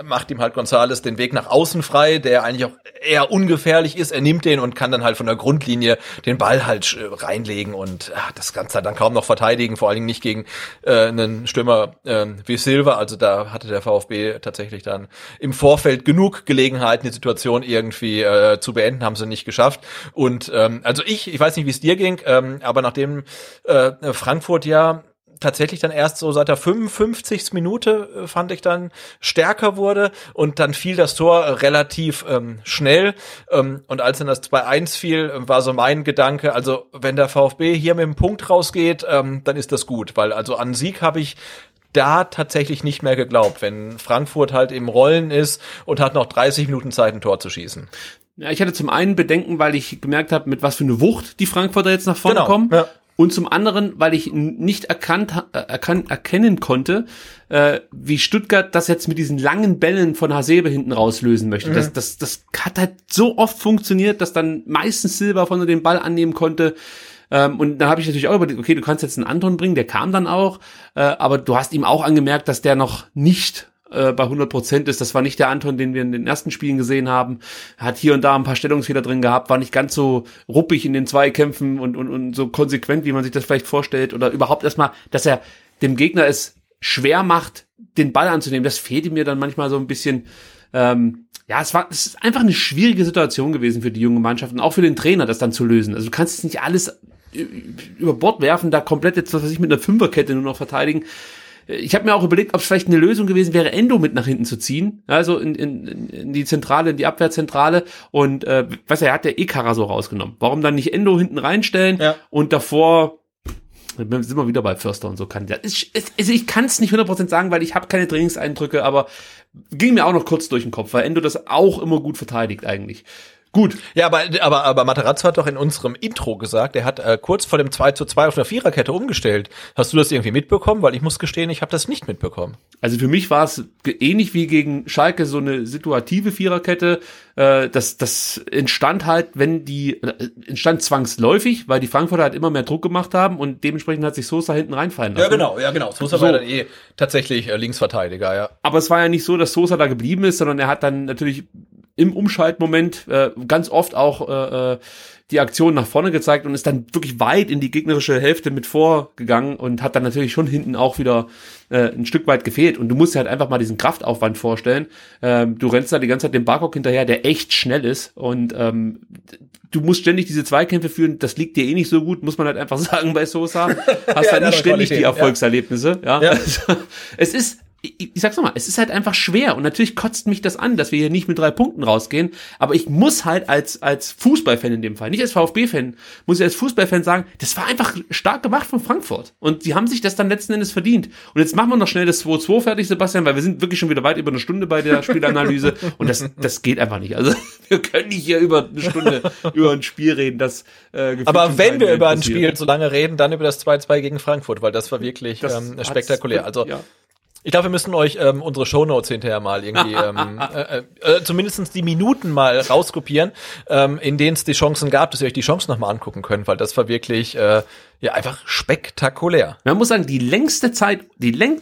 äh, macht ihm halt Gonzales den Weg nach außen frei, der eigentlich auch eher ungefährlich ist. Er nimmt den und kann dann halt von der Grundlinie den Ball halt äh, reinlegen und ach, das Ganze dann kaum noch verteidigen, vor allen Dingen nicht gegen äh, einen Stürmer äh, wie Silva. Also da hatte der VfB tatsächlich dann im Vorfeld genug Gelegenheiten, die Situation irgendwie äh, zu beenden, haben sie nicht geschafft. Und ähm, also ich, ich weiß nicht, wie es dir ging, ähm, aber nachdem äh, Frankfurt ja tatsächlich dann erst so seit der 55. Minute äh, fand ich dann stärker wurde und dann fiel das Tor äh, relativ ähm, schnell ähm, und als dann das 2-1 fiel, äh, war so mein Gedanke, also wenn der VfB hier mit dem Punkt rausgeht, ähm, dann ist das gut, weil also an Sieg habe ich da tatsächlich nicht mehr geglaubt, wenn Frankfurt halt im Rollen ist und hat noch 30 Minuten Zeit, ein Tor zu schießen.
Ja, ich hatte zum einen Bedenken, weil ich gemerkt habe, mit was für eine Wucht die Frankfurter jetzt nach vorne
Genau,
kommen.
ja.
Und zum anderen, weil ich nicht erkannt, äh, erkan erkennen konnte, äh, wie Stuttgart das jetzt mit diesen langen Bällen von Hasebe hinten rauslösen möchte.
Mhm.
Das, das, das hat halt so oft funktioniert, dass dann meistens Silber von den Ball annehmen konnte. Ähm, und dann habe ich natürlich auch überlegt, okay, du kannst jetzt einen Anton bringen, der kam dann auch, äh, aber du hast ihm auch angemerkt, dass der noch nicht äh, bei 100 Prozent ist. Das war nicht der Anton, den wir in den ersten Spielen gesehen haben. Hat hier und da ein paar Stellungsfehler drin gehabt, war nicht ganz so ruppig in den Zweikämpfen und, und, und so konsequent, wie man sich das vielleicht vorstellt. Oder überhaupt erstmal, dass er dem Gegner es schwer macht, den Ball anzunehmen. Das fehlte mir dann manchmal so ein bisschen. Ähm, ja, es war es ist einfach eine schwierige Situation gewesen für die junge Mannschaft und auch für den Trainer, das dann zu lösen. Also du kannst jetzt nicht alles ü- über Bord werfen, da komplett jetzt, was weiß ich, mit einer Fünferkette nur noch verteidigen. Ich habe mir auch überlegt, ob es vielleicht eine Lösung gewesen wäre, Endo mit nach hinten zu ziehen, also in, in, in die Zentrale, in die Abwehrzentrale und äh, was er hat der eh so rausgenommen. Warum dann nicht Endo hinten reinstellen
Ja.
und davor dann sind wir wieder bei Förster und so kann ja. Ich, also ich kann es nicht 100% sagen, weil ich habe keine Trainingseindrücke, aber ging mir auch noch kurz durch den Kopf, weil Endo das auch immer gut verteidigt eigentlich. Gut,
Ja, aber, aber, aber Materazzo hat doch in unserem Intro gesagt, er hat äh, kurz vor dem 2 zu 2 auf eine Viererkette umgestellt. Hast du das irgendwie mitbekommen? Weil ich muss gestehen, ich habe das nicht mitbekommen.
Also für mich war es ähnlich wie gegen Schalke so eine situative Viererkette. Äh, das, das entstand halt, wenn die, äh, entstand zwangsläufig, weil die Frankfurter halt immer mehr Druck gemacht haben und dementsprechend hat sich Sosa hinten reinfallen lassen.
ja genau. Sosa
So.
war dann eh tatsächlich äh, Linksverteidiger, ja.
Aber es war ja nicht so, dass Sosa da geblieben ist, sondern er hat dann natürlich im Umschaltmoment äh, ganz oft auch äh, äh, die Aktion nach vorne gezeigt und ist dann wirklich weit in die gegnerische Hälfte mit vorgegangen und hat dann natürlich schon hinten auch wieder äh, ein Stück weit gefehlt. Und du musst dir halt einfach mal diesen Kraftaufwand vorstellen. Ähm, du rennst da die ganze Zeit dem Barcock hinterher, der echt schnell ist und ähm, du musst ständig diese Zweikämpfe führen. Das liegt dir eh nicht so gut, muss man halt einfach (laughs) sagen bei Sosa. Hast
Ja,
halt nicht ständig
Qualität,
die Erfolgserlebnisse. Ja.
Ja.
Also, (laughs) es ist ich, ich sag's nochmal, es ist halt einfach schwer und natürlich kotzt mich das an, dass wir hier nicht mit drei Punkten rausgehen, aber ich muss halt als, als Fußballfan in dem Fall, nicht als VfB-Fan, muss ich als Fußballfan sagen, das war einfach stark gemacht von Frankfurt und die haben sich das dann letzten Endes verdient. Und jetzt machen wir noch schnell das 2-2 fertig, Sebastian, weil wir sind wirklich schon wieder weit über eine Stunde bei der Spielanalyse (laughs) und das, das geht einfach nicht. Also (laughs) wir können nicht hier über eine Stunde über ein Spiel reden, das äh,
Aber wenn wir über ein. Spiel so lange reden, dann über das 2-2 gegen Frankfurt, weil das war wirklich
Das
ähm, spektakulär. Also
ja.
Ich glaube, wir müssen euch ähm, unsere Shownotes hinterher mal irgendwie ähm, (laughs) äh, äh, äh, zumindest die Minuten mal rauskopieren, ähm, in denen es die Chancen gab, dass ihr euch die Chancen nochmal angucken könnt, weil das war wirklich äh, ja einfach spektakulär.
Man muss sagen, die längste Zeit, die läng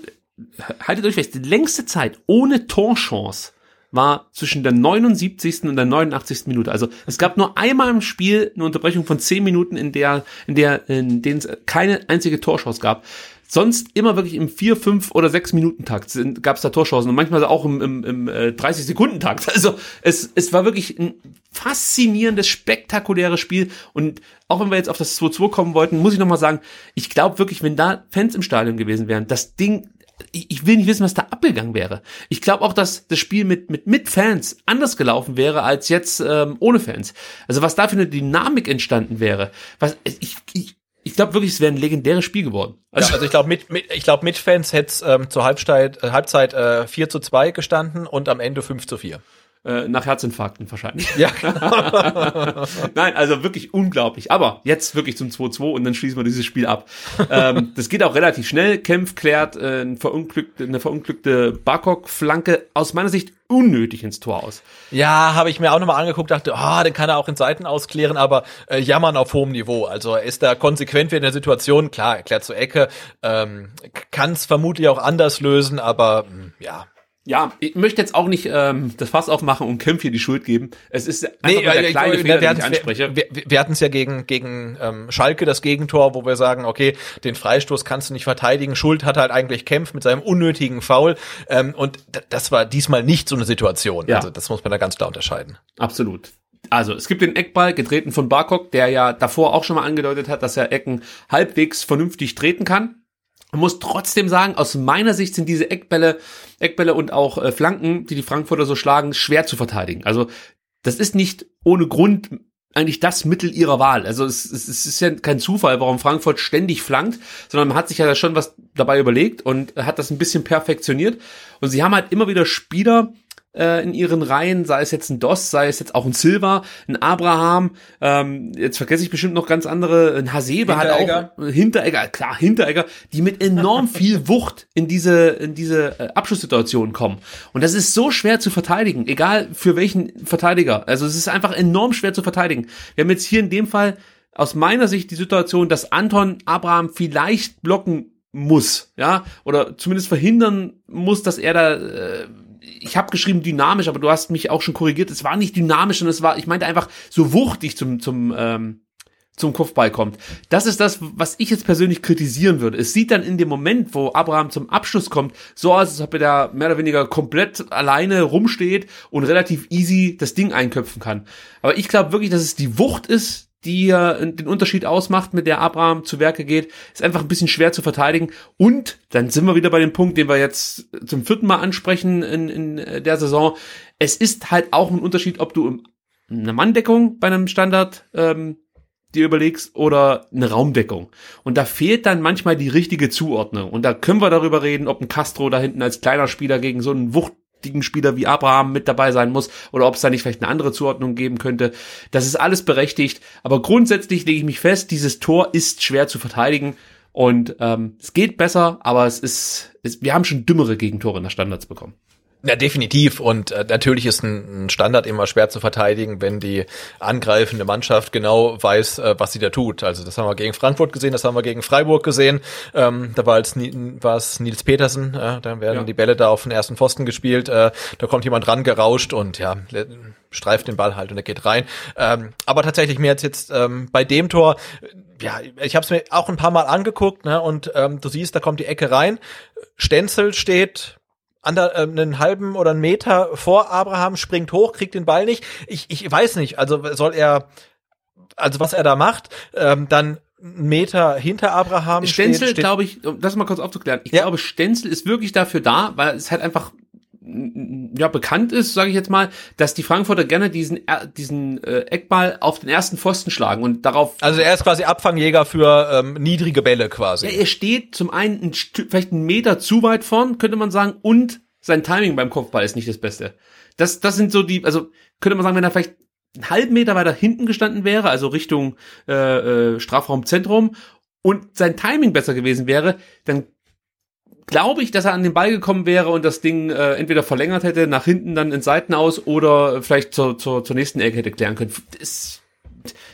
haltet euch fest, die längste Zeit ohne Torchance war zwischen der 79. und der 89. Minute. Also es gab nur einmal im Spiel eine Unterbrechung von 10 Minuten, in der, in der, in denen es keine einzige Torchance gab. Sonst immer wirklich im 4, 5 oder 6 Minuten Takt gab es da Torchancen und manchmal auch im, im, im äh, 30 Sekunden Takt. Also es, es war wirklich ein faszinierendes, spektakuläres Spiel und auch wenn wir jetzt auf das 2-2 kommen wollten, muss ich nochmal sagen, ich glaube wirklich, wenn da Fans im Stadion gewesen wären, das Ding ich will nicht wissen, was da abgegangen wäre. Ich glaube auch, dass das Spiel mit, mit, mit Fans anders gelaufen wäre als jetzt ähm, ohne Fans. Also was da für eine Dynamik entstanden wäre. Was, ich, ich, ich glaube wirklich, es wäre ein legendäres Spiel geworden.
Also, ja, also ich glaube, mit, mit, ich glaub, mit Fans hätte es ähm, zur Halbzeit, äh, Halbzeit äh, 4 zu 2 gestanden und am Ende 5 zu 4.
äh, nach Herzinfarkten wahrscheinlich.
Ja, (laughs)
Nein, also wirklich unglaublich. Aber jetzt wirklich zum 2-2 und dann schließen wir dieses Spiel ab. ähm, (laughs) das geht auch relativ schnell. Kempf klärt äh, ein verunglückte, eine verunglückte Barkok-Flanke aus meiner Sicht unnötig ins Tor aus.
ja habe ich mir auch nochmal angeguckt, dachte, ah, den kann er auch in Seiten ausklären, aber äh, jammern auf hohem Niveau. Also er ist da konsequent in der Situation, klar, erklärt zur Ecke, ähm, kann es vermutlich auch anders lösen, aber mh, ja,
Ja, ich möchte jetzt auch nicht ähm, das Fass aufmachen und Kempf hier die Schuld geben. Es ist einfach nur der
äh,
kleine
wir,
Fehler,
wir,
den ich anspreche.
wir, wir, wir hatten es ja gegen, gegen ähm, Schalke, das Gegentor, wo wir sagen, okay, den Freistoß kannst du nicht verteidigen. Schuld hat halt eigentlich Kempf mit seinem unnötigen Foul. Ähm, und das war diesmal nicht so eine Situation.
Ja.
Also das muss man da ganz klar unterscheiden.
Absolut. Also es gibt den Eckball, getreten von Barkok, der ja davor auch schon mal angedeutet hat, dass er Ecken halbwegs vernünftig treten kann. Man muss trotzdem sagen, aus meiner Sicht sind diese Eckbälle, Eckbälle und auch äh, Flanken, die die Frankfurter so schlagen, schwer zu verteidigen. Also das ist nicht ohne Grund eigentlich das Mittel ihrer Wahl. Also es, es, es ist ja kein Zufall, warum Frankfurt ständig flankt, sondern man hat sich ja schon was dabei überlegt und hat das ein bisschen perfektioniert. Und sie haben halt immer wieder Spieler, äh, in ihren Reihen, sei es jetzt ein Doss, sei es jetzt auch ein Silva, ein Abraham, ähm, jetzt vergesse ich bestimmt noch ganz andere, ein Hasebe hat auch, Hinteregger, klar, Hinteregger, die mit enorm (laughs) viel Wucht in diese, in diese äh, Abschlusssituation kommen. Und das ist so schwer zu verteidigen, egal für welchen Verteidiger. Also es ist einfach enorm schwer zu verteidigen. Wir haben jetzt hier in dem Fall aus meiner Sicht die Situation, dass Anton Abraham vielleicht blocken muss, ja, oder zumindest verhindern muss, dass er da äh, ich habe geschrieben dynamisch, aber du hast mich auch schon korrigiert. Es war nicht dynamisch, sondern es war, ich meinte einfach so wuchtig zum zum ähm, zum Kopfball kommt. Das ist das, was ich jetzt persönlich kritisieren würde. Es sieht dann in dem Moment, wo Abraham zum Abschluss kommt, so aus, als ob er da mehr oder weniger komplett alleine rumsteht und relativ easy das Ding einköpfen kann. Aber ich glaube wirklich, dass es die Wucht ist, die äh, den Unterschied ausmacht, mit der Abraham zu Werke geht, ist einfach ein bisschen schwer zu verteidigen. Und dann sind wir wieder bei dem Punkt, den wir jetzt zum vierten Mal ansprechen in, in der Saison. Es ist halt auch ein Unterschied, ob du eine Manndeckung bei einem Standard ähm, dir überlegst oder eine Raumdeckung. Und da fehlt dann manchmal die richtige Zuordnung. Und da können wir darüber reden, ob ein Castro da hinten als kleiner Spieler gegen so einen wuchtigen Spieler wie Abraham mit dabei sein muss oder ob es da nicht vielleicht eine andere Zuordnung geben könnte. Das ist alles berechtigt. Aber grundsätzlich lege ich mich fest, dieses Tor ist schwer zu verteidigen. Und ähm, es geht besser, aber es ist, es, wir haben schon dümmere Gegentore der Standards bekommen.
Ja, definitiv. Und äh, natürlich ist ein, ein Standard immer schwer zu verteidigen, wenn die angreifende Mannschaft genau weiß, äh, was sie da tut. Also das haben wir gegen Frankfurt gesehen, das haben wir gegen Freiburg gesehen. Ähm, da war es, war es Nils Petersen, äh, da werden ja. die Bälle da auf den ersten Pfosten gespielt. Äh, da kommt jemand ran gerauscht und ja, streift den Ball halt und er geht rein. Ähm, aber tatsächlich mir jetzt jetzt ähm, bei dem Tor ja, ich habe es mir auch ein paar Mal angeguckt, ne, und ähm, du siehst, da kommt die Ecke rein. Stenzel steht ander, äh, einen halben oder einen Meter vor Abraham, springt hoch, kriegt den Ball nicht. Ich, ich weiß nicht, also soll er, also was er da macht, ähm, dann einen Meter hinter Abraham.
Stenzel, glaube ich, um das mal kurz aufzuklären, ich ja. glaube, Stenzel ist wirklich dafür da, weil es halt einfach ja bekannt ist, sage ich jetzt mal, dass die Frankfurter gerne diesen diesen äh, Eckball auf den ersten Pfosten schlagen und darauf.
Also er ist quasi Abfangjäger für ähm, niedrige Bälle quasi.
Ja, er steht zum einen ein vielleicht einen Meter zu weit vorn, könnte man sagen, und sein Timing beim Kopfball ist nicht das Beste. Das das sind so die, also könnte man sagen, wenn er vielleicht einen halben Meter weiter hinten gestanden wäre, also Richtung äh, äh, Strafraumzentrum und sein Timing besser gewesen wäre, dann glaube ich, dass er an den Ball gekommen wäre und das Ding äh, entweder verlängert hätte, nach hinten dann in Seiten aus oder vielleicht zur, zur, zur nächsten Ecke hätte klären können. Das,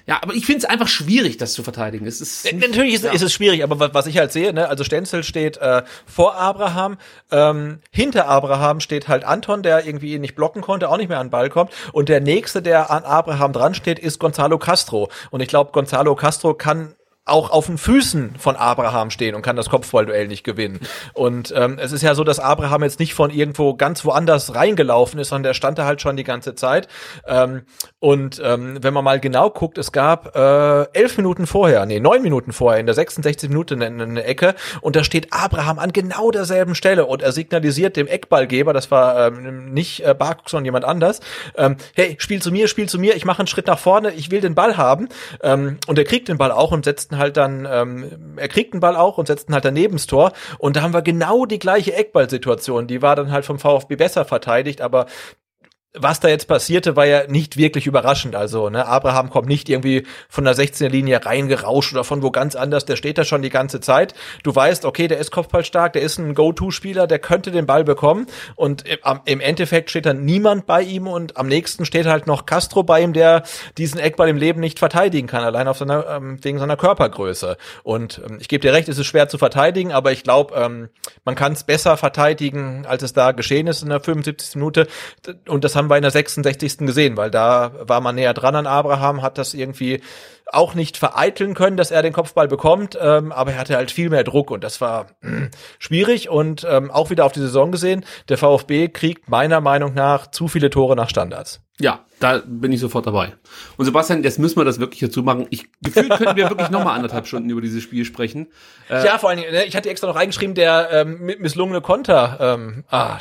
ja, aber ich finde es einfach schwierig, das zu verteidigen. Es ist
Natürlich ist, ja. ist, es schwierig, aber was ich halt sehe, ne, also Stenzel steht äh, vor Abraham, ähm, hinter Abraham steht halt Anton, der irgendwie ihn nicht blocken konnte, auch nicht mehr an den Ball kommt. Und der nächste, der an Abraham dran steht, ist Gonzalo Castro. Und ich glaube, Gonzalo Castro kann auch auf den Füßen von Abraham stehen und kann das Kopfballduell nicht gewinnen. Und ähm, es ist ja so, dass Abraham jetzt nicht von irgendwo ganz woanders reingelaufen ist, sondern der stand da halt schon die ganze Zeit. Ähm, und ähm, wenn man mal genau guckt, es gab äh, elf Minuten vorher, nee, neun Minuten vorher, in der 66 Minute eine, eine Ecke und da steht Abraham an genau derselben Stelle und er signalisiert dem Eckballgeber, das war ähm, nicht äh, Barcock, sondern jemand anders, ähm, hey, spiel zu mir, spiel zu mir, ich mache einen Schritt nach vorne, ich will den Ball haben. Ähm, und er kriegt den Ball auch und setzt halt dann, ähm, er kriegt den Ball auch und setzt ihn halt daneben ins Tor. Und da haben wir genau die gleiche Eckballsituation. Die war dann halt vom VfB besser verteidigt, aber was da jetzt passierte, war ja nicht wirklich überraschend. Also, ne, Abraham kommt nicht irgendwie von der 16er Linie reingerauscht oder von wo ganz anders. Der steht da schon die ganze Zeit. Du weißt, okay, der ist kopfballstark, der ist ein Go-To-Spieler, der könnte den Ball bekommen. Und im Endeffekt steht dann niemand bei ihm und am nächsten steht halt noch Castro bei ihm, der diesen Eckball im Leben nicht verteidigen kann, allein auf seiner, ähm, wegen seiner Körpergröße. Und ähm, ich gebe dir recht, es ist schwer zu verteidigen, aber ich glaube, ähm, man kann es besser verteidigen, als es da geschehen ist in der 75. Minute. Und das haben haben wir in der 66. gesehen, weil da war man näher dran an Abraham, hat das irgendwie auch nicht vereiteln können, dass er den Kopfball bekommt, ähm, aber er hatte halt viel mehr Druck und das war mh, schwierig und ähm, auch wieder auf die Saison gesehen, der VfB kriegt meiner Meinung nach zu viele Tore nach Standards.
Ja, da bin ich sofort dabei. Und Sebastian, jetzt müssen wir das wirklich dazu machen. Ich gefühlt könnten wir wirklich noch mal anderthalb Stunden über dieses Spiel sprechen.
Äh, ja, vor allen Dingen, ne, ich hatte extra noch reingeschrieben, der ähm, misslungene Konter. Ähm, ah,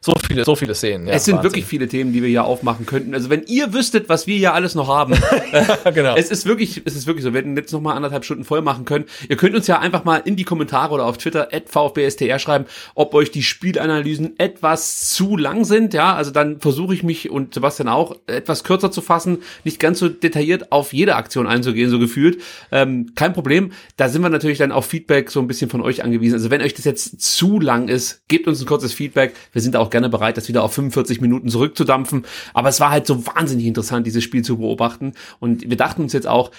so viele, so viele Szenen.
Ja, es sind Wahnsinn. wirklich viele Themen, die wir hier aufmachen könnten. Also wenn ihr wüsstet, was wir hier alles noch haben, (laughs) äh, genau. es ist wirklich, es ist wirklich so. Wir hätten jetzt noch mal anderthalb Stunden voll machen können. Ihr könnt uns ja einfach mal in die Kommentare oder auf Twitter @vfbstr schreiben, ob euch die Spielanalysen etwas zu lang sind. Ja, also dann versuche ich mich und Sebastian auch etwas kürzer zu fassen, nicht ganz so detailliert auf jede Aktion einzugehen, so gefühlt. Ähm, kein Problem. Da sind wir natürlich dann auf Feedback so ein bisschen von euch angewiesen. Also wenn euch das jetzt zu lang ist, gebt uns ein kurzes Feedback. Wir sind auch gerne bereit, das wieder auf 45 Minuten zurückzudampfen. Aber es war halt so wahnsinnig interessant, dieses Spiel zu beobachten. Und wir dachten uns jetzt auch,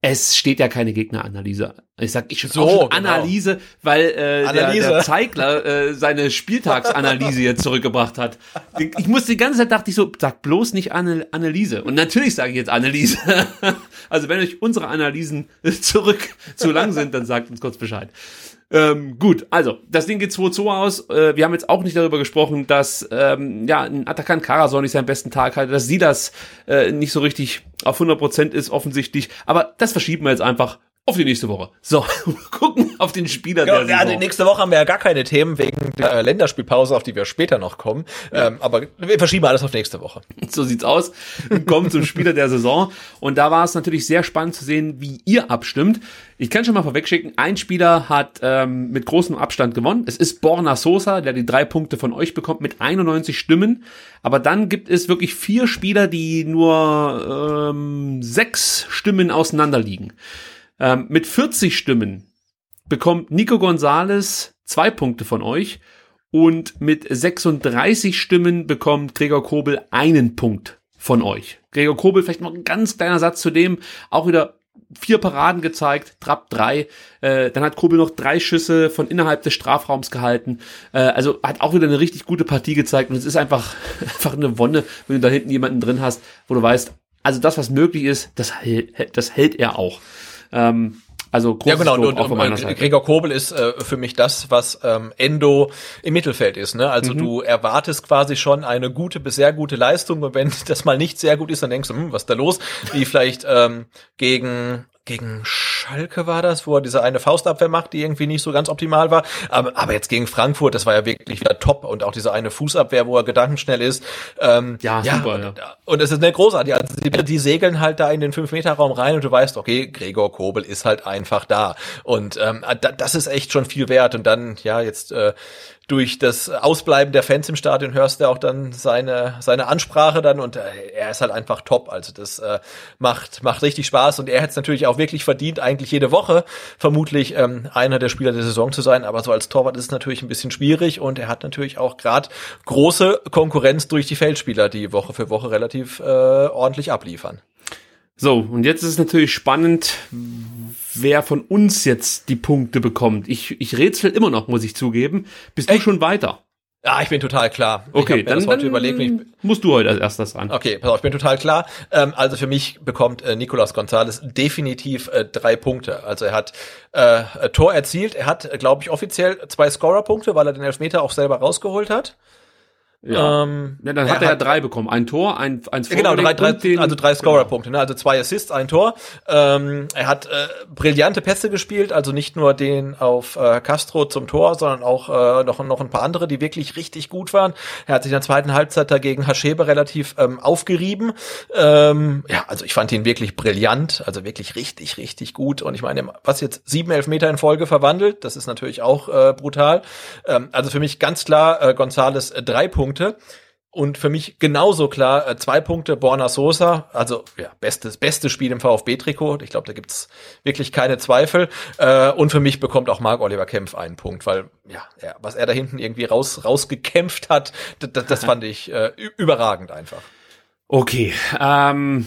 es steht ja keine Gegneranalyse. Ich sag, ich so, auch genau. Analyse, weil äh, Analyse. Der, der Zeigler äh, seine Spieltagsanalyse jetzt zurückgebracht hat. Ich musste die ganze Zeit dachte ich so, sag bloß nicht Anal Analyse. Und natürlich sage ich jetzt Analyse. (laughs) also wenn euch unsere Analysen (laughs) zurück zu lang sind, dann sagt uns kurz Bescheid. Ähm, gut, also, das Ding geht 2-2 aus. Äh, wir haben jetzt auch nicht darüber gesprochen, dass ähm, ja, ein Attackant Karasor nicht seinen besten Tag hatte, dass sie das äh, nicht so richtig auf 100% ist, offensichtlich. Aber das verschieben wir jetzt einfach auf die nächste Woche. So, (laughs) gucken auf den Spieler
ja, der Saison. Ja, nächste Woche haben wir ja gar keine Themen wegen der Länderspielpause, auf die wir später noch kommen. Ja. Ähm, aber wir verschieben alles auf nächste Woche.
So sieht's aus. Wir kommen zum Spieler der Saison. Und da war es natürlich sehr spannend zu sehen, wie ihr abstimmt. Ich kann schon mal vorwegschicken, ein Spieler hat ähm, mit großem Abstand gewonnen. Es ist Borna Sosa, der die drei Punkte von euch bekommt mit 91 Stimmen. Aber dann gibt es wirklich vier Spieler, die nur ähm, sechs Stimmen auseinander liegen. Ähm, mit 40 Stimmen bekommt Nico Gonzalez zwei Punkte von euch Und mit 36 Stimmen bekommt Gregor Kobel einen Punkt von euch. Gregor Kobel, vielleicht noch ein ganz kleiner Satz zu dem, auch wieder vier Paraden gezeigt, Trapp drei. Äh, dann hat Kobel noch drei Schüsse von innerhalb des Strafraums gehalten. Äh, also hat auch wieder eine richtig gute Partie gezeigt. Und es ist einfach, (laughs) einfach eine Wonne, wenn du da hinten jemanden drin hast, wo du weißt, also das, was möglich ist, das, das hält er auch. Ähm, also
ja genau, Lob und, und, und Gregor Kobel ist äh, für mich das, was ähm, Endo im Mittelfeld ist. Ne? Also mhm. du erwartest quasi schon eine gute bis sehr gute Leistung und wenn (laughs) das mal nicht sehr gut ist, dann denkst du, hm, was ist da los? Wie vielleicht ähm, gegen gegen Schalke war das, wo er diese eine Faustabwehr macht, die irgendwie nicht so ganz optimal war. Aber, aber jetzt gegen Frankfurt, das war ja wirklich wieder top. Und auch diese eine Fußabwehr, wo er gedankenschnell ist. Ähm, ja, ja, super. Und, ja. und es ist eine großartige. Also die, die segeln halt da in den 5-Meter-Raum rein und du weißt, okay, Gregor Kobel ist halt einfach da. Und ähm, das ist echt schon viel wert. Und dann, ja, jetzt äh, durch das Ausbleiben der Fans im Stadion hörst du auch dann seine seine Ansprache dann und äh, er ist halt einfach top. Also das äh, macht macht richtig Spaß und er hätte es natürlich auch wirklich verdient, eigentlich jede Woche vermutlich ähm, einer der Spieler der Saison zu sein. Aber so als Torwart ist es natürlich ein bisschen schwierig und er hat natürlich auch gerade große Konkurrenz durch die Feldspieler, die Woche für Woche relativ äh, ordentlich abliefern.
So, und jetzt ist es natürlich spannend, wer von uns jetzt die Punkte bekommt. Ich, ich rätsel immer noch, muss ich zugeben. Bist Echt? du schon weiter?
Ja, ich bin total klar.
Okay, dann, dann überlegt, musst du heute als erstes ran.
Okay, pass auf, ich bin total klar. Ähm, also für mich bekommt äh, Nicolas Gonzalez definitiv äh, drei Punkte. Also er hat äh, Tor erzielt, er hat, äh, glaube ich, offiziell zwei Scorer-Punkte, weil er den Elfmeter auch selber rausgeholt hat.
Ja. Ähm, ja, dann hat er, er ja drei bekommen. Ein Tor, ein, eins
Genau, drei, drei, also drei genau. Scorer-Punkte, ne? also zwei Assists, ein Tor. Ähm, er hat äh, brillante Pässe gespielt, also nicht nur den auf äh, Castro zum Tor, sondern auch äh, noch, noch ein paar andere, die wirklich richtig gut waren. Er hat sich in der zweiten Halbzeit dagegen Haschebe relativ ähm, aufgerieben. Ähm, ja, also ich fand ihn wirklich brillant, also wirklich richtig, richtig gut. Und ich meine, was jetzt sieben Elfmeter in Folge verwandelt, das ist natürlich auch äh, brutal. Ähm, also für mich ganz klar äh, Gonzales äh, drei Punkte Punkte. Und für mich genauso klar, äh, zwei Punkte Borna Sosa, also ja, bestes, bestes Spiel im VfB-Trikot. Ich glaube, da gibt's wirklich keine Zweifel. Äh, und für mich bekommt auch Marc Oliver Kempf einen Punkt, weil ja, er, was er da hinten irgendwie raus, rausgekämpft hat, das, fand ich äh, überragend einfach.
Okay, ähm,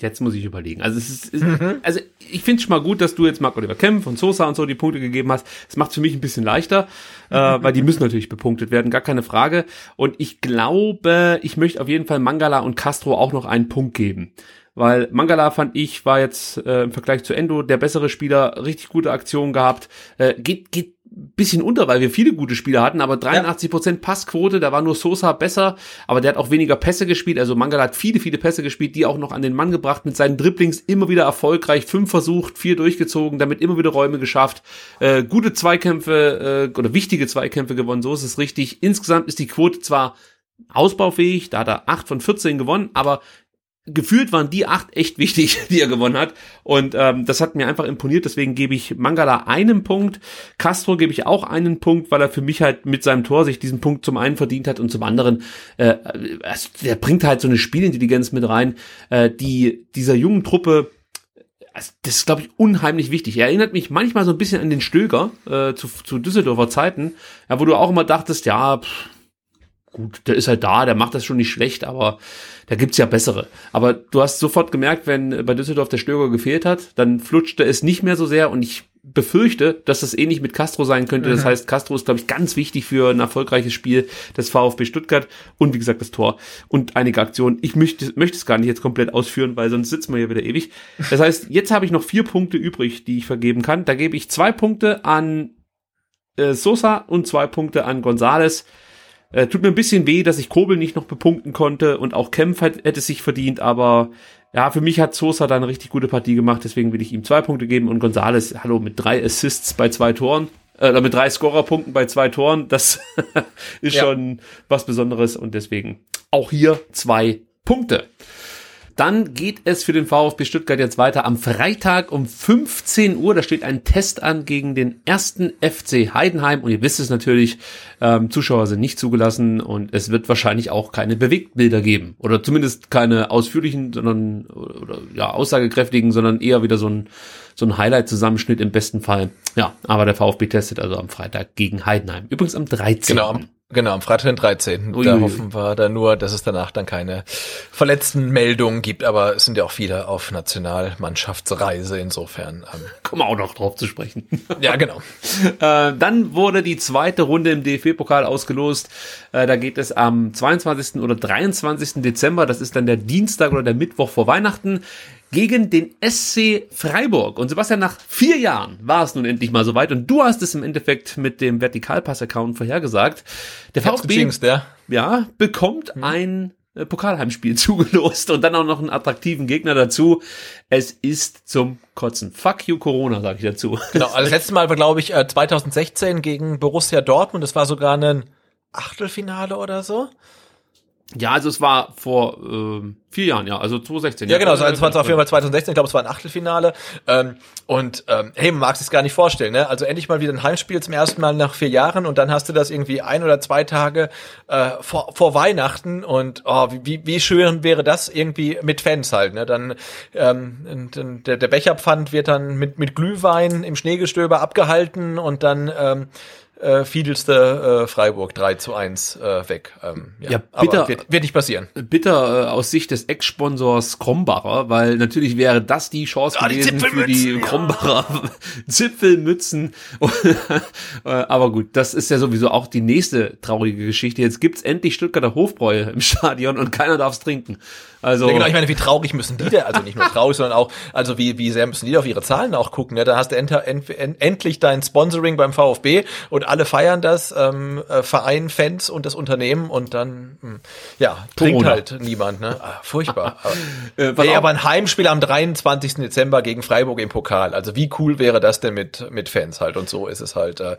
Jetzt muss ich überlegen. Also es ist, mhm. also ich finde es schon mal gut, dass du jetzt Marc Oliver Kempf und Sosa und so die Punkte gegeben hast. Das macht für mich ein bisschen leichter, mhm. äh, (laughs) weil die müssen natürlich bepunktet werden, gar keine Frage. Und ich glaube, ich möchte auf jeden Fall Mangala und Castro auch noch einen Punkt geben. Weil Mangala fand ich, war jetzt äh, im Vergleich zu Endo der bessere Spieler, richtig gute Aktionen gehabt, äh, geht, geht bisschen unter, weil wir viele gute Spieler hatten, aber 83 Prozent Passquote, da war nur Sosa besser, aber der hat auch weniger Pässe gespielt, also Mangala hat viele, viele Pässe gespielt, die auch noch an den Mann gebracht, mit seinen Dribblings immer wieder erfolgreich, fünf versucht, vier durchgezogen, damit immer wieder Räume geschafft, äh, gute Zweikämpfe äh, oder wichtige Zweikämpfe gewonnen, so ist es richtig. Insgesamt ist die Quote zwar ausbaufähig, da hat er acht von 14 gewonnen, aber gefühlt waren die acht echt wichtig, (laughs) die er gewonnen hat. Und ähm, das hat mir einfach imponiert. Deswegen gebe ich Mangala einen Punkt. Castro gebe ich auch einen Punkt, weil er für mich halt mit seinem Tor sich diesen Punkt zum einen verdient hat und zum anderen, äh, also der bringt halt so eine Spielintelligenz mit rein, äh, die dieser jungen Truppe also das ist, glaube ich, unheimlich wichtig. Er erinnert mich manchmal so ein bisschen an den Stöger äh, zu, zu Düsseldorfer Zeiten, ja, wo du auch immer dachtest, ja, pff, gut, der ist halt da, der macht das schon nicht schlecht, aber da gibt's ja bessere. Aber du hast sofort gemerkt, wenn bei Düsseldorf der Stöger gefehlt hat, dann flutschte es nicht mehr so sehr und ich befürchte, dass das ähnlich mit Castro sein könnte. Mhm. Das heißt, Castro ist, glaube ich, ganz wichtig für ein erfolgreiches Spiel des VfB Stuttgart und wie gesagt das Tor und einige Aktionen. Ich möchte, möchte es gar nicht jetzt komplett ausführen, weil sonst sitzen wir hier wieder ewig. Das heißt, jetzt habe ich noch vier Punkte übrig, die ich vergeben kann. Da gebe ich zwei Punkte an äh, Sosa und zwei Punkte an Gonzales. Äh, tut mir ein bisschen weh, dass ich Kobel nicht noch bepunkten konnte und auch Kempf hat, hätte sich verdient, aber ja, für mich hat Sosa da eine richtig gute Partie gemacht, deswegen will ich ihm zwei Punkte geben und Gonzales, hallo, mit drei Assists bei zwei Toren, äh, mit drei Scorerpunkten bei zwei Toren, das (laughs) ist ja. schon was Besonderes und deswegen auch hier zwei Punkte. Dann geht es für den VfB Stuttgart jetzt weiter am Freitag um 15 Uhr. Da steht ein Test an gegen den ersten FC Heidenheim. Und ihr wisst es natürlich, ähm, Zuschauer sind nicht zugelassen und es wird wahrscheinlich auch keine Bewegtbilder geben. Oder zumindest keine ausführlichen, sondern oder, ja, aussagekräftigen, sondern eher wieder so ein, so ein Highlight-Zusammenschnitt im besten Fall. Ja, aber der VfB testet also am Freitag gegen Heidenheim. Übrigens am 13.
Genau, genau, am Freitag den 13.
Ui,
da hoffen wir da nur, dass es danach dann keine verletzten Meldungen gibt, aber es sind ja auch viele auf Nationalmannschaftsreise, insofern. Ähm, (laughs)
Kommen wir auch noch drauf zu sprechen. (laughs)
ja, genau. (laughs)
Äh, dann wurde die zweite Runde im DFB-Pokal ausgelost. Äh, da geht es am 22. oder 23. Dezember, das ist dann der Dienstag oder der Mittwoch vor Weihnachten, gegen den SC Freiburg. Und Sebastian, nach vier Jahren war es nun endlich mal soweit. Und du hast es im Endeffekt mit dem Vertikalpass-Account vorhergesagt. Der VfB
ja.
ja, bekommt ein äh, Pokalheimspiel (laughs) zugelost und dann auch noch einen attraktiven Gegner dazu. Es ist zum Kotzen. Fuck you Corona, sage ich dazu.
Genau, also (laughs) das letzte Mal war, glaube ich, äh, 2016 gegen Borussia Dortmund. Das war sogar ein Achtelfinale oder so.
Ja, also es war vor ähm, vier Jahren, ja, also 2016.
Ja, genau, also es war auf jeden Fall 2016, ich glaube, es war ein Achtelfinale. Ähm, und ähm, hey, man mag sich gar nicht vorstellen, ne? Also endlich mal wieder ein Heimspiel zum ersten Mal nach vier Jahren und dann hast du das irgendwie ein oder zwei Tage äh, vor, vor Weihnachten und oh, wie, wie schön wäre das irgendwie mit Fans halt, ne? Dann ähm, der, der Becherpfand wird dann mit, mit Glühwein im Schneegestöber abgehalten und dann ähm, äh, fiedelste äh, Freiburg 3 zu 1 äh, weg. Ähm, ja,
Ja, bitter-
aber wird, wird nicht passieren.
bitter äh, aus Sicht des Ex-Sponsors Krombacher, weil natürlich wäre das die Chance
Ah, die
gewesen für die
Zipfelmützen, ja.
Krombacher (laughs) Zipfelmützen. (laughs) Äh, Aber gut, das ist ja sowieso auch die nächste traurige Geschichte. Jetzt gibt's endlich Stuttgarter Hofbräu im Stadion und keiner darf's trinken. Also
Ja, genau, ich meine, wie traurig müssen die denn, also nicht nur traurig, sondern auch, also wie, wie sehr müssen die auf ihre Zahlen auch gucken, ne? Da hast du ent, ent, endlich dein Sponsoring beim VfB und alle feiern das, ähm, äh, Verein, Fans und das Unternehmen und dann, hm, ja, trinkt
Corona.
halt niemand, ne? Ah, furchtbar. (laughs)
Äh, auch-
aber ein Heimspiel am 23. Dezember gegen Freiburg im Pokal. Also wie cool wäre das denn mit, mit Fans halt und so ist es halt, äh,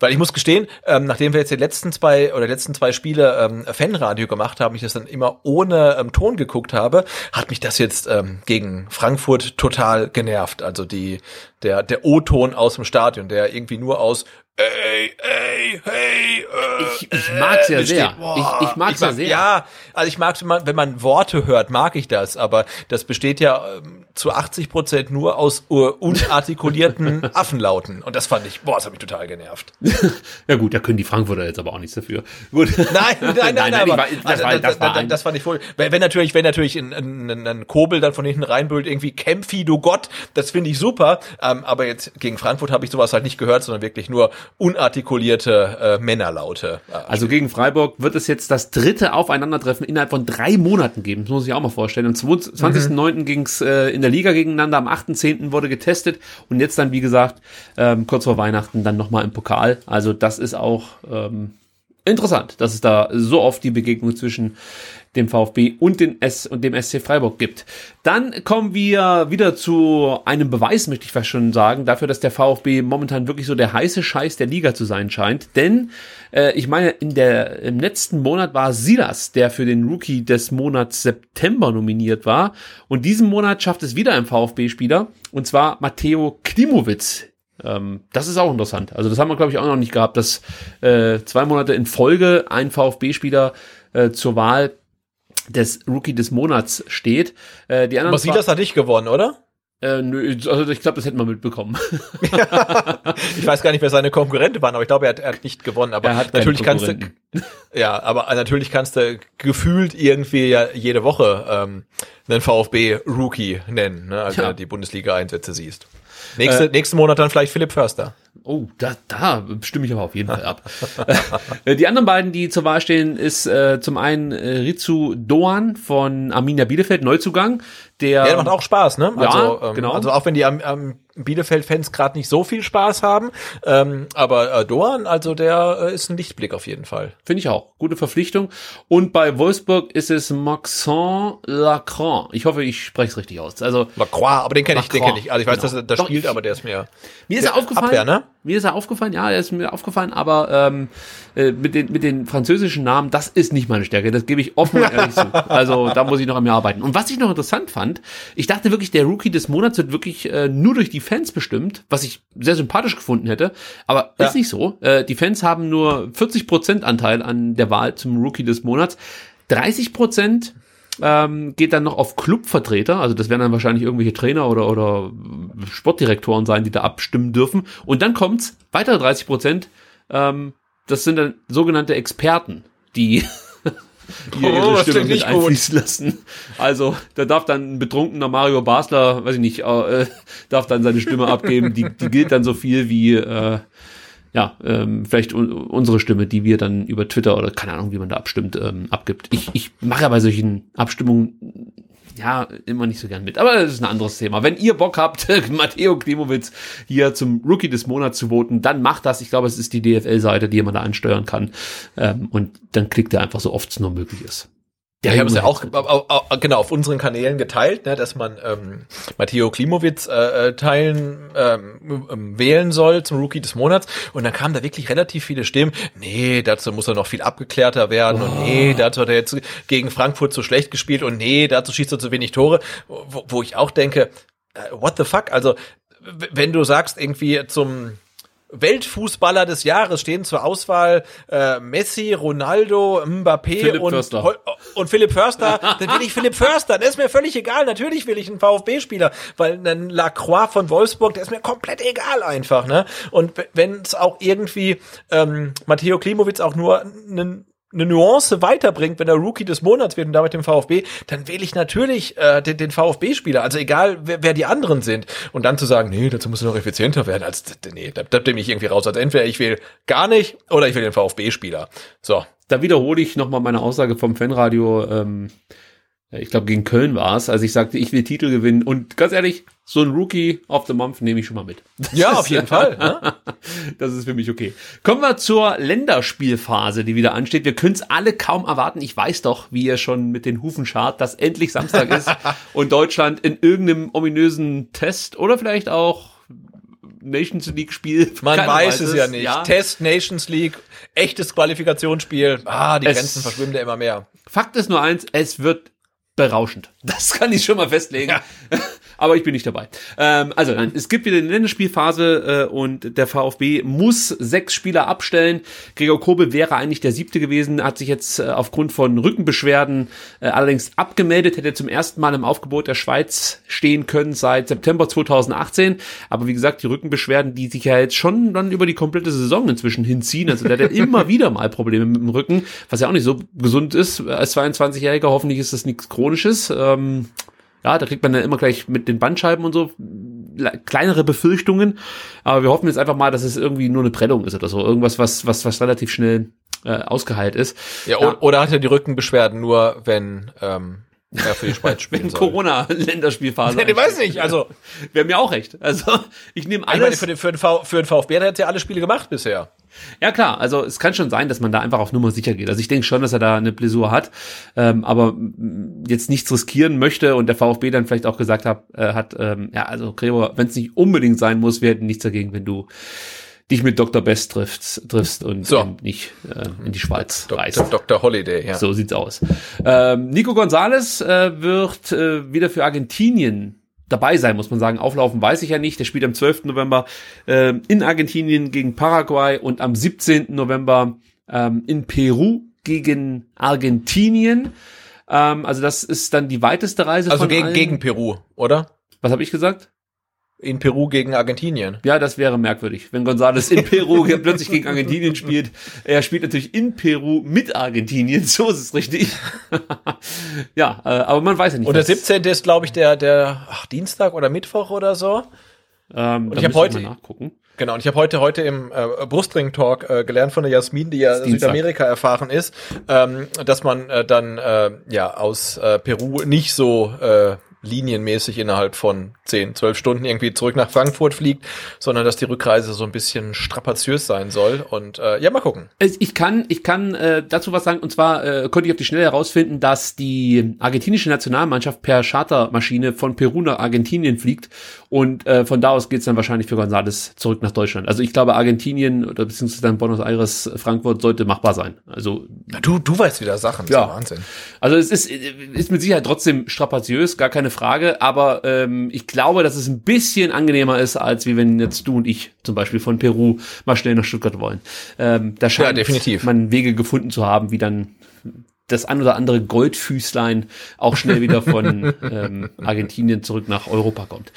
weil ich muss gestehen, ähm, nachdem wir jetzt die letzten zwei oder die letzten zwei Spiele ähm, Fanradio gemacht haben, ich das dann immer ohne ähm, Ton geguckt habe, hat mich das jetzt ähm, gegen Frankfurt total genervt. Also die der der O-Ton aus dem Stadion, der irgendwie nur aus ey, ey, hey, äh,
Ich- ich mag's ja
äh,
sehr.
besteht. Boah,
Ich- ich mag's ja
mag-
sehr.
Ja, also ich mag's, wenn man, wenn man Worte hört, mag ich das, aber das besteht ja ähm, zu 80 Prozent nur aus uh, unartikulierten (laughs) Affenlauten. Und das fand ich, boah, das hat mich total genervt. (laughs)
ja gut, da können die Frankfurter jetzt aber auch nichts dafür. Gut. (laughs)
Nein, nein, nein, nein, aber,
war- das
also,
war, das war
das,
ein,
das fand ich voll. Wenn, natürlich, wenn natürlich ein, ein, ein Kobel dann von hinten reinbrüllt, irgendwie Kämpfi, du Gott, das finde ich super. Ähm, aber jetzt gegen Frankfurt habe ich sowas halt nicht gehört, sondern wirklich nur unartikulierte äh, Männerlaute. Äh,
Also gegen Freiburg wird es jetzt das dritte Aufeinandertreffen innerhalb von drei Monaten geben. Das muss ich auch mal vorstellen. Am 20.09. ging's äh, in der Liga gegeneinander, am 8.10. wurde getestet und jetzt dann, wie gesagt, ähm, kurz vor Weihnachten dann nochmal im Pokal. Also das ist auch ähm, interessant, dass es da so oft die Begegnung zwischen dem VfB und, den S und dem SC Freiburg gibt. Dann kommen wir wieder zu einem Beweis, möchte ich fast schon sagen, dafür, dass der VfB momentan wirklich so der heiße Scheiß der Liga zu sein scheint. Denn äh, ich meine, in der im letzten Monat war Silas, der für den Rookie des Monats September nominiert war. Und diesen Monat schafft es wieder ein VfB-Spieler, und zwar Matteo Klimowitz. Ähm, das ist auch interessant. Also das haben wir, glaube ich, auch noch nicht gehabt, dass äh, zwei Monate in Folge ein VfB-Spieler äh, zur Wahl des Rookie des Monats steht. Äh, die anderen
aber Silas hat nicht gewonnen, oder?
äh, nö, also ich glaube, das hätten wir mitbekommen. (laughs)
Ich weiß gar nicht, wer seine Konkurrente waren, aber ich glaube, er hat, er hat nicht gewonnen. Aber
Er
natürlich kannst du,
Konkurrenten. (laughs)
ja, aber natürlich kannst du gefühlt irgendwie ja jede Woche ähm, einen VfB-Rookie nennen, ne, als
Ja.
du die Bundesliga-Einsätze siehst. Nächste, nächsten Monat dann vielleicht Philipp Förster.
Oh, da, da stimme ich aber auf jeden Fall ab. (laughs) Äh, die anderen beiden, die zur Wahl stehen, ist äh, zum einen äh, Rizu Doan von Arminia Bielefeld, Neuzugang. Der,
Ja, der macht auch Spaß, ne?
Ja,
also, ähm,
genau.
also auch wenn die am, am Bielefeld-Fans gerade nicht so viel Spaß haben, ähm, aber äh, Doan, also der äh, ist ein Lichtblick auf jeden Fall.
Finde ich auch. Gute Verpflichtung. Und bei Wolfsburg ist es Maxence Lacran. Ich hoffe, ich spreche es richtig aus. Also
Lacroix, aber den kenne ich, den
Lacroix,
kenne ich. Also ich weiß,
genau.
dass er da spielt, aber der ist mir
mir ist er aufgefallen.
Abwehr, ne?
Mir ist er aufgefallen, ja, er ist mir aufgefallen, aber ähm, äh, mit, den, mit den französischen Namen, das ist nicht meine Stärke. Das gebe ich offen und ehrlich zu. (laughs) Also da muss ich noch an mir arbeiten. Und was ich noch interessant fand, ich dachte wirklich, der Rookie des Monats wird wirklich äh, nur durch die Fans bestimmt, was ich sehr sympathisch gefunden hätte. Aber
Ja.
ist nicht so. Äh, die Fans haben nur 40% Anteil an der Wahl zum Rookie des Monats. 30% ähm, geht dann noch auf Clubvertreter, also das werden dann wahrscheinlich irgendwelche Trainer oder, oder Sportdirektoren sein, die da abstimmen dürfen. Und dann kommt's, weitere 30 Prozent, ähm, das sind dann sogenannte Experten, die (laughs) die
Oh,
ihre Stimme mit
nicht gut.
einfließen lassen. Also da darf dann ein betrunkener Mario Basler, weiß ich nicht, äh, (laughs) darf dann seine Stimme abgeben. Die, die gilt dann so viel wie äh, ja, ähm, vielleicht un unsere Stimme, die wir dann über Twitter oder keine Ahnung, wie man da abstimmt, ähm, abgibt. Ich, ich mache ja bei solchen Abstimmungen ja immer nicht so gern mit, aber das ist ein anderes Thema. Wenn ihr Bock habt, (laughs) Matteo Klimowitz hier zum Rookie des Monats zu voten, dann macht das. Ich glaube, es ist die DFL-Seite, die man da ansteuern kann. Ähm, und dann klickt ihr einfach so oft es nur möglich ist.
Ja, wir haben es ja auch au- au- au- genau auf unseren Kanälen geteilt, ne, dass man ähm, Matteo Klimowitz äh, äh, teilen ähm, ähm, wählen soll zum Rookie des Monats. Und dann kamen da wirklich relativ viele Stimmen. Nee, dazu muss er noch viel abgeklärter werden. Und nee, dazu hat er jetzt gegen Frankfurt zu schlecht gespielt. Und nee, dazu schießt er zu wenig Tore, wo, wo ich auch denke, äh, what the fuck? Also wenn du sagst irgendwie zum Weltfußballer des Jahres stehen zur Auswahl äh, Messi, Ronaldo, Mbappé
Philipp
und,
Förster.
Und Philipp Förster, (laughs) dann will ich Philipp Förster, das ist mir völlig egal. Natürlich will ich einen VfB-Spieler, weil ein Lacroix von Wolfsburg, der ist mir komplett egal einfach. Ne? Und wenn es auch irgendwie ähm, Matteo Klimowitz auch nur einen eine Nuance weiterbringt, wenn er Rookie des Monats wird und damit dem VfB, dann wähle ich natürlich äh, den, den VfB-Spieler. Also egal, wer, wer die anderen sind. Und dann zu sagen, nee, dazu muss er noch effizienter werden, als nee, da, da nehme ich irgendwie raus. Also entweder ich will gar nicht oder ich will den VfB-Spieler. So.
da wiederhole ich nochmal meine Aussage vom Fanradio, ähm, ich glaube gegen Köln war es, als ich sagte, ich will Titel gewinnen. Und ganz ehrlich, so ein Rookie of the Month nehme ich schon mal mit. Das
Ja, auf jeden Fall. Ne? (laughs)
Das ist für mich okay. Kommen wir zur Länderspielphase, die wieder ansteht. Wir können es alle kaum erwarten. Ich weiß doch, wie ihr schon mit den Hufen schart, dass endlich Samstag ist (laughs) und Deutschland in irgendeinem ominösen Test oder vielleicht auch Nations League Spiel.
Man
keiner
weiß es ja nicht.
Ja.
Test, Nations League, echtes Qualifikationsspiel. Ah, die
Es-
Grenzen verschwimmen ja immer mehr.
Fakt ist nur eins, es wird berauschend. Das kann ich schon mal festlegen. (laughs) Aber ich bin nicht dabei. Ähm, also nein, es gibt wieder eine Länderspielphase äh, und der VfB muss sechs Spieler abstellen. Gregor Kobel wäre eigentlich der siebte gewesen, hat sich jetzt äh, aufgrund von Rückenbeschwerden äh, allerdings abgemeldet, hätte zum ersten Mal im Aufgebot der Schweiz stehen können seit September 2018. Aber wie gesagt, die Rückenbeschwerden, die sich ja jetzt schon dann über die komplette Saison inzwischen hinziehen. Also der hat ja (laughs) immer wieder mal Probleme mit dem Rücken, was ja auch nicht so gesund ist als 22-Jähriger. Hoffentlich ist das nichts Chronisches. Ähm, ja, da kriegt man dann immer gleich mit den Bandscheiben und so le- kleinere Befürchtungen. Aber wir hoffen jetzt einfach mal, dass es irgendwie nur eine Prellung ist oder so. Irgendwas, was, was, was relativ schnell äh, ausgeheilt ist.
Ja,
Ja.
Oder hat er die Rückenbeschwerden nur, wenn ähm, er für die Schweiz (laughs) spielen
Wenn? Corona-Länderspielphase.
Ja, ich weiß nicht, also (laughs)
Wäre mir auch recht. Also, ich nehme
ich meine,
alles.
für den, für, den v, für den VfB hat er jetzt ja alle Spiele gemacht bisher.
Ja klar, also es kann schon sein, dass man da einfach auf Nummer sicher geht. Also ich denke schon, dass er da eine Blessur hat, ähm, aber jetzt nichts riskieren möchte und der VfB dann vielleicht auch gesagt hat, äh, hat ähm, ja also Gregor, wenn es nicht unbedingt sein muss, wir hätten nichts dagegen, wenn du dich mit Dr. Best triffst, triffst und
So.
ähm, nicht äh, in die Schweiz
Dr.
reist.
Dr. Holiday, ja.
So sieht's aus. Ähm, Nico Gonzalez äh, wird äh, wieder für Argentinien dabei sein, muss man sagen. Auflaufen weiß ich ja nicht. Der spielt am 12. November ähm, in Argentinien gegen Paraguay und am 17. November ähm, in Peru gegen Argentinien. Ähm, also das ist dann die weiteste Reise
Also gegen,
allen.
gegen Peru, oder?
Was habe ich gesagt?
In Peru gegen Argentinien.
Ja, das wäre merkwürdig, wenn González in Peru (laughs) plötzlich gegen Argentinien spielt. Er spielt natürlich in Peru mit Argentinien, so ist es richtig. (laughs) ja, äh, aber man weiß ja nicht.
Und der
was-
17. ist, glaube ich, der, der ach, Dienstag oder Mittwoch oder so.
Ähm,
Und ich hab
müsste
heute-
nachgucken.
Genau, und ich habe heute heute im äh, Brustring-Talk äh, gelernt von der Jasmin, die ja. Südamerika erfahren ist, ähm, dass man äh, dann äh, ja aus äh, Peru nicht so äh, linienmäßig innerhalb von 10, 12 Stunden irgendwie zurück nach Frankfurt fliegt, sondern dass die Rückreise so ein bisschen strapaziös sein soll. Und äh, ja, mal gucken.
Ich kann, ich kann äh, dazu was sagen, und zwar äh, konnte ich auf die Schnelle herausfinden, dass die argentinische Nationalmannschaft per Chartermaschine von Peru nach Argentinien fliegt und äh, von da aus geht's dann wahrscheinlich für González zurück nach Deutschland. Also ich glaube, Argentinien oder beziehungsweise dann Buenos Aires, Frankfurt sollte machbar sein. Also
Na, du, du weißt wieder Sachen, das
Ja.
Wahnsinn.
Also es ist, ist mit Sicherheit trotzdem strapaziös, gar keine Frage, aber ähm, ich glaube, dass es ein bisschen angenehmer ist, als wie wenn jetzt du und ich zum Beispiel von Peru mal schnell nach Stuttgart wollen. Ähm, da scheint
definitiv.
man Wege gefunden zu haben, wie dann das ein oder andere Goldfüßlein auch schnell wieder von (laughs) ähm, Argentinien zurück nach Europa kommt.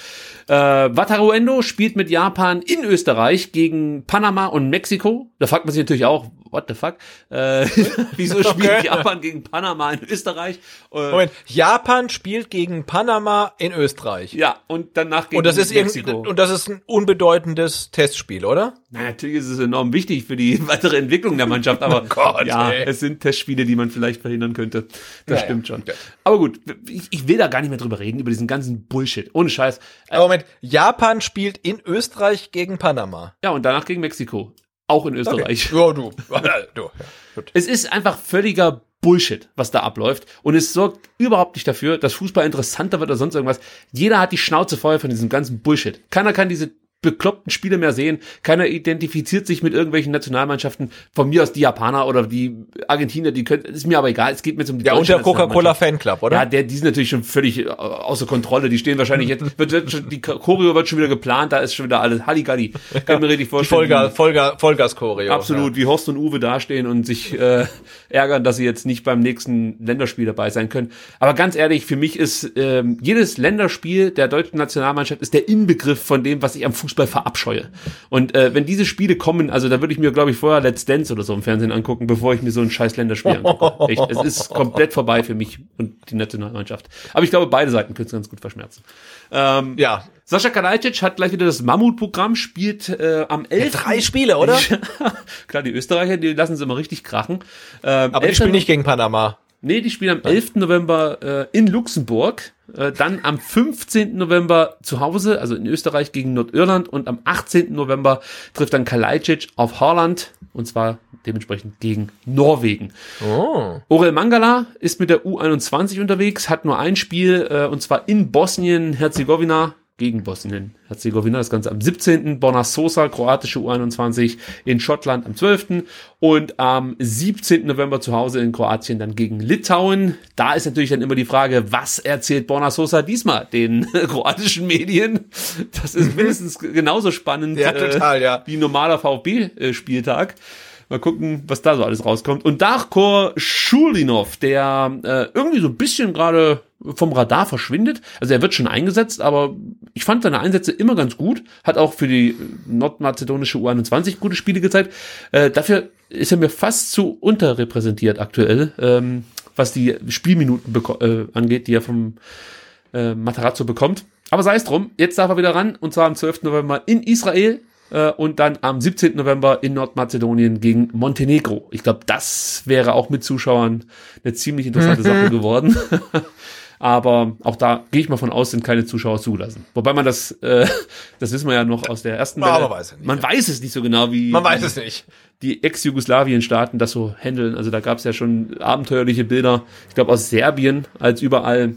Äh, Wataruendo spielt mit Japan in Österreich gegen Panama und Mexiko. Da fragt man sich natürlich auch, what the fuck? Äh, (laughs) wieso spielt
Okay.
Japan gegen Panama in Österreich? Äh,
Moment, Japan spielt gegen Panama in Österreich.
ja, und danach gegen
Und das ist
Mexiko.
und das ist ein unbedeutendes Testspiel, oder?
Na, natürlich ist es enorm wichtig für die (laughs) weitere Entwicklung der Mannschaft, aber (laughs)
Oh Gott,
ja,
ey.
es sind Testspiele, die man vielleicht verhindern könnte. Das
Ja,
stimmt
ja.
schon.
Ja.
Aber gut, ich, ich will da gar nicht mehr drüber reden, über diesen ganzen Bullshit. Ohne Scheiß. Äh,
Aber Moment, Japan spielt in Österreich gegen Panama.
ja, und danach gegen Mexiko. Auch in Österreich.
Ja, du. (laughs) du. Ja.
Es ist einfach völliger Bullshit, was da abläuft. Und es sorgt überhaupt nicht dafür, dass Fußball interessanter wird oder sonst irgendwas. Jeder hat die Schnauze voll von diesem ganzen Bullshit. Keiner kann diese bekloppten Spiele mehr sehen. Keiner identifiziert sich mit irgendwelchen Nationalmannschaften. Von mir aus die Japaner oder die Argentinier, die können, ist mir aber egal. Es geht mir jetzt um die
Ja, und der Coca-Cola. Fanclub, oder?
Ja, der, die sind natürlich schon völlig äh, außer Kontrolle. Die stehen wahrscheinlich jetzt, wird, wird schon, die Choreo wird schon wieder geplant, da ist schon wieder alles Halligalli. Kann mir richtig vorstellen.
Vollgas, Vollgas, Vollgas-Choreo.
Absolut, wie Horst und Uwe dastehen und sich äh, ärgern, dass sie jetzt nicht beim nächsten Länderspiel dabei sein können. Aber ganz ehrlich, für mich ist ähm, jedes Länderspiel der deutschen Nationalmannschaft ist der Inbegriff von dem, was ich am Fußball verabscheue. Und äh, wenn diese Spiele kommen, also da würde ich mir, glaube ich, vorher Let's Dance oder so im Fernsehen angucken, bevor ich mir so ein scheiß Länderspiel angucke. (laughs) Echt, es ist komplett vorbei für mich und die Nationalmannschaft. Aber ich glaube, beide Seiten können es ganz gut verschmerzen. Ähm,
Ja.
Sascha Kalajdzic hat gleich wieder das Mammutprogramm, spielt äh, am 11.
Drei Spiele, oder? (laughs)
Klar, die Österreicher, die lassen es immer richtig krachen. Ähm,
Aber die
11.
spielen nicht gegen Panama.
Nee, die spielen am 11. November äh, in Luxemburg, dann am 15. November zu Hause, also in Österreich gegen Nordirland und am 18. November trifft dann Kalajdzic auf Holland und zwar dementsprechend gegen Norwegen.
Oh.
Orel Mangala ist mit der U21 unterwegs, hat nur ein Spiel äh, und zwar in Bosnien-Herzegowina gegen Bosnien-Herzegowina. Das Ganze am 17. Borna Sosa, kroatische U21 in Schottland am 12. Und am 17. November zu Hause in Kroatien dann gegen Litauen. Da ist natürlich dann immer die Frage, was erzählt Borna Sosa diesmal den (laughs) kroatischen Medien? Das ist (laughs) mindestens genauso spannend
Ja, total, ja.
wie normaler VfB-Spieltag. Mal gucken, was da so alles rauskommt. Und Darko Schulinov, der äh, irgendwie so ein bisschen gerade vom Radar verschwindet. Also er wird schon eingesetzt, aber ich fand seine Einsätze immer ganz gut. Hat auch für die nordmazedonische U21 gute Spiele gezeigt. Äh, dafür ist er mir fast zu unterrepräsentiert aktuell, ähm, was die Spielminuten äh, angeht, die er vom äh, Matarazzo bekommt. Aber sei es drum, jetzt darf er wieder ran, und zwar am 12. November in Israel äh, und dann am 17. November in Nordmazedonien gegen Montenegro. Ich glaube, das wäre auch mit Zuschauern eine ziemlich interessante (laughs) Sache geworden. (laughs) Aber auch da gehe ich mal von aus, sind keine Zuschauer zugelassen. Wobei man das, äh, (laughs) das wissen wir ja noch aus der ersten Welle.
weiß ja nicht.
man weiß es nicht so genau, wie
Man weiß es nicht.
die Ex-Jugoslawien-Staaten das so handeln. Also da gab es ja schon abenteuerliche Bilder, ich glaube aus Serbien, als überall,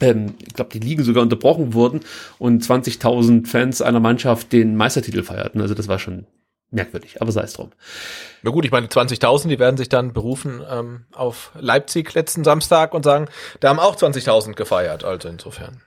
ähm, ich glaube, die Ligen sogar unterbrochen wurden und 20.000 Fans einer Mannschaft den Meistertitel feierten. Also das war schon merkwürdig, aber sei es drum.
Na gut, ich meine, 20.000, die werden sich dann berufen ähm, auf Leipzig letzten Samstag und sagen, da haben auch 20.000 gefeiert. Also insofern.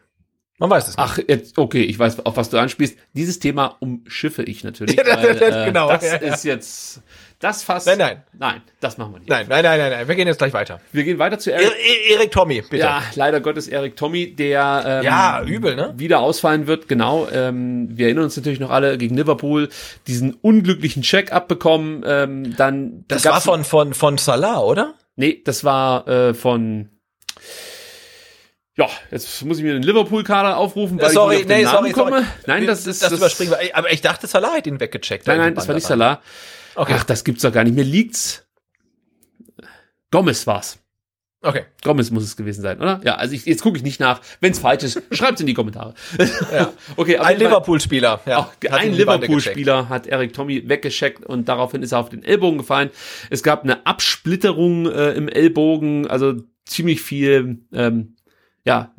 Man weiß es nicht.
Ach, jetzt, okay, ich weiß, auf was du anspielst. Dieses Thema umschiffe ich natürlich. (laughs)
Ja,
weil, äh,
genau.
Das
Ja, ja.
ist jetzt, das fast.
Nein, nein.
Nein, das machen wir nicht.
Nein, nein, nein, nein, nein. Wir gehen jetzt gleich weiter.
Wir gehen weiter zu Eric.
e Erik Tommy, bitte.
Ja, leider Gottes Erik Tommy, der ähm,
Ja, übel, ne?
wieder ausfallen wird. Genau. Ähm, wir erinnern uns natürlich noch alle gegen Liverpool diesen unglücklichen Check abbekommen. Ähm, dann
Das war von, von, von Salah, oder?
Nee, das war äh, von. Ja, jetzt muss ich mir den Liverpool-Kader aufrufen, weil
sorry,
ich nicht auf den
nee,
Namen
sorry,
komme.
sorry.
Nein, das ist
das, überspringen wir. Aber ich dachte, Salah hat ihn weggecheckt.
Nein, nein, das war nicht
Salah.
Salah. Ach, das gibt's doch gar nicht. Mir liegt's. Gomez war's.
Okay.
Gomez muss es gewesen sein, oder? Ja, also ich, jetzt gucke ich nicht nach. Wenn es falsch ist, (laughs) schreibt in die Kommentare.
Ja. (laughs)
okay,
Ein Liverpool-Spieler. Ja,
ein Liverpool-Spieler hat Eric Tommy weggescheckt und daraufhin ist er auf den Ellbogen gefallen. Es gab eine Absplitterung äh, im Ellbogen, also ziemlich viel, ähm, ja,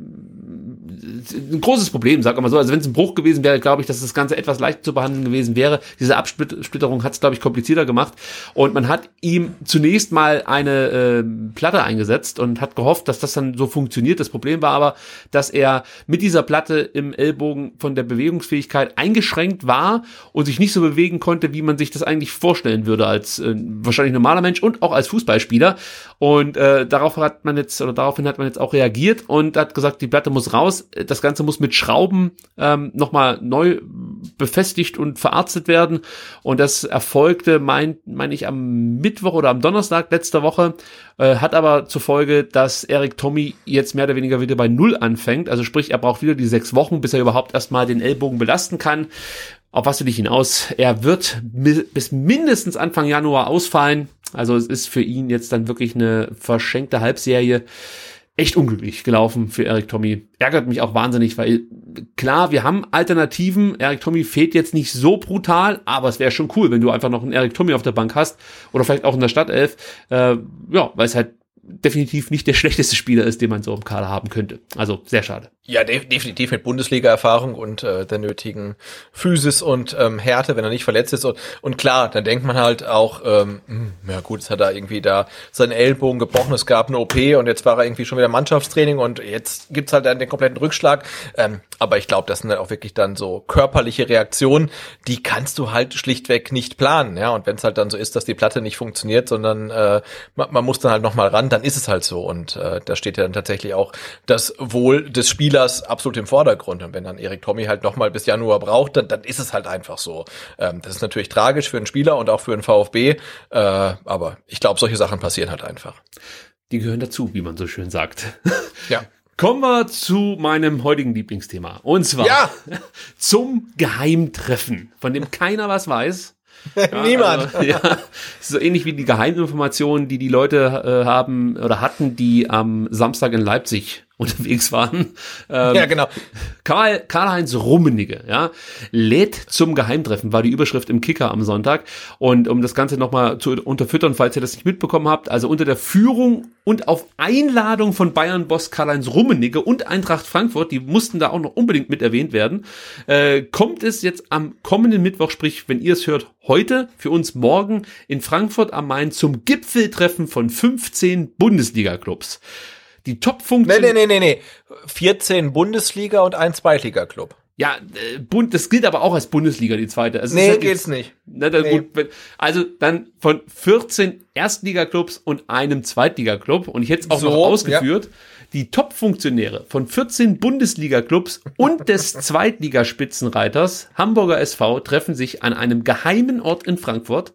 ein großes Problem, sag mal so. Also wenn es ein Bruch gewesen wäre, glaube ich, dass das Ganze etwas leichter zu behandeln gewesen wäre. Diese Absplitterung hat es, glaube ich, komplizierter gemacht. Und man hat ihm zunächst mal eine äh, Platte eingesetzt und hat gehofft, dass das dann so funktioniert. Das Problem war aber, dass er mit dieser Platte im Ellbogen von der Bewegungsfähigkeit eingeschränkt war und sich nicht so bewegen konnte, wie man sich das eigentlich vorstellen würde als äh, wahrscheinlich normaler Mensch und auch als Fußballspieler. Und äh, darauf hat man jetzt oder daraufhin hat man jetzt auch reagiert und hat gesagt, die Platte muss raus. Das Ganze muss mit Schrauben ähm, nochmal neu befestigt und verarztet werden. Und das erfolgte, mein, meine ich, am Mittwoch oder am Donnerstag letzter Woche. Äh, hat aber zur Folge, dass Eric Tommy jetzt mehr oder weniger wieder bei Null anfängt. Also sprich, er braucht wieder die sechs Wochen, bis er überhaupt erstmal den Ellbogen belasten kann. Auf was will ich hinaus? Er wird mi- bis mindestens Anfang Januar ausfallen. Also es ist für ihn jetzt dann wirklich eine verschenkte Halbserie. Echt unglücklich gelaufen für Eric Tommy. Ärgert mich auch wahnsinnig, weil klar, wir haben Alternativen. Eric Tommy fehlt jetzt nicht so brutal, aber es wäre schon cool, wenn du einfach noch einen Eric Tommy auf der Bank hast oder vielleicht auch in der Stadtelf. Äh, ja, weil es halt definitiv nicht der schlechteste Spieler ist, den man so im Kader haben könnte. Also sehr schade.
Ja, de definitiv mit Bundesliga-Erfahrung und äh, der nötigen Physis und ähm, Härte, wenn er nicht verletzt ist. Und, und klar, dann denkt man halt auch, ähm, hm, ja gut, jetzt hat er irgendwie da seinen Ellbogen gebrochen, es gab eine OP und jetzt war er irgendwie schon wieder Mannschaftstraining und jetzt gibt's halt dann den kompletten Rückschlag. Ähm, aber ich glaube, das sind halt auch wirklich dann so körperliche Reaktionen, die kannst du halt schlichtweg nicht planen. Ja, und wenn es halt dann so ist, dass die Platte nicht funktioniert, sondern äh, man, man muss dann halt nochmal ran, dann ist es halt so. Und äh, da steht ja dann tatsächlich auch das Wohl des Spielers absolut im Vordergrund. Und wenn dann Erik Tommy halt nochmal bis Januar braucht, dann, dann ist es halt einfach so. Ähm, das ist natürlich tragisch für einen Spieler und auch für den VfB. Äh, aber ich glaube, solche Sachen passieren halt einfach.
Die gehören dazu, wie man so schön sagt. (laughs)
Ja.
Kommen wir zu meinem heutigen Lieblingsthema. Und zwar
Ja. (laughs)
zum Geheimtreffen, von dem keiner was weiß. (laughs) Ja,
Niemand.
Also, ja, so ähnlich wie die Geheiminformationen, die die Leute äh, haben oder hatten, die am Samstag in Leipzig unterwegs waren. Ähm,
Ja, genau.
Karl, Karl-Heinz Rummenigge, ja, lädt zum Geheimtreffen, war die Überschrift im Kicker am Sonntag. Und um das Ganze nochmal zu unterfüttern, falls ihr das nicht mitbekommen habt, also unter der Führung und auf Einladung von Bayern-Boss Karl-Heinz Rummenigge und Eintracht Frankfurt, die mussten da auch noch unbedingt mit erwähnt werden, äh, kommt es jetzt am kommenden Mittwoch, sprich, wenn ihr es hört, heute, für uns morgen in Frankfurt am Main zum Gipfeltreffen von 15 Bundesliga-Clubs. Die Top-Funktion.
Nee, nee, nee, nee, nee. 14 Bundesliga und ein Zweitliga-Club.
Ja, äh, Bund, das gilt aber auch als Bundesliga, die zweite. Also
Nee,
halt
geht's
jetzt-
nicht.
Na, dann
Nee.
gut, also dann von 14 Erstligaklubs und einem Zweitligaklub und ich hätte es auch
So,
noch ausgeführt, die Top-Funktionäre von 14 Bundesligaklubs und des (laughs) Zweitligaspitzenreiters Hamburger SV treffen sich an einem geheimen Ort in Frankfurt.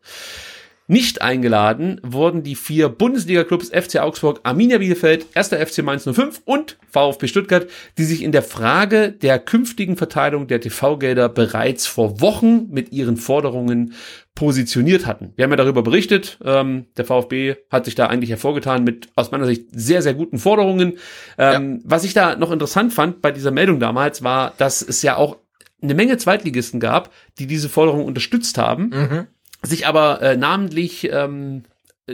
Nicht eingeladen wurden die vier Bundesliga-Clubs FC Augsburg, Arminia Bielefeld, 1. FC Mainz 05 und VfB Stuttgart, die sich in der Frage der künftigen Verteilung der TV-Gelder bereits vor Wochen mit ihren Forderungen positioniert hatten. Wir haben ja darüber berichtet. Ähm, der VfB hat sich da eigentlich hervorgetan mit aus meiner Sicht sehr, sehr guten Forderungen. Ähm, Was ich da noch interessant fand bei dieser Meldung damals war, dass es ja auch eine Menge Zweitligisten gab, die diese Forderung unterstützt haben sich aber äh, namentlich ähm,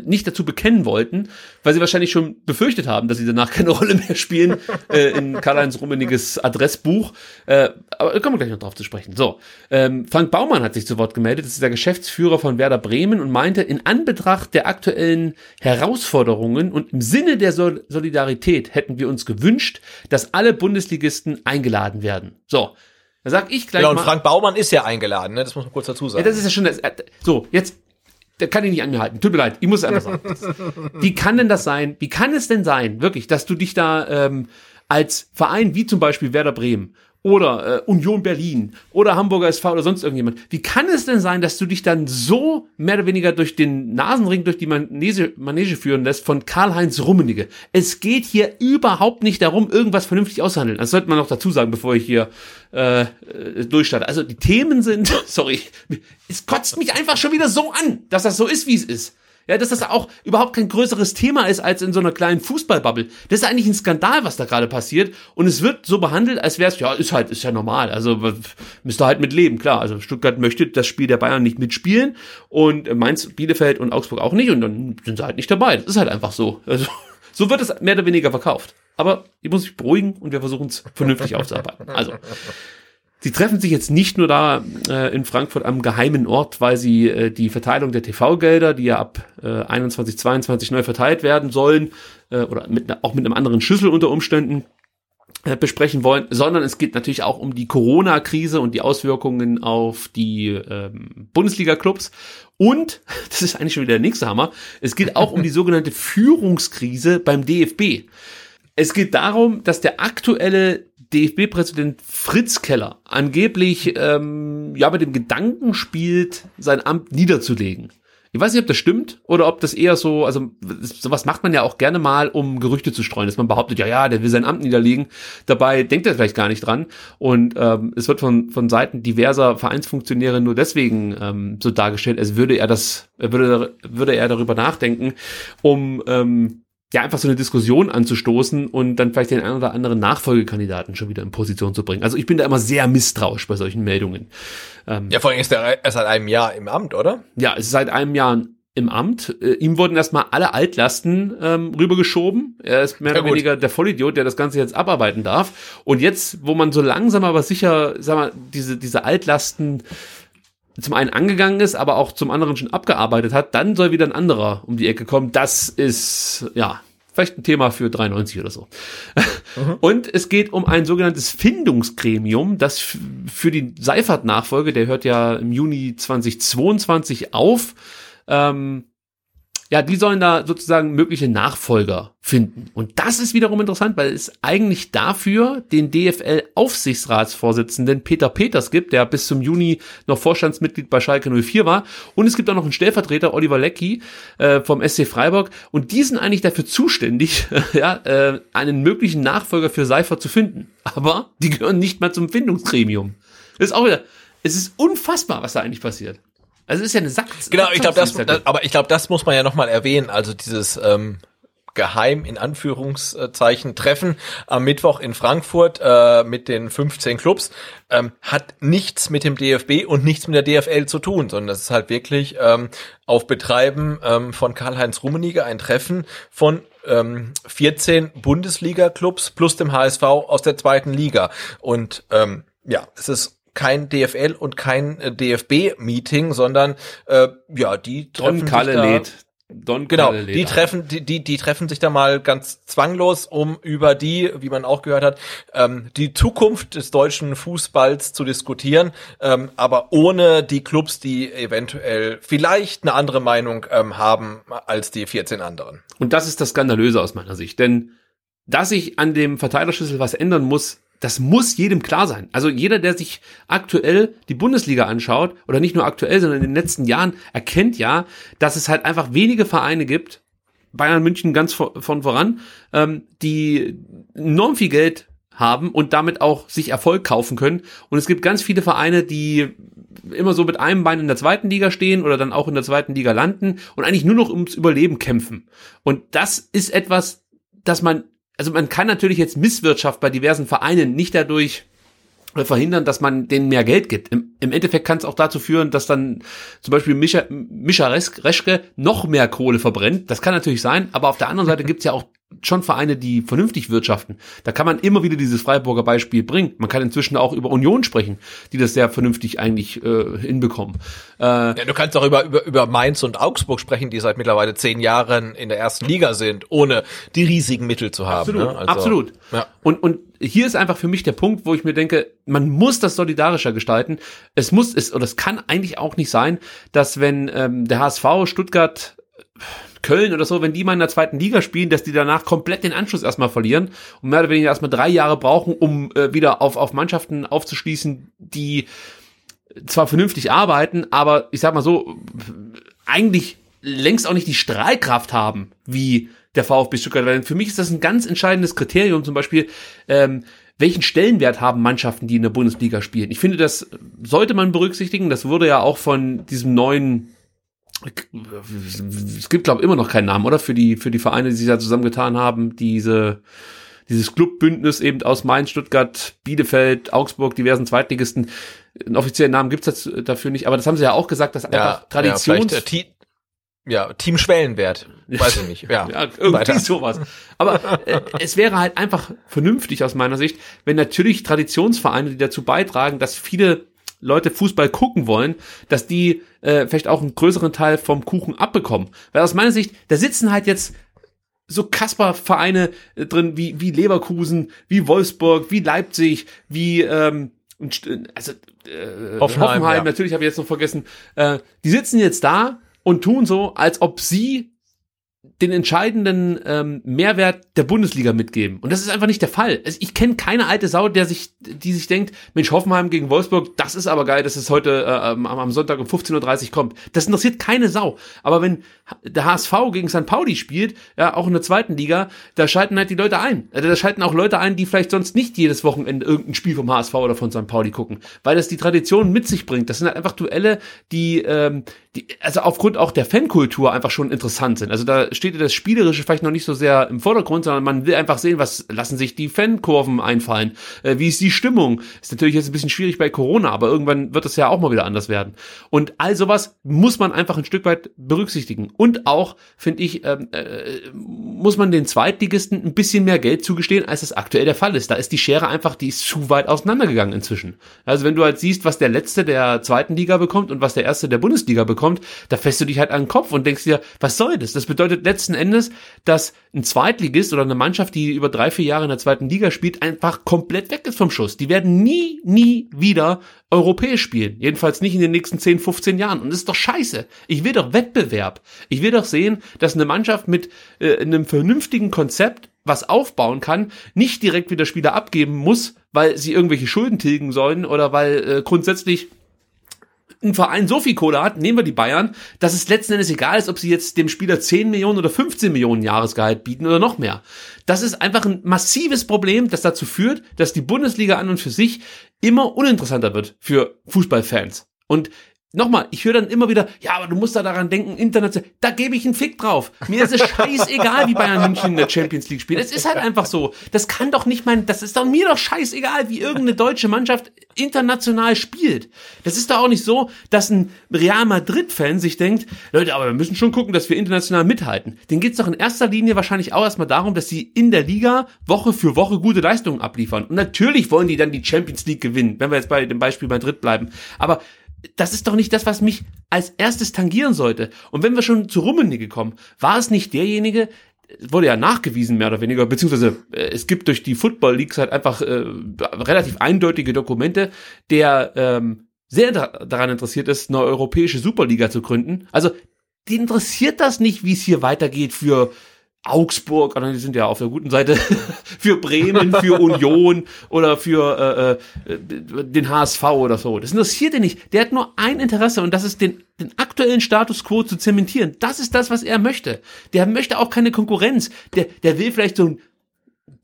nicht dazu bekennen wollten, weil sie wahrscheinlich schon befürchtet haben, dass sie danach (laughs) keine Rolle mehr spielen äh, in Karl-Heinz Rummeniges Adressbuch. Äh, aber kommen wir gleich noch drauf zu sprechen. So, ähm, Frank Baumann hat sich zu Wort gemeldet, das ist der Geschäftsführer von Werder Bremen und meinte, in Anbetracht der aktuellen Herausforderungen und im Sinne der Sol Solidarität hätten wir uns gewünscht, dass alle Bundesligisten eingeladen werden. So, da sag ich gleich
Genau, und
mal.
Frank Baumann ist ja eingeladen, ne? das muss man kurz dazu
Ja,
sagen.
das ist ja schon das. äh, So, jetzt da kann ich nicht angehalten. Tut mir leid, ich muss es einfach sagen. (laughs) Wie kann denn das sein? Wie kann es denn sein, wirklich, dass du dich da ähm, als Verein wie zum Beispiel Werder Bremen oder äh, Union Berlin oder Hamburger SV oder sonst irgendjemand, wie kann es denn sein, dass du dich dann so mehr oder weniger durch den Nasenring, durch die Manege, Manege führen lässt von Karl-Heinz Rummenigge? Es geht hier überhaupt nicht darum, irgendwas vernünftig auszuhandeln. Das sollte man noch dazu sagen, bevor ich hier äh, äh, durchstarte. Also die Themen sind, (laughs) sorry, es kotzt mich einfach schon wieder so an, dass das so ist, wie es ist. Ja, dass das auch überhaupt kein größeres Thema ist als in so einer kleinen Fußballbubble. Das ist eigentlich ein Skandal, was da gerade passiert. Und es wird so behandelt, als wäre es, ja, ist halt, ist ja normal. Also müsst ihr halt mit leben, klar. Also Stuttgart möchte das Spiel der Bayern nicht mitspielen und Mainz, Bielefeld und Augsburg auch nicht. Und dann sind sie halt nicht dabei. Das ist halt einfach so. Also so wird es mehr oder weniger verkauft. Aber ich muss mich beruhigen und wir versuchen es vernünftig aufzuarbeiten. Also Sie treffen sich jetzt nicht nur da äh, in Frankfurt am geheimen Ort, weil sie äh, die Verteilung der TV-Gelder, die ja ab äh, 21, 22 neu verteilt werden sollen, äh, oder mit, auch mit einem anderen Schlüssel unter Umständen, äh, besprechen wollen, sondern es geht natürlich auch um die Corona-Krise und die Auswirkungen auf die ähm, Bundesliga-Clubs. Und, (laughs) das ist eigentlich schon wieder der nächste Hammer, es geht auch um die (laughs) sogenannte Führungskrise beim DFB. Es geht darum, dass der aktuelle DFB-Präsident Fritz Keller angeblich ähm, ja mit dem Gedanken spielt, sein Amt niederzulegen. Ich weiß nicht, ob das stimmt oder ob das eher so, also sowas macht man ja auch gerne mal, um Gerüchte zu streuen, dass man behauptet, ja, ja, der will sein Amt niederlegen. Dabei denkt er vielleicht gar nicht dran. Und ähm, es wird von, von Seiten diverser Vereinsfunktionäre nur deswegen ähm, so dargestellt, als würde er das, würde, würde er darüber nachdenken, um ähm, ja einfach so eine Diskussion anzustoßen und dann vielleicht den einen oder anderen Nachfolgekandidaten schon wieder in Position zu bringen. Also ich bin da immer sehr misstrauisch bei solchen Meldungen.
Ähm, ja, vor allem ist er erst seit einem Jahr im Amt, oder?
Ja, es ist seit einem Jahr im Amt. Äh, ihm wurden erstmal alle Altlasten ähm, rübergeschoben. Er ist mehr ja, oder weniger der Vollidiot, der das Ganze jetzt abarbeiten darf. Und jetzt, wo man so langsam aber sicher, sag mal, diese, diese Altlasten zum einen angegangen ist, aber auch zum anderen schon abgearbeitet hat, dann soll wieder ein anderer um die Ecke kommen. Das ist, ja, vielleicht ein Thema für 93 oder so. Mhm. Und es geht um ein sogenanntes Findungsgremium, das für die Seifert-Nachfolge, der hört ja im Juni 2022 auf, ähm, ja, die sollen da sozusagen mögliche Nachfolger finden. Und das ist wiederum interessant, weil es eigentlich dafür den DFL-Aufsichtsratsvorsitzenden Peter Peters gibt, der bis zum Juni noch Vorstandsmitglied bei Schalke 04 war. Und es gibt auch noch einen Stellvertreter, Oliver Leckie, äh, vom SC Freiburg. Und die sind eigentlich dafür zuständig, (laughs) ja, äh, einen möglichen Nachfolger für Seifer zu finden. Aber die gehören nicht mal zum Findungsgremium. Ist auch wieder, es ist unfassbar, was da eigentlich passiert. Also es ist ja eine Sack.
Genau, ich glaube, das, das, aber ich glaube, das muss man ja nochmal erwähnen. Also dieses ähm, geheim in Anführungszeichen Treffen am Mittwoch in Frankfurt äh, mit den 15 Clubs ähm, hat nichts mit dem DFB und nichts mit der DFL zu tun, sondern das ist halt wirklich ähm, auf Betreiben ähm, von Karl-Heinz Rummenigge ein Treffen von ähm, 14 Bundesliga-Clubs plus dem HSV aus der zweiten Liga. Und ähm, ja, es ist kein DFL und kein äh, DFB-Meeting, sondern äh, ja, die
treffen Don Kalle lädt.
Don genau, die treffen, die, die, die treffen sich da mal ganz zwanglos, um über die, wie man auch gehört hat, ähm, die Zukunft des deutschen Fußballs zu diskutieren, ähm, aber ohne die Clubs, die eventuell vielleicht eine andere Meinung ähm, haben als die 14 anderen.
Und das ist das Skandalöse aus meiner Sicht, denn dass sich an dem Verteilerschlüssel was ändern muss, das muss jedem klar sein. Also jeder, der sich aktuell die Bundesliga anschaut, oder nicht nur aktuell, sondern in den letzten Jahren, erkennt ja, dass es halt einfach wenige Vereine gibt, Bayern München ganz von voran, ähm, die enorm viel Geld haben und damit auch sich Erfolg kaufen können. Und es gibt ganz viele Vereine, die immer so mit einem Bein in der zweiten Liga stehen oder dann auch in der zweiten Liga landen und eigentlich nur noch ums Überleben kämpfen. Und das ist etwas, das man also man kann natürlich jetzt Misswirtschaft bei diversen Vereinen nicht dadurch verhindern, dass man denen mehr Geld gibt. Im, im Endeffekt kann es auch dazu führen, dass dann zum Beispiel Mischa, Mischa Reschke noch mehr Kohle verbrennt. Das kann natürlich sein, aber auf der anderen Seite gibt es ja auch schon Vereine, die vernünftig wirtschaften. Da kann man immer wieder dieses Freiburger Beispiel bringen. Man kann inzwischen auch über Union sprechen, die das sehr vernünftig eigentlich äh, hinbekommen.
Äh, ja, du kannst auch über, über, über Mainz und Augsburg sprechen, die seit mittlerweile zehn Jahren in der ersten Liga sind, ohne die riesigen Mittel zu haben.
Absolut, ne? also, absolut. Ja. Und, und hier ist einfach für mich der Punkt, wo ich mir denke, man muss das solidarischer gestalten. Es muss, es, oder es kann eigentlich auch nicht sein, dass wenn ähm, der HSV Stuttgart Köln oder so, wenn die mal in der zweiten Liga spielen, dass die danach komplett den Anschluss erstmal verlieren und mehr oder weniger erstmal drei Jahre brauchen, um äh, wieder auf, auf Mannschaften aufzuschließen, die zwar vernünftig arbeiten, aber ich sag mal so, eigentlich längst auch nicht die Strahlkraft haben, wie der VfB Stuttgart. Weil für mich ist das ein ganz entscheidendes Kriterium, zum Beispiel, ähm, welchen Stellenwert haben Mannschaften, die in der Bundesliga spielen. Ich finde, das sollte man berücksichtigen. Das wurde ja auch von diesem neuen es gibt glaube immer noch keinen Namen, oder? Für die, für die Vereine, die sich da zusammengetan haben, diese, dieses Clubbündnis eben aus Mainz, Stuttgart, Bielefeld, Augsburg, diversen Zweitligisten. Einen offiziellen Namen gibt's dafür nicht, aber das haben sie ja auch gesagt, dass einfach Traditions...
Ja, äh, ja, Team Schwellenwert. Weiß ich nicht. Ja, (laughs)
ja irgendwie weiter. sowas. Aber äh, es wäre halt einfach vernünftig aus meiner Sicht, wenn natürlich Traditionsvereine, die dazu beitragen, dass viele Leute Fußball gucken wollen, dass die äh, vielleicht auch einen größeren Teil vom Kuchen abbekommen. Weil aus meiner Sicht, da sitzen halt jetzt so Kasper-Vereine äh, drin wie, wie Leverkusen, wie Wolfsburg, wie Leipzig, wie ähm, also äh, Hoffenheim, Hoffenheim ja. natürlich habe ich jetzt noch vergessen. Äh, die sitzen jetzt da und tun so, als ob sie den entscheidenden ähm, Mehrwert der Bundesliga mitgeben. Und das ist einfach nicht der Fall. Also ich kenne keine alte Sau, der sich, die sich denkt, Mensch, Hoffenheim gegen Wolfsburg, das ist aber geil, dass es heute äh, am, am Sonntag um 15.30 Uhr kommt. Das interessiert keine Sau. Aber wenn der HSV gegen St. Pauli spielt, ja, auch in der zweiten Liga, da schalten halt die Leute ein. Also da schalten auch Leute ein, die vielleicht sonst nicht jedes Wochenende irgendein Spiel vom HSV oder von St. Pauli gucken. Weil das die Tradition mit sich bringt. Das sind halt einfach Duelle, die, ähm, die also aufgrund auch der Fankultur einfach schon interessant sind. Also da steht das Spielerische vielleicht noch nicht so sehr im Vordergrund, sondern man will einfach sehen, was lassen sich die Fankurven einfallen, äh, wie ist die Stimmung. Ist natürlich jetzt ein bisschen schwierig bei Corona, aber irgendwann wird es ja auch mal wieder anders werden. Und all sowas muss man einfach ein Stück weit berücksichtigen. Und auch, finde ich, ähm, äh, muss man den Zweitligisten ein bisschen mehr Geld zugestehen, als es aktuell der Fall ist. Da ist die Schere einfach, die ist zu weit auseinandergegangen inzwischen. Also wenn du halt siehst, was der Letzte der zweiten Liga bekommt und was der Erste der Bundesliga bekommt, da fässt du dich halt an den Kopf und denkst dir, was soll das? Das bedeutet letzten Endes, dass ein Zweitligist oder eine Mannschaft, die über drei, vier Jahre in der zweiten Liga spielt, einfach komplett weg ist vom Schuss. Die werden nie, nie wieder europäisch spielen. Jedenfalls nicht in den nächsten 10, 15 Jahren. Und das ist doch scheiße. Ich will doch Wettbewerb. Ich will doch sehen, dass eine Mannschaft mit äh, einem vernünftigen Konzept was aufbauen kann, nicht direkt wieder Spieler abgeben muss, weil sie irgendwelche Schulden tilgen sollen oder weil äh, grundsätzlich ein Verein so viel Kohle hat, nehmen wir die Bayern, dass es letzten Endes egal ist, ob sie jetzt dem Spieler 10 Millionen oder 15 Millionen Jahresgehalt bieten oder noch mehr. Das ist einfach ein massives Problem, das dazu führt, dass die Bundesliga an und für sich immer uninteressanter wird für Fußballfans. Und Nochmal, ich höre dann immer wieder, ja, aber du musst da daran denken, international, da gebe ich einen Fick drauf. Mir ist es scheißegal, wie Bayern München in der Champions League spielt. Es ist halt einfach so. Das kann doch nicht mein, das ist doch mir doch scheißegal, wie irgendeine deutsche Mannschaft international spielt. Das ist doch auch nicht so, dass ein Real Madrid-Fan sich denkt, Leute, aber wir müssen schon gucken, dass wir international mithalten. Den geht's doch in erster Linie wahrscheinlich auch erstmal darum, dass sie in der Liga Woche für Woche gute Leistungen abliefern. Und natürlich wollen die dann die Champions League gewinnen, wenn wir jetzt bei dem Beispiel Madrid bleiben. Aber das ist doch nicht das, was mich als erstes tangieren sollte. Und wenn wir schon zu Rummenigge kommen, war es nicht derjenige, wurde ja nachgewiesen, mehr oder weniger, beziehungsweise äh, es gibt durch die Football Leagues halt einfach äh, relativ eindeutige Dokumente, der ähm, sehr da daran interessiert ist, eine europäische Superliga zu gründen. Also, die interessiert das nicht, wie es hier weitergeht für Augsburg, oder die sind ja auf der guten Seite, (laughs) für Bremen, für Union oder für äh, äh, den HSV oder so. Das interessiert ihn nicht. Der hat nur ein Interesse und das ist den, den aktuellen Status quo zu zementieren. Das ist das, was er möchte. Der möchte auch keine Konkurrenz. Der, der will vielleicht so ein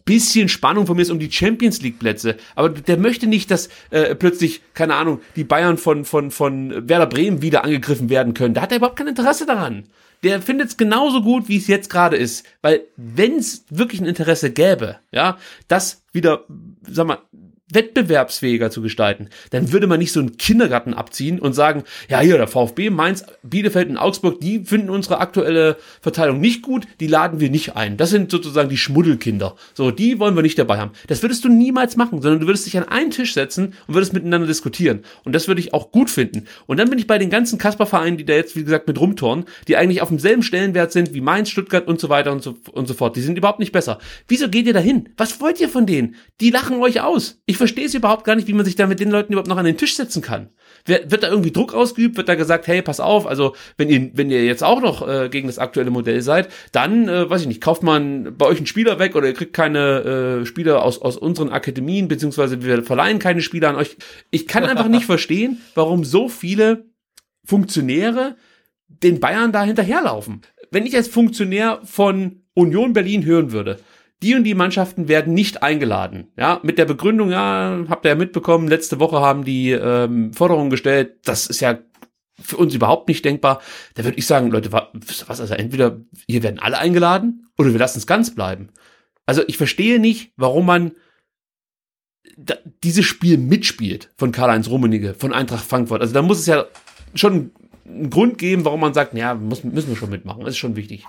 bisschen Spannung von mir ist um die Champions League Plätze, aber der möchte nicht, dass äh, plötzlich keine Ahnung die Bayern von von von Werder Bremen wieder angegriffen werden können. Da hat er überhaupt kein Interesse daran der findet es genauso gut, wie es jetzt gerade ist. Weil wenn es wirklich ein Interesse gäbe, ja, das wieder, sag mal, wettbewerbsfähiger zu gestalten, dann würde man nicht so einen Kindergarten abziehen und sagen, ja hier, der VfB, Mainz, Bielefeld und Augsburg, die finden unsere aktuelle Verteilung nicht gut, die laden wir nicht ein. Das sind sozusagen die Schmuddelkinder. So, die wollen wir nicht dabei haben. Das würdest du niemals machen, sondern du würdest dich an einen Tisch setzen und würdest miteinander diskutieren. Und das würde ich auch gut finden. Und dann bin ich bei den ganzen Kasper-Vereinen, die da jetzt, wie gesagt, mit rumtoren, die eigentlich auf demselben Stellenwert sind wie Mainz, Stuttgart und so weiter und so, und so fort. Die sind überhaupt nicht besser. Wieso geht ihr dahin? Was wollt ihr von denen? Die lachen euch aus. Ich verstehe es überhaupt gar nicht, wie man sich da mit den Leuten überhaupt noch an den Tisch setzen kann. Wird da irgendwie Druck ausgeübt? Wird da gesagt, hey, pass auf, also wenn ihr, wenn ihr jetzt auch noch äh, gegen das aktuelle Modell seid, dann, äh, weiß ich nicht, kauft man bei euch einen Spieler weg oder ihr kriegt keine äh, Spieler aus, aus unseren Akademien, beziehungsweise wir verleihen keine Spieler an euch. Ich kann einfach nicht (laughs) verstehen, warum so viele Funktionäre den Bayern da hinterherlaufen. Wenn ich als Funktionär von Union Berlin hören würde, die und die Mannschaften werden nicht eingeladen. Ja, mit der Begründung, ja, habt ihr ja mitbekommen, letzte Woche haben die ähm, Forderungen gestellt, das ist ja für uns überhaupt nicht denkbar. Da würde ich sagen, Leute, was, also entweder hier werden alle eingeladen oder wir lassen es ganz bleiben. Also ich verstehe nicht, warum man da, dieses Spiel mitspielt von Karl-Heinz Rummenigge, von Eintracht Frankfurt. Also da muss es ja schon einen Grund geben, warum man sagt, ja, muss, müssen wir schon mitmachen. Das ist schon wichtig.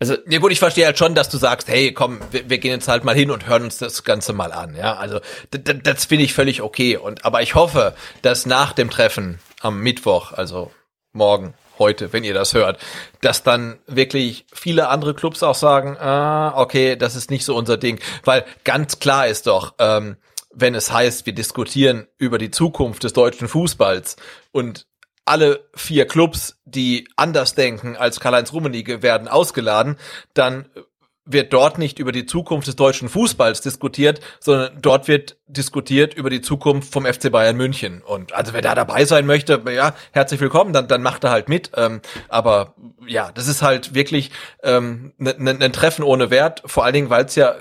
Also ja gut, ich verstehe halt schon, dass du sagst, hey, komm, wir, wir gehen jetzt halt mal hin und hören uns das Ganze mal an. Ja, also das finde ich völlig okay. Und aber ich hoffe, dass nach dem Treffen am Mittwoch, also morgen, heute, wenn ihr das hört, dass dann wirklich viele andere Clubs auch sagen, ah, okay, das ist nicht so unser Ding, weil ganz klar ist doch. Ähm, wenn es heißt, wir diskutieren über die Zukunft des deutschen Fußballs und alle vier Clubs, die anders denken als Karl-Heinz Rummenigge, werden ausgeladen, dann wird dort nicht über die Zukunft des deutschen Fußballs diskutiert, sondern dort wird diskutiert über die Zukunft vom FC Bayern München. Und also wer da dabei sein möchte, ja, herzlich willkommen, dann, dann macht er halt mit. Ähm, aber ja, das ist halt wirklich ähm, ein ne, ne Treffen ohne Wert, vor allen Dingen, weil es ja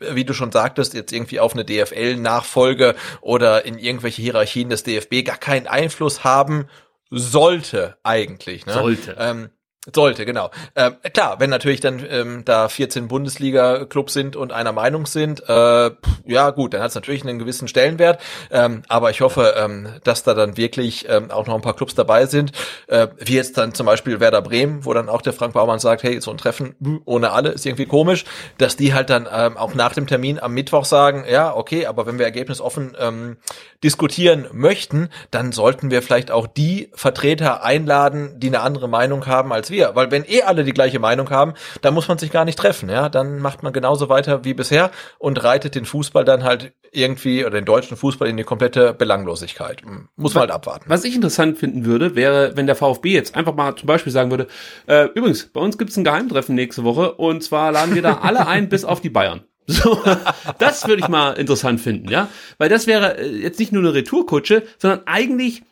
wie du schon sagtest, jetzt irgendwie auf eine DFL-Nachfolge oder in irgendwelche Hierarchien des DFB gar keinen Einfluss haben sollte eigentlich. Ne?
Sollte.
Ähm, sollte, genau. Ähm, klar, wenn natürlich dann ähm, da 14 Bundesliga-Clubs sind und einer Meinung sind, äh, ja gut, dann hat es natürlich einen gewissen Stellenwert. Ähm, aber ich hoffe, ähm, dass da dann wirklich ähm, auch noch ein paar Clubs dabei sind, äh, wie jetzt dann zum Beispiel Werder Bremen, wo dann auch der Frank Baumann sagt, hey, so ein Treffen hm, ohne alle ist irgendwie komisch, dass die halt dann ähm, auch nach dem Termin am Mittwoch sagen, ja, okay, aber wenn wir ergebnisoffen ähm, diskutieren möchten, dann sollten wir vielleicht auch die Vertreter einladen, die eine andere Meinung haben als wir. Weil wenn eh alle die gleiche Meinung haben, dann muss man sich gar nicht treffen. Ja, dann macht man genauso weiter wie bisher und reitet den Fußball dann halt irgendwie oder den deutschen Fußball in die komplette Belanglosigkeit. Muss man halt abwarten.
Was ich interessant finden würde, wäre, wenn der VfB jetzt einfach mal zum Beispiel sagen würde, äh, übrigens, bei uns gibt's ein Geheimtreffen nächste Woche und zwar laden wir da alle (laughs) ein, bis auf die Bayern. So, (laughs) das würde ich mal interessant finden, ja, weil das wäre äh, jetzt nicht nur eine Retourkutsche, sondern eigentlich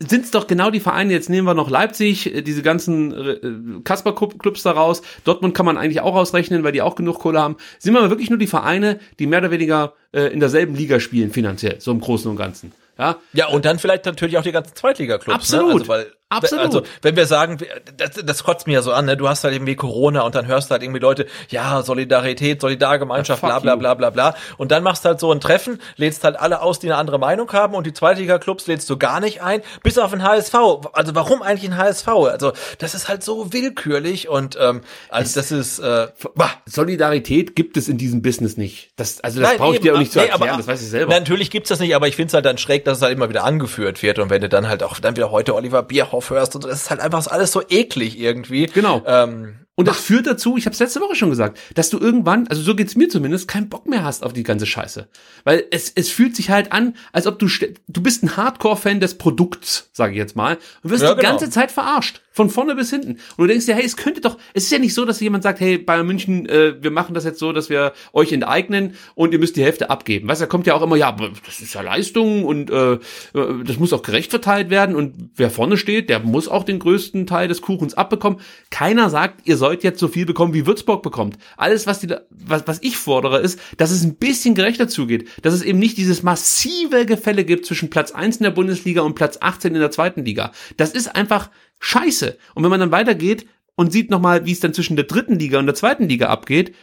sind es doch genau die Vereine, jetzt nehmen wir noch Leipzig, äh, diese ganzen äh, Kasper-Clubs daraus, Dortmund kann man eigentlich auch ausrechnen, weil die auch genug Kohle haben, sind wir wirklich nur die Vereine, die mehr oder weniger äh, in derselben Liga spielen, finanziell, so im Großen und Ganzen. Ja,
ja und dann vielleicht natürlich auch die ganzen Zweitliga-Clubs. Ne?
Absolut.
Ne? Also, weil
Absolut.
Also, wenn wir sagen, das, das kotzt mir ja so an, ne? du hast halt irgendwie Corona und dann hörst du halt irgendwie Leute, ja, Solidarität, Solidargemeinschaft, bla bla bla bla bla. Und dann machst du halt so ein Treffen, lädst halt alle aus, die eine andere Meinung haben und die Zweitliga-Clubs lädst du gar nicht ein, bis auf ein HSV. Also warum eigentlich ein HSV? Also das ist halt so willkürlich und ähm, also es, das ist äh,
bah. Solidarität gibt es in diesem Business nicht. Das, also das brauche ich dir auch nicht zu nee, erklären, aber, das weiß ich selber.
Natürlich gibt's das nicht, aber ich finde es halt dann schräg, dass es halt immer wieder angeführt wird und wenn du dann halt auch dann wieder heute Oliver Bierhoff hörst und das ist halt einfach alles so eklig irgendwie.
Genau. Ähm, und das führt dazu, ich habe es letzte Woche schon gesagt, dass du irgendwann, also so geht's mir zumindest, keinen Bock mehr hast auf die ganze Scheiße. Weil es, es fühlt sich halt an, als ob du, du bist ein Hardcore-Fan des Produkts, sage ich jetzt mal, und wirst ja, die genau. ganze Zeit verarscht. Von vorne bis hinten. Und du denkst dir, hey, es könnte doch, es ist ja nicht so, dass jemand sagt, hey, Bayern München, äh, wir machen das jetzt so, dass wir euch enteignen und ihr müsst die Hälfte abgeben. Weißt du, da kommt ja auch immer, ja, das ist ja Leistung und äh, das muss auch gerecht verteilt werden und wer vorne steht, der muss auch den größten Teil des Kuchens abbekommen. Keiner sagt, ihr sollt jetzt so viel bekommen, wie Würzburg bekommt. Alles, was, die, was, was ich fordere, ist, dass es ein bisschen gerechter zugeht. Dass es eben nicht dieses massive Gefälle gibt zwischen Platz 1 in der Bundesliga und Platz 18 in der zweiten Liga. Das ist einfach scheiße. Und wenn man dann weitergeht und sieht nochmal, wie es dann zwischen der dritten Liga und der zweiten Liga abgeht,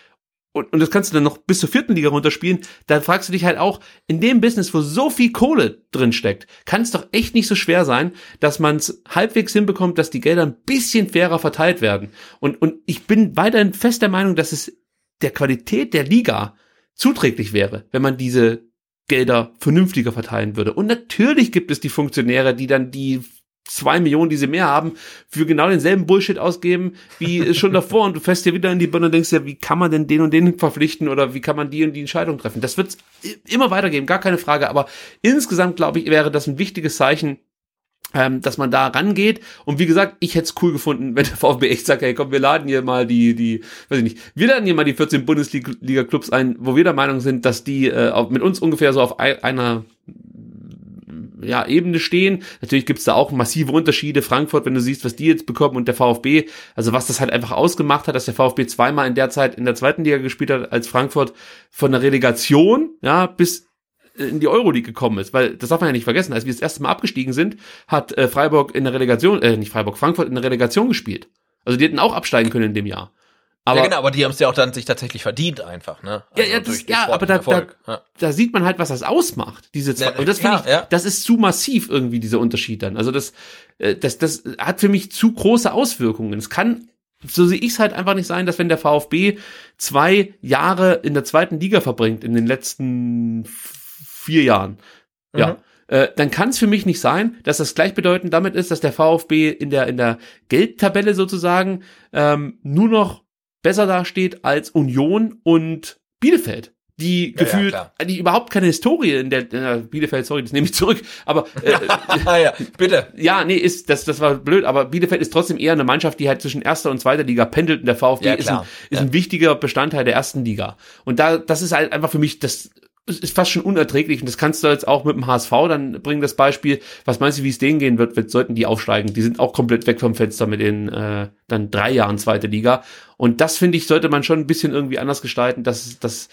und, und das kannst du dann noch bis zur vierten Liga runterspielen, dann fragst du dich halt auch, in dem Business, wo so viel Kohle drin steckt, kann es doch echt nicht so schwer sein, dass man es halbwegs hinbekommt, dass die Gelder ein bisschen fairer verteilt werden. Und, und ich bin weiterhin fest der Meinung, dass es der Qualität der Liga zuträglich wäre, wenn man diese Gelder vernünftiger verteilen würde. Und natürlich gibt es die Funktionäre, die dann die zwei Millionen, die sie mehr haben, für genau denselben Bullshit ausgeben wie schon davor und du fährst dir wieder in die Birne und denkst ja, wie kann man denn den und den verpflichten oder wie kann man die und die Entscheidung treffen? Das wird immer weitergeben, gar keine Frage, aber insgesamt glaube ich, wäre das ein wichtiges Zeichen, ähm, dass man da rangeht. Und wie gesagt, ich hätte es cool gefunden, wenn der VfB echt sagt, hey komm, wir laden hier mal die, die, weiß ich nicht, wir laden hier mal die 14 Bundesliga-Clubs ein, wo wir der Meinung sind, dass die äh, mit uns ungefähr so auf einer ja, Ebene stehen. Natürlich gibt's da auch massive Unterschiede. Frankfurt, wenn du siehst, was die jetzt bekommen und der VfB, also was das halt einfach ausgemacht hat, dass der VfB zweimal in der Zeit in der zweiten Liga gespielt hat, als Frankfurt von der Relegation, ja, bis in die Euroleague gekommen ist, weil das darf man ja nicht vergessen, als wir das erste Mal abgestiegen sind, hat äh, Freiburg in der Relegation, äh, nicht Freiburg, Frankfurt in der Relegation gespielt. Also die hätten auch absteigen können in dem Jahr. Aber,
ja, genau, aber die haben es ja auch dann sich tatsächlich verdient einfach, ne?
ja, ja, das, ja aber da, da,
ja.
da sieht man halt, was das ausmacht, diese zwei.
Ja,
und das finde ich,
ja.
das ist zu massiv irgendwie, dieser Unterschied dann. Also das, äh, das, das hat für mich zu große Auswirkungen. Es kann, so sehe ich es halt einfach nicht sein, dass wenn der VfB zwei Jahre in der zweiten Liga verbringt, in den letzten vier Jahren, ja,
Mhm.
äh, dann kann es für mich nicht sein, dass das gleichbedeutend damit ist, dass der VfB in der, in der Geldtabelle sozusagen ähm, nur noch besser dasteht als Union und Bielefeld. Die
Ja, ja,
gefühlt,
klar.
die überhaupt keine Historie in der, in der Bielefeld, sorry, das nehme ich zurück, aber (laughs) äh,
Ah, ja, bitte.
ja, nee, ist, das, das war blöd, aber Bielefeld ist trotzdem eher eine Mannschaft, die halt zwischen erster und zweiter Liga pendelt und der VfB
Ja,
ist, ein, ist
Ja.
ein wichtiger Bestandteil der ersten Liga. Und da, das ist halt einfach für mich, das ist fast schon unerträglich und das kannst du jetzt auch mit dem HSV dann bringen, das Beispiel. Was meinst du, wie es denen gehen wird, wird sollten die aufsteigen? Die sind auch komplett weg vom Fenster mit den äh, dann drei Jahren zweite Liga. Und das finde ich, sollte man schon ein bisschen irgendwie anders gestalten, dass das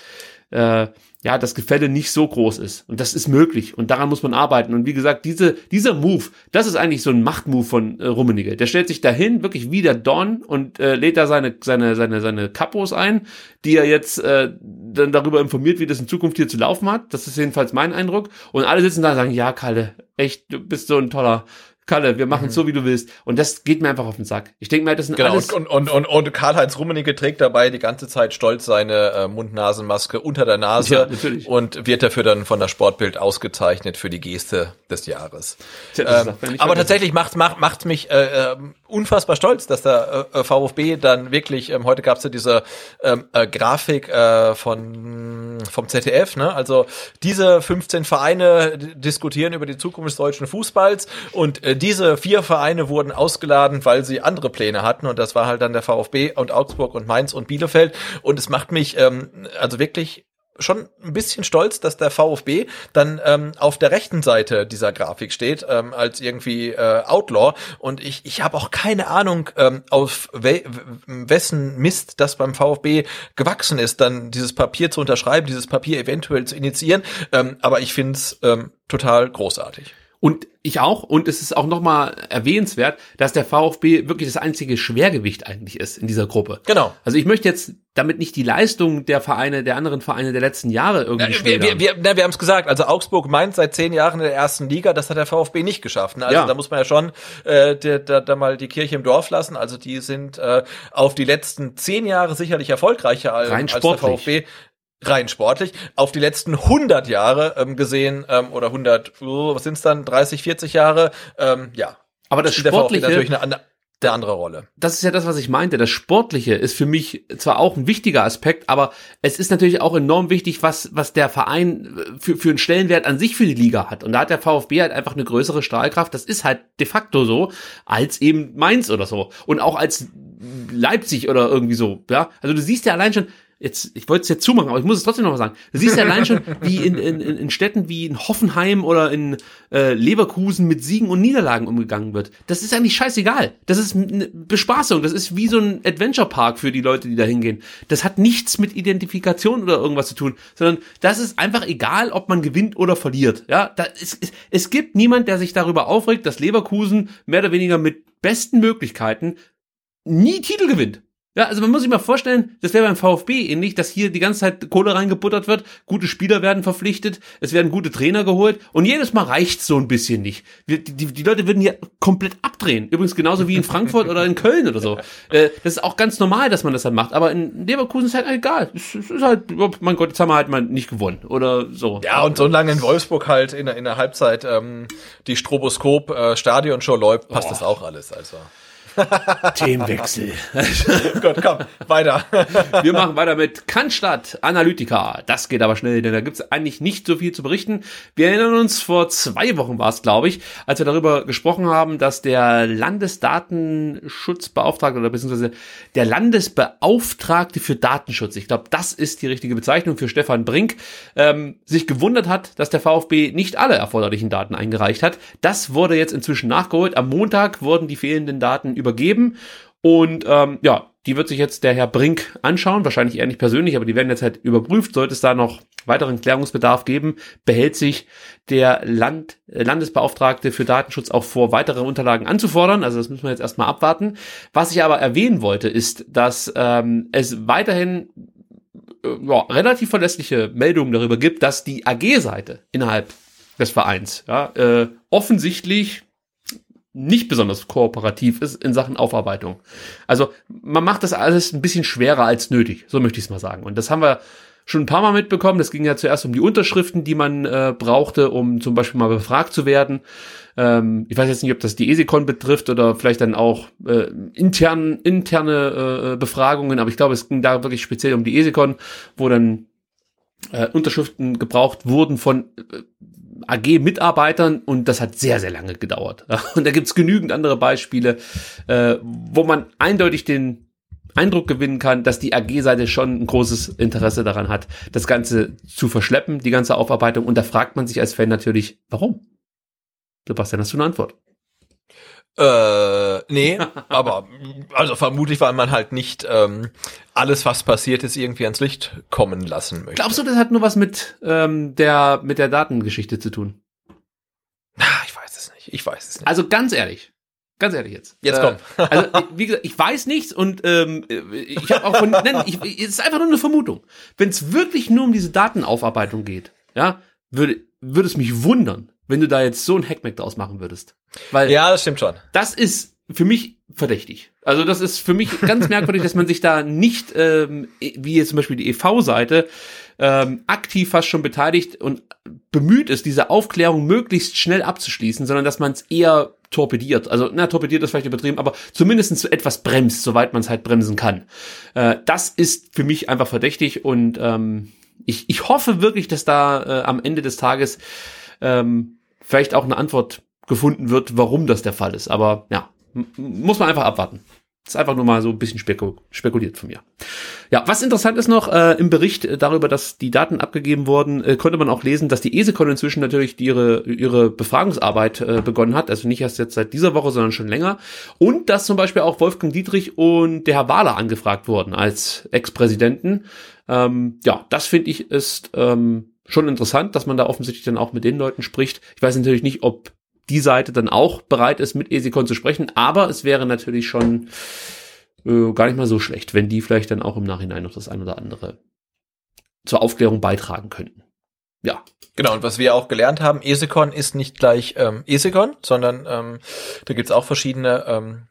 äh, ja, das Gefälle nicht so groß ist. Und das ist möglich. Und daran muss man arbeiten. Und wie gesagt, diese, dieser Move, das ist eigentlich so ein Machtmove von äh, Rummenigge. Der stellt sich dahin, wirklich wie der Don und äh, lädt da seine, seine, seine, seine Kapos ein, die er jetzt äh, dann darüber informiert, wie das in Zukunft hier zu laufen hat. Das ist jedenfalls mein Eindruck. Und alle sitzen da und sagen, ja, Kalle, echt, du bist so ein toller Kalle, wir machen es so, wie du willst. Und das geht mir einfach auf den Sack. Ich denke mir, das sind
Genau,
alles...
und, und, und, und Karl-Heinz Rummenigge trägt dabei die ganze Zeit stolz seine äh, Mund-Nasen-Maske unter der Nase
Ja, natürlich.
und wird dafür dann von der Sportbild ausgezeichnet für die Geste des Jahres.
Tja,
Ähm, aber tatsächlich macht macht macht mich äh, ähm, unfassbar stolz, dass der äh, VfB dann wirklich ähm, heute gab's ja diese ähm, äh, Grafik äh, von vom ZDF, ne? Also diese 15 Vereine diskutieren über die Zukunft des deutschen Fußballs und äh, diese vier Vereine wurden ausgeladen, weil sie andere Pläne hatten und das war halt dann der VfB und Augsburg und Mainz und Bielefeld und es macht mich ähm, also wirklich schon ein bisschen stolz, dass der VfB dann ähm, auf der rechten Seite dieser Grafik steht, ähm, als irgendwie äh, Outlaw. Und ich, ich habe auch keine Ahnung, ähm, auf we wessen Mist das beim VfB gewachsen ist, dann dieses Papier zu unterschreiben, dieses Papier eventuell zu initiieren. Ähm, aber ich finde es ähm, total großartig.
Und ich auch. Und es ist auch nochmal erwähnenswert, dass der VfB wirklich das einzige Schwergewicht eigentlich ist in dieser Gruppe.
Genau.
Also ich möchte jetzt damit nicht die Leistung der Vereine, der anderen Vereine der letzten Jahre irgendwie
Ja, wir, wir,
schmälern.
wir, na, wir haben es gesagt, also Augsburg meint seit zehn Jahren in der ersten Liga, das hat der VfB nicht geschafft. ne? Also
Ja.
da muss man ja schon äh, da, da, mal die Kirche im Dorf lassen. Also die sind äh, auf die letzten zehn Jahre sicherlich erfolgreicher als, als der. VfB. Rein sportlich. Auf die letzten 100 Jahre ähm, gesehen, ähm, oder 100, oh, was sind's dann, 30, 40 Jahre, ähm, ja.
Aber das
der
Sportliche,
natürlich eine, andere- eine andere Rolle.
das ist ja das, was ich meinte. Das Sportliche ist für mich zwar auch ein wichtiger Aspekt, aber es ist natürlich auch enorm wichtig, was, was der Verein äh, für, für einen Stellenwert an sich für die Liga hat. Und da hat der VfB halt einfach eine größere Strahlkraft. Das ist halt de facto so, als eben Mainz oder so. Und auch als Leipzig oder irgendwie so, ja. Also du siehst ja allein schon, jetzt, ich wollte es jetzt zumachen, aber ich muss es trotzdem noch mal sagen. Du siehst ja allein schon, wie in, in, in Städten wie in Hoffenheim oder in äh, Leverkusen mit Siegen und Niederlagen umgegangen wird. Das ist eigentlich scheißegal. Das ist eine Bespaßung. Das ist wie so ein Adventure Park für die Leute, die da hingehen. Das hat nichts mit Identifikation oder irgendwas zu tun, sondern das ist einfach egal, ob man gewinnt oder verliert. Ja, da ist, es, es gibt niemand, der sich darüber aufregt, dass Leverkusen mehr oder weniger mit besten Möglichkeiten nie Titel gewinnt. Ja, also man muss sich mal vorstellen, das wäre beim VfB ähnlich, dass hier die ganze Zeit Kohle reingebuttert wird, gute Spieler werden verpflichtet, es werden gute Trainer geholt und jedes Mal reicht's so ein bisschen nicht. Wir, die, die Leute würden hier komplett abdrehen. Übrigens genauso wie in Frankfurt oder in Köln oder so. Äh, das ist auch ganz normal, dass man das dann macht, aber in Leverkusen ist halt egal. Es, es ist halt, oh mein Gott, jetzt haben wir halt mal nicht gewonnen oder so.
Ja, und solange in Wolfsburg halt in, der- in der Halbzeit ähm, die Stroboskop-Stadionshow läuft, passt das auch alles. Also.
Themenwechsel. (laughs)
Gut, komm, weiter.
Wir machen weiter mit Cannstatt Analytica. Das geht aber schnell, denn da gibt's eigentlich nicht so viel zu berichten. Wir erinnern uns, vor zwei Wochen war es, glaube ich, als wir darüber gesprochen haben, dass der Landesdatenschutzbeauftragte oder beziehungsweise der Landesbeauftragte für Datenschutz, ich glaube, das ist die richtige Bezeichnung für Stefan Brink, ähm, sich gewundert hat, dass der VfB nicht alle erforderlichen Daten eingereicht hat. Das wurde jetzt inzwischen nachgeholt. Am Montag wurden die fehlenden Daten übergeben. Und ähm, ja, die wird sich jetzt der Herr Brink anschauen, wahrscheinlich eher nicht persönlich, aber die werden jetzt halt überprüft. Sollte es da noch weiteren Klärungsbedarf geben, behält sich der Land, Landesbeauftragte für Datenschutz auch vor, weitere Unterlagen anzufordern. Also das müssen wir jetzt erstmal abwarten. Was ich aber erwähnen wollte, ist, dass ähm, es weiterhin äh, ja, relativ verlässliche Meldungen darüber gibt, dass die AG-Seite innerhalb des Vereins ja, äh, offensichtlich nicht besonders kooperativ ist in Sachen Aufarbeitung. Also man macht das alles ein bisschen schwerer als nötig, so möchte ich es mal sagen. Und das haben wir schon ein paar Mal mitbekommen. Das ging ja zuerst um die Unterschriften, die man äh, brauchte, um zum Beispiel mal befragt zu werden. Ähm, ich weiß jetzt nicht, ob das die ESECON betrifft oder vielleicht dann auch äh, intern, interne äh, Befragungen, aber ich glaube, es ging da wirklich speziell um die ESECON, wo dann äh, Unterschriften gebraucht wurden von äh, AG-Mitarbeitern und das hat sehr, sehr lange gedauert. (laughs) Und da gibt's genügend andere Beispiele, äh, wo man eindeutig den Eindruck gewinnen kann, dass die AG-Seite schon ein großes Interesse daran hat, das Ganze zu verschleppen, die ganze Aufarbeitung. Und da fragt man sich als Fan natürlich, warum? Sebastian, hast du eine Antwort?
Äh, nee, aber also vermutlich, weil man halt nicht ähm, alles, was passiert ist, irgendwie ans Licht kommen lassen möchte.
Glaubst du, das hat nur was mit ähm, der mit der Datengeschichte zu tun?
Na, ich weiß es nicht. Ich weiß es nicht.
Also ganz ehrlich, ganz ehrlich jetzt.
Jetzt
äh,
komm. (laughs)
also wie gesagt, ich weiß nichts und ähm, ich habe auch von, nein, ich, es ist einfach nur eine Vermutung. Wenn es wirklich nur um diese Datenaufarbeitung geht, ja, würde würde es mich wundern, wenn du da jetzt so ein Hackmack draus machen würdest. Weil
ja, das stimmt schon.
das ist für mich verdächtig. Also das ist für mich ganz (laughs) merkwürdig, dass man sich da nicht, ähm, wie jetzt zum Beispiel die EV-Seite, ähm, aktiv fast schon beteiligt und bemüht ist, diese Aufklärung möglichst schnell abzuschließen, sondern dass man es eher torpediert. Also, na, torpediert ist vielleicht übertrieben, aber zumindest so etwas bremst, soweit man es halt bremsen kann. Äh, das ist für mich einfach verdächtig und ähm, ich, ich hoffe wirklich, dass da äh, am Ende des Tages ähm, vielleicht auch eine Antwort gefunden wird, warum das der Fall ist. Aber ja, muss man einfach abwarten. Das ist einfach nur mal so ein bisschen spekul spekuliert von mir. Ja, was interessant ist noch, äh, im Bericht darüber, dass die Daten abgegeben wurden, äh, konnte man auch lesen, dass die ESECON inzwischen natürlich ihre, ihre Befragungsarbeit äh, begonnen hat. Also nicht erst jetzt seit dieser Woche, sondern schon länger. Und dass zum Beispiel auch Wolfgang Dietrich und der Herr Wahler angefragt wurden als Ex-Präsidenten. Ähm, ja, das finde ich ist ähm, schon interessant, dass man da offensichtlich dann auch mit den Leuten spricht. Ich weiß natürlich nicht, ob die Seite dann auch bereit ist, mit Esikon zu sprechen, aber es wäre natürlich schon äh, gar nicht mal so schlecht, wenn die vielleicht dann auch im Nachhinein noch das ein oder andere zur Aufklärung beitragen könnten. Ja,
Genau, und was wir auch gelernt haben, Esekon ist nicht gleich ähm, Esekon, sondern ähm, da gibt's auch verschiedene ähm,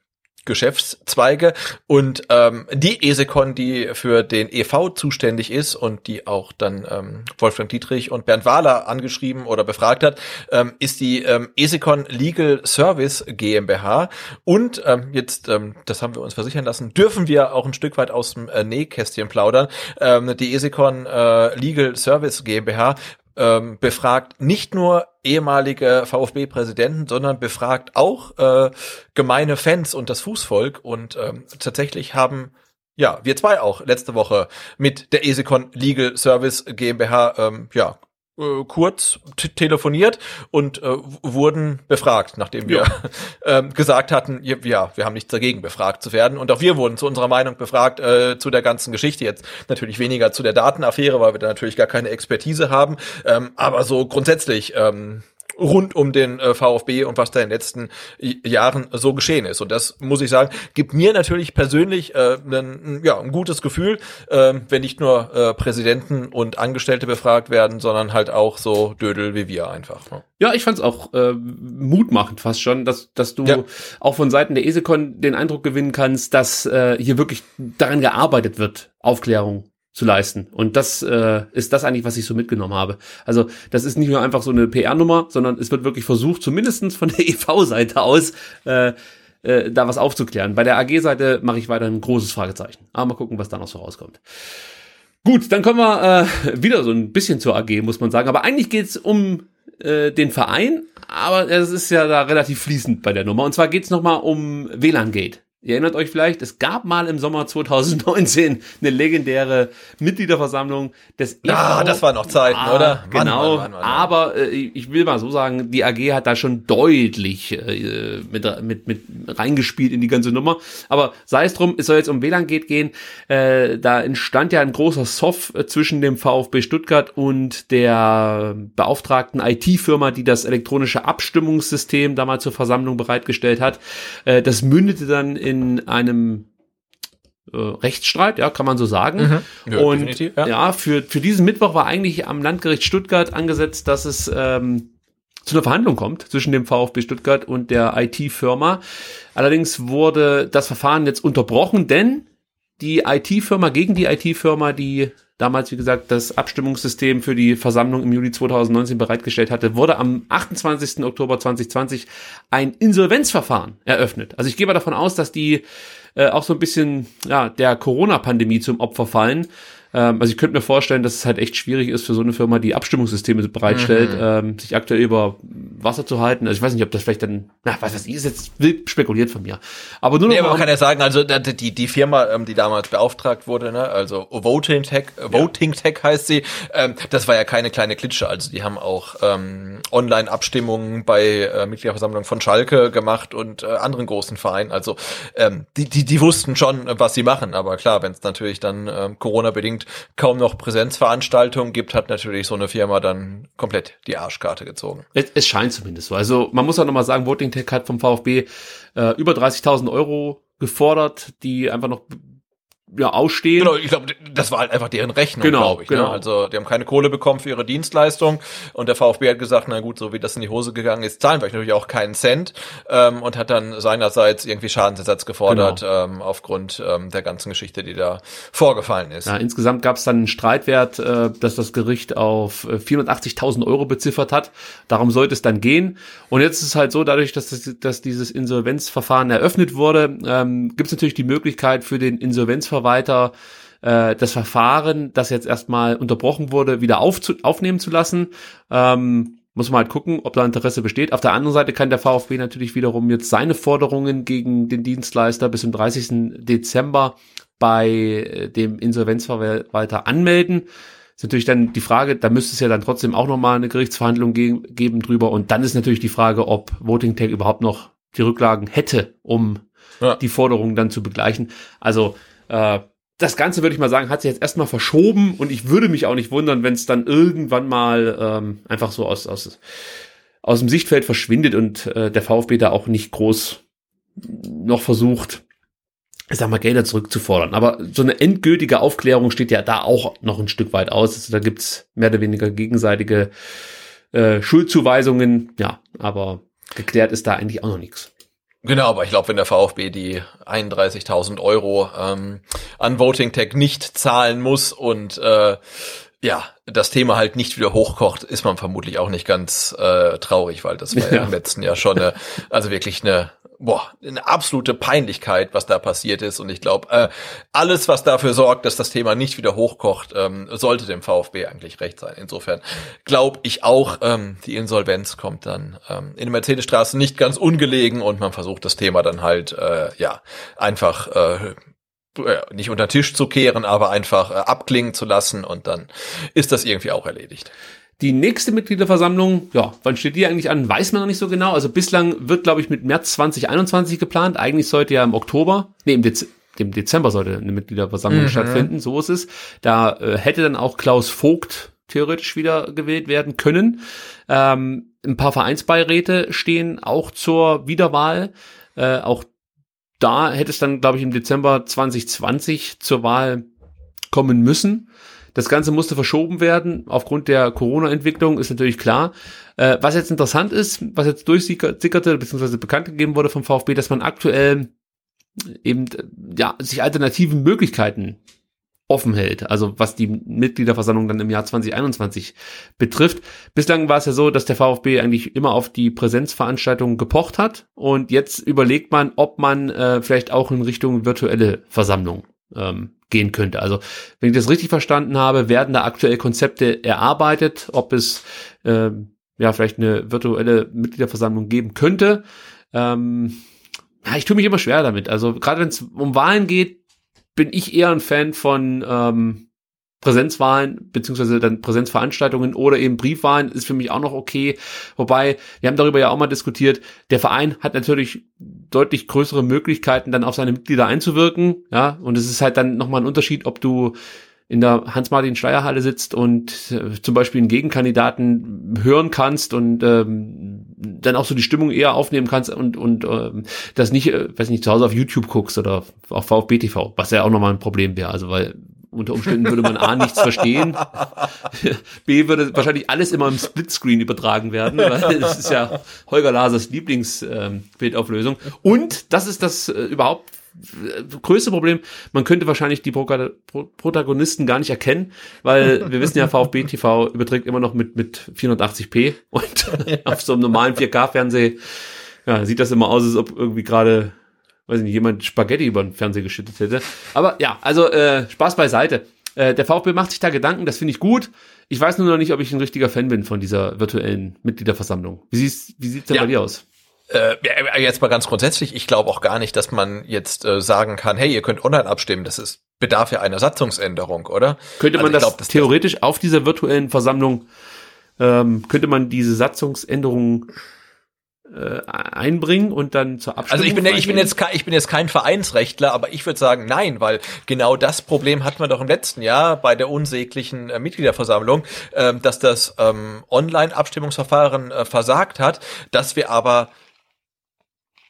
Geschäftszweige und ähm, die Esekon, die für den EV zuständig ist und die auch dann ähm, Wolfgang Dietrich und Bernd Wahler angeschrieben oder befragt hat, ähm, ist die ähm, Esekon Legal Service GmbH und ähm, jetzt, ähm, das haben wir uns versichern lassen, dürfen wir auch ein Stück weit aus dem äh, Nähkästchen plaudern. Ähm, die Esekon äh, Legal Service GmbH ähm, befragt nicht nur ehemalige VfB-Präsidenten, sondern befragt auch äh, gemeine Fans und das Fußvolk. Und ähm, tatsächlich haben ja wir zwei auch letzte Woche mit der Esekon Legal Service GmbH ähm, ja äh, kurz telefoniert und äh, wurden befragt, nachdem wir (laughs) ähm, gesagt hatten, ja, ja, wir haben nichts dagegen, befragt zu werden. Und auch wir wurden zu unserer Meinung befragt äh, zu der ganzen Geschichte. Jetzt natürlich weniger zu der Datenaffäre, weil wir da natürlich gar keine Expertise haben. Ähm, aber so grundsätzlich ähm, rund um den äh, VfB und was da in den letzten Jahren so geschehen ist. Und das muss ich sagen, gibt mir natürlich persönlich äh, ein, ja, ein gutes Gefühl, äh, wenn nicht nur äh, Präsidenten und Angestellte befragt werden, sondern halt auch so Dödel wie wir einfach. Ne?
Ja, ich fand's auch äh, mutmachend fast schon, dass, dass du
Ja.
auch von Seiten der ESECON den Eindruck gewinnen kannst, dass äh, hier wirklich daran gearbeitet wird, Aufklärung zu leisten. Und das äh, ist das eigentlich, was ich so mitgenommen habe. Also das ist nicht nur einfach so eine PR-Nummer, sondern es wird wirklich versucht, zumindestens von der (laughs) EV-Seite aus, äh, äh, da was aufzuklären. Bei der AG-Seite mache ich weiter ein großes Fragezeichen. Aber mal gucken, was da noch so rauskommt. Gut, dann kommen wir äh, wieder so ein bisschen zur AG, muss man sagen. Aber eigentlich geht's um äh, den Verein, aber es ist ja da relativ fließend bei der Nummer. Und zwar geht's noch nochmal um WLAN-Gate. Ihr erinnert euch vielleicht, es gab mal im Sommer 2019 eine legendäre Mitgliederversammlung des
Ja,
EV.
das waren noch Zeiten,
Ah,
oder? Mann,
Genau,
Mann, Mann, Mann, Mann.
aber äh, ich will mal so sagen, die AG hat da schon deutlich äh, mit, mit, mit reingespielt in die ganze Nummer. Aber sei es drum, es soll jetzt um WLAN geht gehen. Äh, da entstand ja ein großer Soft äh, zwischen dem VfB Stuttgart und der beauftragten IT-Firma, die das elektronische Abstimmungssystem damals zur Versammlung bereitgestellt hat. Äh, das mündete dann in einem äh, Rechtsstreit, ja, kann man so sagen.
Mhm. Ja,
und ja,
ja.
für, für diesen Mittwoch war eigentlich am Landgericht Stuttgart angesetzt, dass es ähm, zu einer Verhandlung kommt zwischen dem VfB Stuttgart und der IT-Firma. Allerdings wurde das Verfahren jetzt unterbrochen, denn die IT-Firma gegen die IT-Firma, die damals, wie gesagt, das Abstimmungssystem für die Versammlung im Juli 2019 bereitgestellt hatte, wurde am 28. Oktober 2020 ein Insolvenzverfahren eröffnet. Also ich gehe mal davon aus, dass die äh, auch so ein bisschen ja, der Corona-Pandemie zum Opfer fallen. Ähm, also ich könnte mir vorstellen, dass es halt echt schwierig ist für so eine Firma, die Abstimmungssysteme bereitstellt, ähm, sich aktuell über Wasser zu halten. Also ich weiß nicht, ob das vielleicht dann, na, was weiß ich, ist jetzt wild spekuliert von mir. Aber nur
Nee, aber man kann ja sagen, also da- die, die Firma, ähm, die damals beauftragt wurde, ne, also Voting Tech, äh, Voting Tech heißt sie, ähm, das war ja keine kleine Klitsche. Also die haben auch ähm, Online-Abstimmungen bei äh, Mitgliederversammlungen von Schalke gemacht und äh, anderen großen Vereinen. Also ähm, die, die, die wussten schon, äh, was sie machen. Aber klar, wenn es natürlich dann ähm, Corona-bedingt kaum noch Präsenzveranstaltungen gibt, hat natürlich so eine Firma dann komplett die Arschkarte gezogen.
Es, es scheint zumindest so. Also man muss auch nochmal sagen, Voting Tech hat vom VfB äh, über 30.000 Euro gefordert, die einfach noch ja, ausstehen.
Genau, ich glaube, das war halt einfach deren Rechnung,
Genau,
glaube ich.
genau.
Ne? Also die haben keine Kohle bekommen für ihre Dienstleistung und der VfB hat gesagt, na gut, so wie das in die Hose gegangen ist, zahlen wir euch natürlich auch keinen Cent ähm, und hat dann seinerseits irgendwie Schadensersatz gefordert
Genau.
ähm, aufgrund ähm, der ganzen Geschichte, die da vorgefallen ist.
Ja, insgesamt gab es dann einen Streitwert, äh, dass das Gericht auf äh, 480.000 Euro beziffert hat. Darum sollte es dann gehen. Und jetzt ist es halt so, dadurch, dass, das, dass dieses Insolvenzverfahren eröffnet wurde, ähm, gibt es natürlich die Möglichkeit für den Insolvenzverwalter, äh, das Verfahren, das jetzt erstmal unterbrochen wurde, wieder aufzu aufnehmen zu lassen. Ähm, muss man halt gucken, ob da Interesse besteht. Auf der anderen Seite kann der VfB natürlich wiederum jetzt seine Forderungen gegen den Dienstleister bis zum 30. Dezember bei äh, dem Insolvenzverwalter anmelden. Ist natürlich dann die Frage, da müsste es ja dann trotzdem auch nochmal eine Gerichtsverhandlung ge geben drüber. Und dann ist natürlich die Frage, ob Voting Tech überhaupt noch die Rücklagen hätte, um
Ja.
die Forderungen dann zu begleichen. Also äh, das Ganze würde ich mal sagen, hat sich jetzt erstmal verschoben und ich würde mich auch nicht wundern, wenn es dann irgendwann mal ähm, einfach so aus, aus, aus dem Sichtfeld verschwindet und äh, der VfB da auch nicht groß noch versucht, ich sag mal, Gelder zurückzufordern. Aber so eine endgültige Aufklärung steht ja da auch noch ein Stück weit aus. Also da gibt's mehr oder weniger gegenseitige äh, Schuldzuweisungen, ja, aber geklärt ist da eigentlich auch noch nichts.
Genau, aber ich glaube, wenn der VfB die 31.000 Euro ähm, an Voting Tech nicht zahlen muss und äh, ja, das Thema halt nicht wieder hochkocht, ist man vermutlich auch nicht ganz äh, traurig, weil das war ja,
Ja.
im letzten Jahr schon eine, also wirklich eine, boah, eine absolute Peinlichkeit, was da passiert ist. Und ich glaube, äh, alles, was dafür sorgt, dass das Thema nicht wieder hochkocht, ähm, sollte dem VfB eigentlich recht sein. Insofern glaube ich auch, ähm, die Insolvenz kommt dann ähm, in der Mercedesstraße nicht ganz ungelegen und man versucht das Thema dann halt, äh, ja, einfach äh, nicht unter den Tisch zu kehren, aber einfach äh, abklingen zu lassen und dann ist das irgendwie auch erledigt.
Die nächste Mitgliederversammlung, ja, wann steht die eigentlich an, weiß man noch nicht so genau. Also bislang wird, glaube ich, mit März 2021 geplant. Eigentlich sollte ja im Oktober, nee, im, Dez im Dezember sollte eine Mitgliederversammlung stattfinden, so ist es. Da äh, hätte dann auch Klaus Vogt theoretisch wieder gewählt werden können. Ähm, ein paar Vereinsbeiräte stehen auch zur Wiederwahl. Äh, auch da hätte es dann, glaube ich, im Dezember 2020 zur Wahl kommen müssen. Das Ganze musste verschoben werden aufgrund der Corona-Entwicklung, ist natürlich klar. Äh, was jetzt interessant ist, was jetzt durchsickerte, beziehungsweise bekannt gegeben wurde vom VfB, dass man aktuell eben äh, ja sich alternativen Möglichkeiten offen hält, also was die Mitgliederversammlung dann im Jahr 2021 betrifft. Bislang war es ja so, dass der VfB eigentlich immer auf die Präsenzveranstaltungen gepocht hat und jetzt überlegt man, ob man äh, vielleicht auch in Richtung virtuelle Versammlung ähm, gehen könnte. Also wenn ich das richtig verstanden habe, werden da aktuell Konzepte erarbeitet, ob es ähm, ja vielleicht eine virtuelle Mitgliederversammlung geben könnte. Ähm, ja, ich tue mich immer schwer damit. Also gerade wenn es um Wahlen geht, bin ich eher ein Fan von ähm, Präsenzwahlen beziehungsweise dann Präsenzveranstaltungen oder eben Briefwahlen ist für mich auch noch okay. Wobei, wir haben darüber ja auch mal diskutiert, der Verein hat natürlich deutlich größere Möglichkeiten, dann auf seine Mitglieder einzuwirken. Ja, und es ist halt dann nochmal ein Unterschied, ob du in der Hans-Martin-Schleierhalle sitzt und äh, zum Beispiel einen Gegenkandidaten hören kannst und ähm, dann auch so die Stimmung eher aufnehmen kannst und und ähm, das nicht, äh, weiß nicht, zu Hause auf YouTube guckst oder auf VfB TV, was ja auch nochmal ein Problem wäre. Also weil unter Umständen würde man A nichts verstehen, (laughs) B würde wahrscheinlich alles immer im Splitscreen übertragen werden, weil das ist ja Holger Lasers Lieblingsbildauflösung. Ähm, und das ist das äh, überhaupt äh, größte Problem, man könnte wahrscheinlich die Protagonisten gar nicht erkennen, weil wir wissen ja, VfB TV überträgt immer noch mit, mit 480p und (laughs) auf so einem normalen 4K-Fernseh ja, sieht das immer aus, als ob irgendwie gerade weiß nicht, jemand Spaghetti über den Fernseher geschüttet hätte. Aber ja, also äh, Spaß beiseite. Äh, der VfB macht sich da Gedanken, das finde ich gut. Ich weiß nur noch nicht, ob ich ein richtiger Fan bin von dieser virtuellen Mitgliederversammlung. Wie, siehst, wie sieht's denn ja. bei dir aus?
Äh, jetzt mal ganz grundsätzlich, ich glaube auch gar nicht, dass man jetzt äh, sagen kann, hey, ihr könnt online abstimmen, das ist bedarf ja einer Satzungsänderung, oder?
Könnte man also das glaub, theoretisch auf dieser virtuellen Versammlung, ähm, könnte man diese Satzungsänderung äh, einbringen und dann zur Abstimmung.
Also ich bin, ich bin jetzt ich bin jetzt kein Vereinsrechtler, aber ich würde sagen nein, weil genau das Problem hatten wir doch im letzten Jahr bei der unsäglichen äh, Mitgliederversammlung, äh, dass das ähm, Online-Abstimmungsverfahren äh, versagt hat, dass wir aber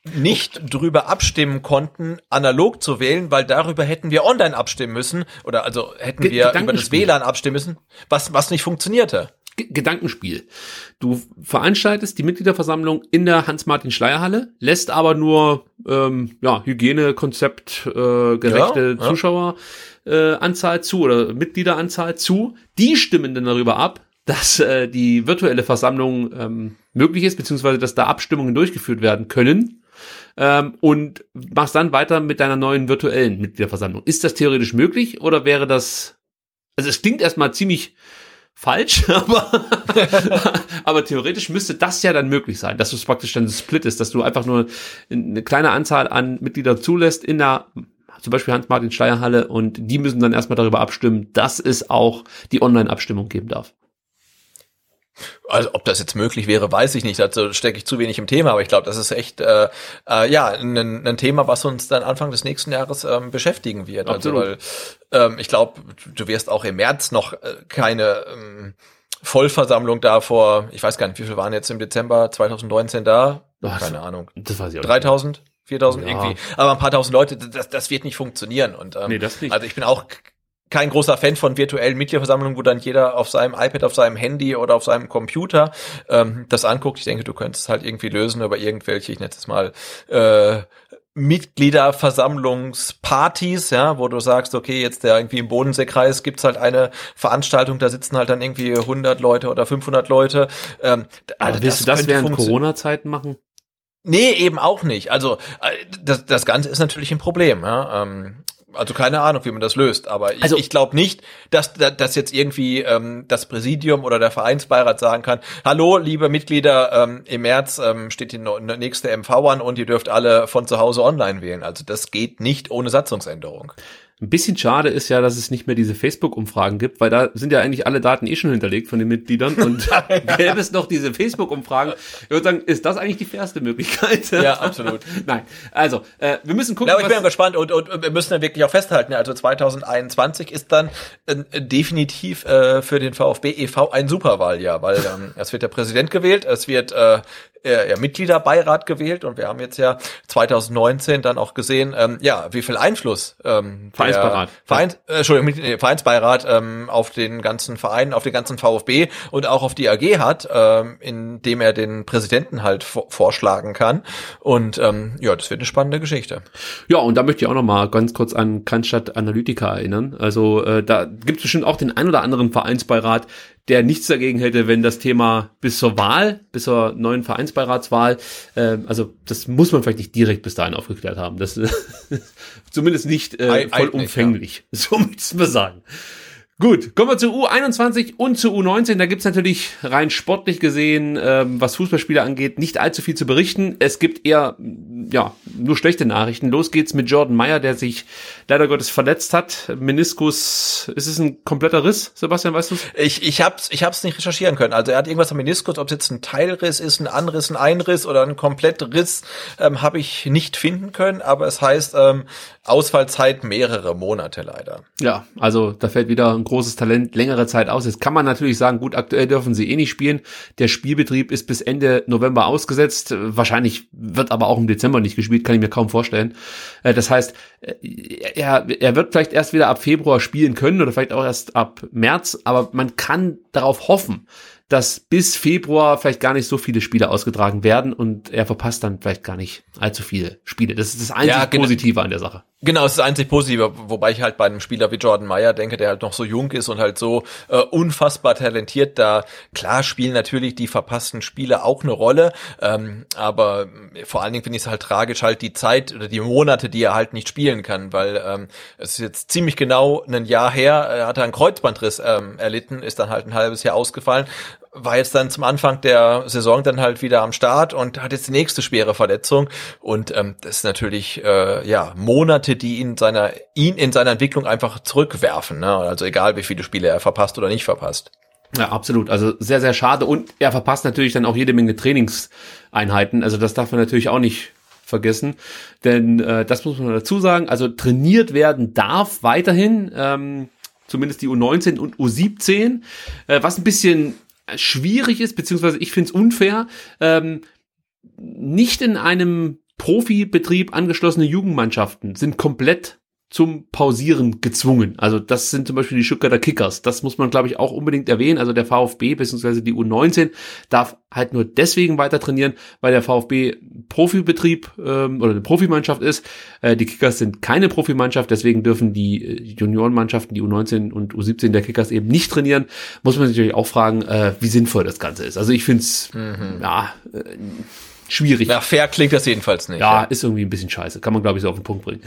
nicht drüber abstimmen konnten, analog zu wählen, weil darüber hätten wir online abstimmen müssen oder also hätten wir über das WLAN abstimmen müssen, was was nicht funktionierte.
Gedankenspiel. Du veranstaltest die Mitgliederversammlung in der Hans-Martin-Schleierhalle, lässt aber nur ähm, ja, Hygienekonzept äh, gerechte ja, Zuschaueranzahl äh, zu oder Mitgliederanzahl zu. Die stimmen dann darüber ab, dass äh, die virtuelle Versammlung ähm, möglich ist, beziehungsweise dass da Abstimmungen durchgeführt werden können. Ähm, und machst dann weiter mit deiner neuen virtuellen Mitgliederversammlung. Ist das theoretisch möglich oder wäre das, also es klingt erstmal ziemlich falsch, (laughs) aber, aber theoretisch müsste das ja dann möglich sein, dass du es praktisch dann Split ist, dass du einfach nur eine kleine Anzahl an Mitglieder zulässt in der zum Beispiel Hans-Martin Schleierhalle und die müssen dann erstmal darüber abstimmen, dass es auch die Online-Abstimmung geben darf.
Also ob das jetzt möglich wäre, weiß ich nicht. Dazu stecke ich zu wenig im Thema, aber ich glaube, das ist echt äh, äh, ja ein, ein Thema, was uns dann Anfang des nächsten Jahres ähm, beschäftigen wird. Also, Absolut. Also weil ähm, ich glaube, du wirst auch im März noch äh, keine ähm, Vollversammlung da vor, ich weiß gar nicht, wie viele waren jetzt im Dezember 2019 da?
Ach, keine Ahnung.
Das weiß ich auch 3000? 4000 ja. irgendwie. Aber ein paar tausend Leute, das, das wird nicht funktionieren. Und ähm,
nee, das nicht.
also ich bin auch kein großer Fan von virtuellen Mitgliederversammlungen, wo dann jeder auf seinem iPad, auf seinem Handy oder auf seinem Computer ähm, das anguckt. Ich denke, du könntest es halt irgendwie lösen über irgendwelche, ich nenne es mal, äh, Mitgliederversammlungspartys, ja, wo du sagst, okay, jetzt der irgendwie im Bodenseekreis gibt's halt eine Veranstaltung, da sitzen halt dann irgendwie 100 Leute oder 500 Leute.
Ähm, also willst das du das während Corona-Zeiten machen?
Nee, eben auch nicht. Also äh, das, das Ganze ist natürlich ein Problem. Ja? Ähm, also keine Ahnung, wie man das löst, aber ich, also, ich glaube nicht, dass, dass jetzt irgendwie ähm, das Präsidium oder der Vereinsbeirat sagen kann, hallo, liebe Mitglieder, ähm, im März ähm, steht die nächste MV an und ihr dürft alle von zu Hause online wählen. Also das geht nicht ohne Satzungsänderung.
Ein bisschen schade ist ja, dass es nicht mehr diese Facebook-Umfragen gibt, weil da sind ja eigentlich alle Daten eh schon hinterlegt von den Mitgliedern (laughs) und gäbe es noch diese Facebook-Umfragen. Ich würde sagen, ist das eigentlich die fairste Möglichkeit?
Ja, absolut. (laughs)
Nein, also äh, wir müssen gucken.
Ja, aber ich bin gespannt und, und, und wir müssen dann wirklich auch festhalten, also 2021 ist dann äh, definitiv äh, für den VfB e.V. ein Superwahljahr, weil ähm, es wird der Präsident gewählt, es wird äh, äh, ja, Mitgliederbeirat gewählt und wir haben jetzt ja 2019 dann auch gesehen, ähm, ja, wie viel Einfluss ähm,
Vereinsbeirat,
Vereins, äh, Entschuldigung, Vereinsbeirat ähm, auf den ganzen Verein, auf den ganzen VfB und auch auf die AG hat, ähm, indem er den Präsidenten halt vorschlagen kann und ähm, ja, das wird eine spannende Geschichte.
Ja, und da möchte ich auch noch mal ganz kurz an Cannstatt Analytica erinnern. Also äh, da gibt es bestimmt auch den ein oder anderen Vereinsbeirat, der nichts dagegen hätte, wenn das Thema bis zur Wahl, bis zur neuen Vereinsbeiratswahl, äh, also das muss man vielleicht nicht direkt bis dahin aufgeklärt haben. Das (laughs) zumindest nicht äh, vollumfänglich, ja. so müssen wir sagen. Gut, kommen wir zu U21 und zu U19. Da gibt's natürlich rein sportlich gesehen, ähm, was Fußballspieler angeht, nicht allzu viel zu berichten. Es gibt eher ja nur schlechte Nachrichten. Los geht's mit Jordan Meyer, der sich leider Gottes verletzt hat. Meniskus, ist es ein kompletter Riss, Sebastian, weißt du?
Ich, ich hab's, ich hab's nicht recherchieren können. Also er hat irgendwas am Meniskus, ob es jetzt ein Teilriss ist, ein Anriss, ein Einriss oder ein kompletter Riss, ähm, habe ich nicht finden können. Aber es heißt ähm, Ausfallzeit mehrere Monate leider.
Ja, also da fällt wieder ein großes Talent längere Zeit aus. Jetzt kann man natürlich sagen, gut, aktuell dürfen sie eh nicht spielen. Der Spielbetrieb ist bis Ende November ausgesetzt. Wahrscheinlich wird aber auch im Dezember nicht gespielt, kann ich mir kaum vorstellen. Äh, das heißt, äh, er, er wird vielleicht erst wieder ab Februar spielen können oder vielleicht auch erst ab März, aber man kann darauf hoffen, dass bis Februar vielleicht gar nicht so viele Spiele ausgetragen werden und er verpasst dann vielleicht gar nicht allzu viele Spiele. Das ist das einzige ja, genau. Positive an der Sache.
Genau, das ist einzig Positive, wobei ich halt bei einem Spieler wie Jordan Meyer denke, der halt noch so jung ist und halt so äh, unfassbar talentiert, da klar spielen natürlich die verpassten Spiele auch eine Rolle, ähm, aber vor allen Dingen finde ich es halt tragisch halt die Zeit oder die Monate, die er halt nicht spielen kann, weil ähm, es ist jetzt ziemlich genau ein Jahr her, er hat einen Kreuzbandriss ähm, erlitten, ist dann halt ein halbes Jahr ausgefallen, war jetzt dann zum Anfang der Saison dann halt wieder am Start und hat jetzt die nächste schwere Verletzung und ähm, das ist natürlich äh, ja Monate, die ihn seiner ihn in seiner Entwicklung einfach zurückwerfen. Ne? Also egal wie viele Spiele er verpasst oder nicht verpasst.
Ja, absolut. Also sehr, sehr schade. Und er verpasst natürlich dann auch jede Menge Trainingseinheiten. Also das darf man natürlich auch nicht vergessen. Denn äh, das muss man dazu sagen. Also trainiert werden darf weiterhin. Ähm, zumindest die U19 und U17. Äh, was ein bisschen schwierig ist, beziehungsweise ich finde es unfair, ähm, nicht in einem Profibetrieb angeschlossene Jugendmannschaften sind komplett zum Pausieren gezwungen. Also das sind zum Beispiel die Stuttgarter Kickers. Das muss man, glaube ich, auch unbedingt erwähnen. Also der VfB bzw. die U19 darf halt nur deswegen weiter trainieren, weil der VfB Profibetrieb ähm, oder eine Profimannschaft ist. Äh, die Kickers sind keine Profimannschaft, deswegen dürfen die äh, Juniorenmannschaften, die U19 und U17 der Kickers eben nicht trainieren. Muss man sich natürlich auch fragen, äh, wie sinnvoll das Ganze ist. Also ich finde es mhm. ja äh, schwierig.
Na, fair klingt das jedenfalls nicht.
Ja, ja. ist irgendwie ein bisschen scheiße. Kann man, glaube ich, so auf den Punkt bringen.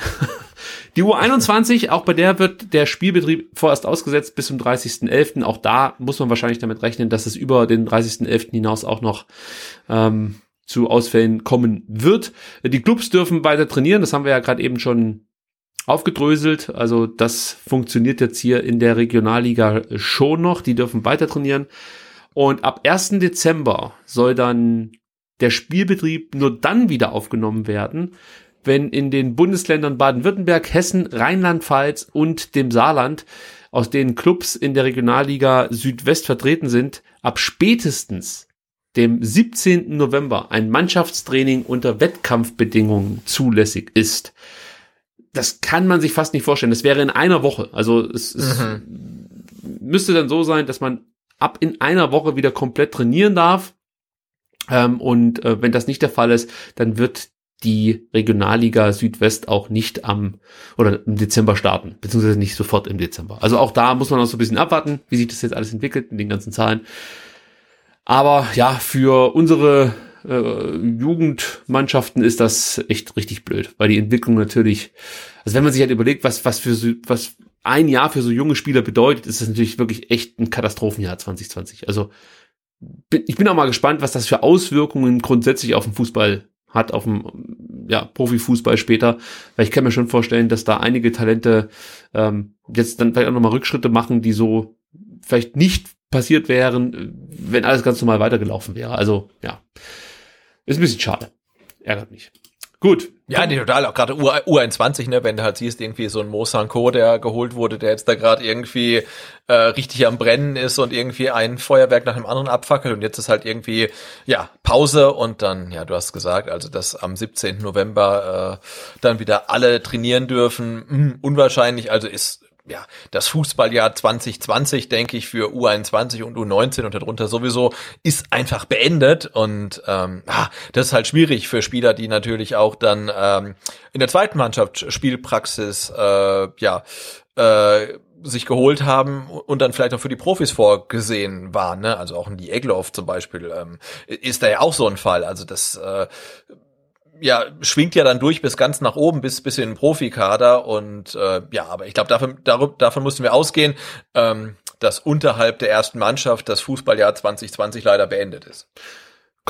(laughs) Die U21, auch bei der wird der Spielbetrieb vorerst ausgesetzt bis zum 30.11. Auch da muss man wahrscheinlich damit rechnen, dass es über den 30.11. hinaus auch noch ähm, zu Ausfällen kommen wird. Die Clubs dürfen weiter trainieren, das haben wir ja gerade eben schon aufgedröselt. Also das funktioniert jetzt hier in der Regionalliga schon noch. Die dürfen weiter trainieren. Und ab 1. Dezember soll dann der Spielbetrieb nur dann wieder aufgenommen werden, wenn in den Bundesländern Baden-Württemberg, Hessen, Rheinland-Pfalz und dem Saarland, aus denen Clubs in der Regionalliga Südwest vertreten sind, ab spätestens dem 17. November ein Mannschaftstraining unter Wettkampfbedingungen zulässig ist. Das kann man sich fast nicht vorstellen. Das wäre in einer Woche. Also es, es mhm. müsste dann so sein, dass man ab in einer Woche wieder komplett trainieren darf ähm, und äh, wenn das nicht der Fall ist, dann wird die Regionalliga Südwest auch nicht am oder im Dezember starten, beziehungsweise nicht sofort im Dezember. Also auch da muss man noch so ein bisschen abwarten, wie sich das jetzt alles entwickelt in den ganzen Zahlen. Aber ja, für unsere äh, Jugendmannschaften ist das echt richtig blöd, weil die Entwicklung natürlich, also wenn man sich halt überlegt, was was für was ein Jahr für so junge Spieler bedeutet, ist das natürlich wirklich echt ein Katastrophenjahr 2020. Also ich bin auch mal gespannt, was das für Auswirkungen grundsätzlich auf den Fußball hat, auf dem ja, Profifußball später. Weil ich kann mir schon vorstellen, dass da einige Talente ähm, jetzt dann vielleicht auch nochmal Rückschritte machen, die so vielleicht nicht passiert wären, wenn alles ganz normal weitergelaufen wäre. Also ja, ist ein bisschen schade. Ärgert mich. Gut.
Ja, nee, total. Auch gerade U, U21, ne, wenn du halt siehst, irgendwie so ein Mo Sanko, der geholt wurde, der jetzt da gerade irgendwie äh, richtig am Brennen ist und irgendwie ein Feuerwerk nach dem anderen abfackelt und jetzt ist halt irgendwie, ja, Pause und dann, ja, du hast gesagt, also dass am 17. November äh, dann wieder alle trainieren dürfen, mh, hm, unwahrscheinlich, also ist ja, das Fußballjahr 2020, denke ich, für U21 und U19 und darunter sowieso, ist einfach beendet. Und ähm, ah, das ist halt schwierig für Spieler, die natürlich auch dann ähm, in der zweiten Mannschaft Spielpraxis äh, ja äh, sich geholt haben und dann vielleicht auch für die Profis vorgesehen waren. Ne? Also auch in die Egloff zum Beispiel ähm, ist da ja auch so ein Fall. Also das äh, ja, schwingt ja dann durch bis ganz nach oben, bis, bis in den Profikader und äh, ja, aber ich glaube, davon, davon mussten wir ausgehen, ähm, dass unterhalb der ersten Mannschaft das Fußballjahr 2020 leider beendet ist.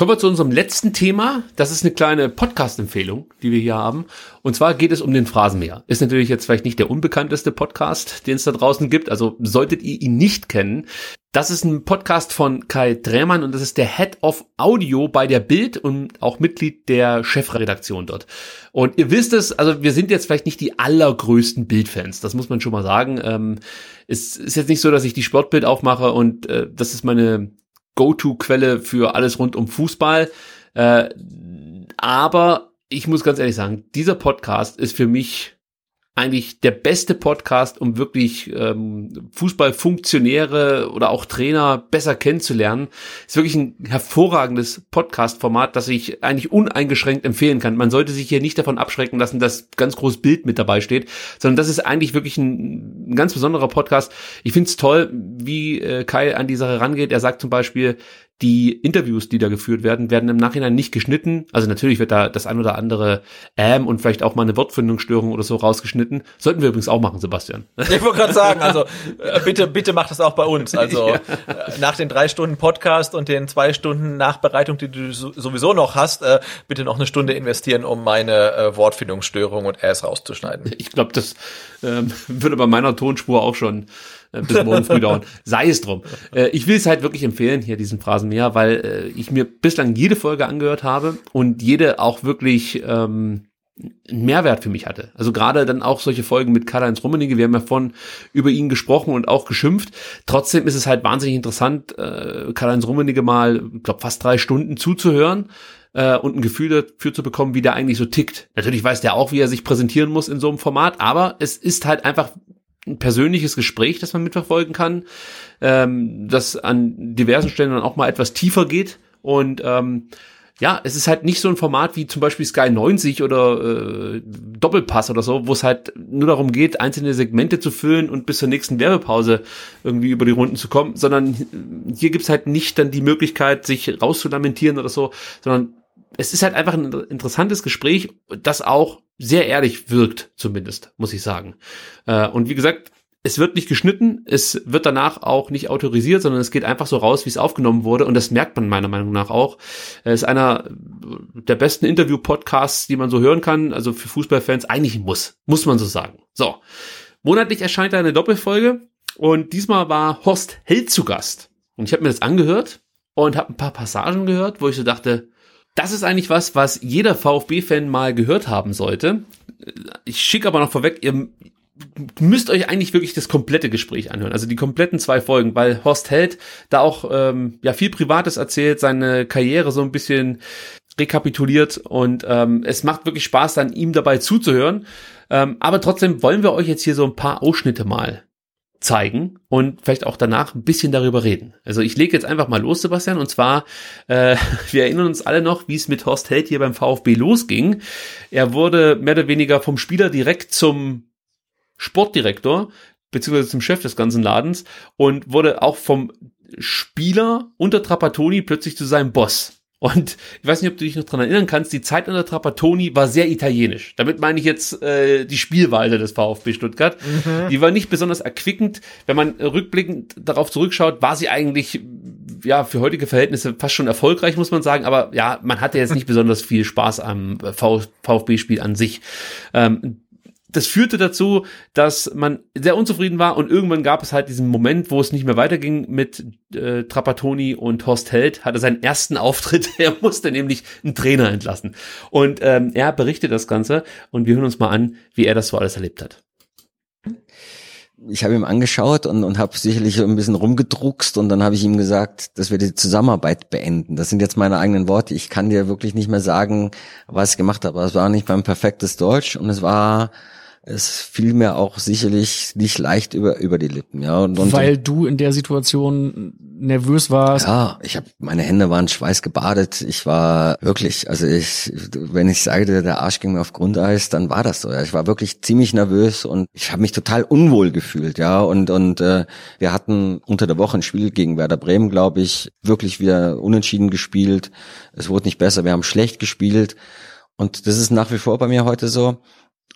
Kommen wir zu unserem letzten Thema. Das ist eine kleine Podcast-Empfehlung, die wir hier haben. Und zwar geht es um den Phrasenmäher. Ist natürlich jetzt vielleicht nicht der unbekannteste Podcast, den es da draußen gibt. Also solltet ihr ihn nicht kennen. Das ist ein Podcast von Kai Drämann und das ist der Head of Audio bei der Bild und auch Mitglied der Chefredaktion dort. Und ihr wisst es, also wir sind jetzt vielleicht nicht die allergrößten Bildfans. Das muss man schon mal sagen. Ähm, es ist jetzt nicht so, dass ich die Sportbild aufmache und äh, das ist meine Go-To-Quelle für alles rund um Fußball. Äh, aber ich muss ganz ehrlich sagen, dieser Podcast ist für mich eigentlich der beste Podcast, um wirklich ähm, Fußballfunktionäre oder auch Trainer besser kennenzulernen. Ist wirklich ein hervorragendes Podcast-Format, das ich eigentlich uneingeschränkt empfehlen kann. Man sollte sich hier nicht davon abschrecken lassen, dass ganz großes Bild mit dabei steht, sondern das ist eigentlich wirklich ein, ein ganz besonderer Podcast. Ich finde es toll, wie äh, Kai an die Sache rangeht. Er sagt zum Beispiel, die Interviews, die da geführt werden, werden im Nachhinein nicht geschnitten. Also natürlich wird da das ein oder andere ähm und vielleicht auch mal eine Wortfindungsstörung oder so rausgeschnitten. Sollten wir übrigens auch machen, Sebastian. (laughs)
Ich wollte gerade sagen, also (laughs) äh, bitte, bitte macht das auch bei uns. Also ja. Äh, nach den drei Stunden Podcast und den zwei Stunden Nachbereitung, die du sowieso noch hast, äh, bitte noch eine Stunde investieren, um meine Wortfindungsstörung und Äs rauszuschneiden.
Ich glaube, das ähm, (laughs) würde bei meiner Tonspur auch schon bis morgen früh dauern. Sei es drum. Äh, ich will es halt wirklich empfehlen, hier diesen Phrasenmäher, weil äh, ich mir bislang jede Folge angehört habe und jede auch wirklich ähm, einen Mehrwert für mich hatte. Also gerade dann auch solche Folgen mit Karl-Heinz Rummenigge, wir haben ja von über ihn gesprochen und auch geschimpft. Trotzdem ist es halt wahnsinnig interessant, äh, Karl-Heinz Rummenigge mal, ich glaube, fast drei Stunden zuzuhören äh, und ein Gefühl dafür zu bekommen, wie der eigentlich so tickt. Natürlich weiß der auch, wie er sich präsentieren muss in so einem Format, aber es ist halt einfach ein persönliches Gespräch, das man mitverfolgen kann, ähm, das an diversen Stellen dann auch mal etwas tiefer geht. Und ähm, ja, es ist halt nicht so ein Format wie zum Beispiel Sky 90 oder äh, Doppelpass oder so, wo es halt nur darum geht, einzelne Segmente zu füllen und bis zur nächsten Werbepause irgendwie über die Runden zu kommen, sondern hier gibt's halt nicht dann die Möglichkeit, sich rauszulamentieren oder so, sondern es ist halt einfach ein interessantes Gespräch, das auch sehr ehrlich wirkt, zumindest, muss ich sagen. Äh, und wie gesagt, es wird nicht geschnitten, es wird danach auch nicht autorisiert, sondern es geht einfach so raus, wie es aufgenommen wurde. Und das merkt man meiner Meinung nach auch. Es ist einer der besten Interview-Podcasts, die man so hören kann. Also für Fußballfans eigentlich muss, muss man so sagen. So. Monatlich erscheint eine Doppelfolge und diesmal war Horst Held zu Gast. Und ich habe mir das angehört und habe ein paar Passagen gehört, wo ich so dachte, das ist eigentlich was, was jeder VfB-Fan mal gehört haben sollte. Ich schicke aber noch vorweg, ihr müsst euch eigentlich wirklich das komplette Gespräch anhören, also die kompletten zwei Folgen, weil Horst Held da auch ähm, ja viel Privates erzählt, seine Karriere so ein bisschen rekapituliert und ähm, es macht wirklich Spaß, dann ihm dabei zuzuhören. Ähm, aber trotzdem wollen wir euch jetzt hier so ein paar Ausschnitte mal zeigen und vielleicht auch danach ein bisschen darüber reden. Also ich lege jetzt einfach mal los, Sebastian, und zwar, äh, (laughs) wir erinnern uns alle noch, wie es mit Horst Held hier beim VfB losging. Er wurde mehr oder weniger vom Spieler direkt zum Sportdirektor, beziehungsweise zum Chef des ganzen Ladens und wurde auch vom Spieler unter Trapattoni plötzlich zu seinem Boss. Und ich weiß nicht, ob du dich noch dran erinnern kannst, die Zeit unter Trapattoni war sehr italienisch. Damit meine ich jetzt äh, die Spielweise des VfB Stuttgart. Mhm. Die war nicht besonders erquickend. Wenn man rückblickend darauf zurückschaut, war sie eigentlich ja für heutige Verhältnisse fast schon erfolgreich, muss man sagen. Aber ja, man hatte jetzt nicht besonders viel Spaß am VfB-Spiel an sich. Ähm, das führte dazu, dass man sehr unzufrieden war und irgendwann gab es halt diesen Moment, wo es nicht mehr weiterging mit äh, Trapattoni und Horst Held, hatte seinen ersten Auftritt, (laughs) er musste nämlich einen Trainer entlassen. Und ähm, er berichtet das Ganze und wir hören uns mal an, wie er das so alles erlebt hat.
Ich habe ihm angeschaut und, und habe sicherlich ein bisschen rumgedruckst und dann habe ich ihm gesagt, dass wir die Zusammenarbeit beenden. Das sind jetzt meine eigenen Worte. Ich kann dir wirklich nicht mehr sagen, was ich gemacht habe. Es war nicht mein perfektes Deutsch und es war es fiel mir auch sicherlich nicht leicht über über die Lippen, ja.
Und, und Weil du in der Situation nervös warst.
Ja, ich habe meine Hände waren schweißgebadet. Ich war wirklich, also ich, wenn ich sage, der Arsch ging mir auf Grundeis, dann war das so. Ja. Ich war wirklich ziemlich nervös und ich habe mich total unwohl gefühlt, ja. Und und äh, wir hatten unter der Woche ein Spiel gegen Werder Bremen, glaube ich, wirklich wieder unentschieden gespielt. Es wurde nicht besser. Wir haben schlecht gespielt. Und das ist nach wie vor bei mir heute so.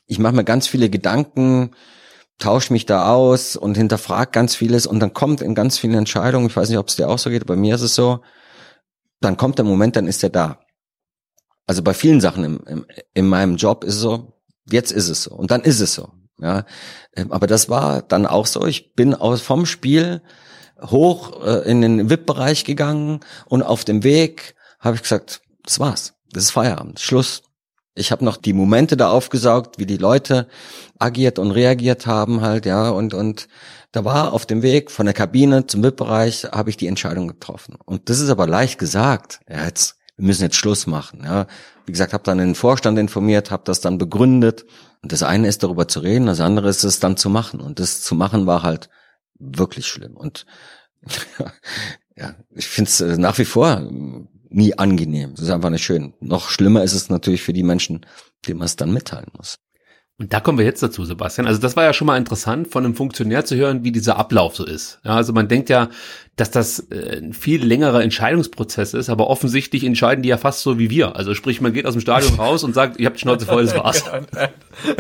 Ich mache mir ganz viele Gedanken, tausche mich da aus und hinterfrage ganz vieles und dann kommt in ganz vielen Entscheidungen, ich weiß nicht, ob es dir auch so geht, bei mir ist es so, dann kommt der Moment, dann ist er da. Also bei vielen Sachen im, im, in meinem Job ist es so, jetzt ist es so und dann ist es so. Ja, Ähm, aber das war dann auch so. Ich bin aus vom Spiel hoch äh, in den VIP-Bereich gegangen und auf dem Weg habe ich gesagt, das war's, das ist Feierabend, Schluss. Ich habe noch die Momente da aufgesaugt, wie die Leute agiert und reagiert haben halt, ja, und und da war auf dem Weg von der Kabine zum VIP-Bereich habe ich die Entscheidung getroffen. Und das ist aber leicht gesagt. Ja, jetzt wir müssen jetzt Schluss machen, ja. Wie gesagt, habe dann den Vorstand informiert, habe das dann begründet. Und das eine ist darüber zu reden, das andere ist es dann zu machen. Und das zu machen war halt wirklich schlimm. Und (laughs) ja, ich finde es nach wie vor nie angenehm. Es ist einfach nicht schön. Noch schlimmer ist es natürlich für die Menschen, denen man es dann mitteilen muss.
Und da kommen wir jetzt dazu, Sebastian. Also das war ja schon mal interessant, von einem Funktionär zu hören, wie dieser Ablauf so ist. Ja, also man denkt ja, dass das äh, ein viel längerer Entscheidungsprozess ist, aber offensichtlich entscheiden die ja fast so wie wir. Also sprich, man geht aus dem Stadion raus und sagt, ich habe die Schnauze voll, das (laughs) war's.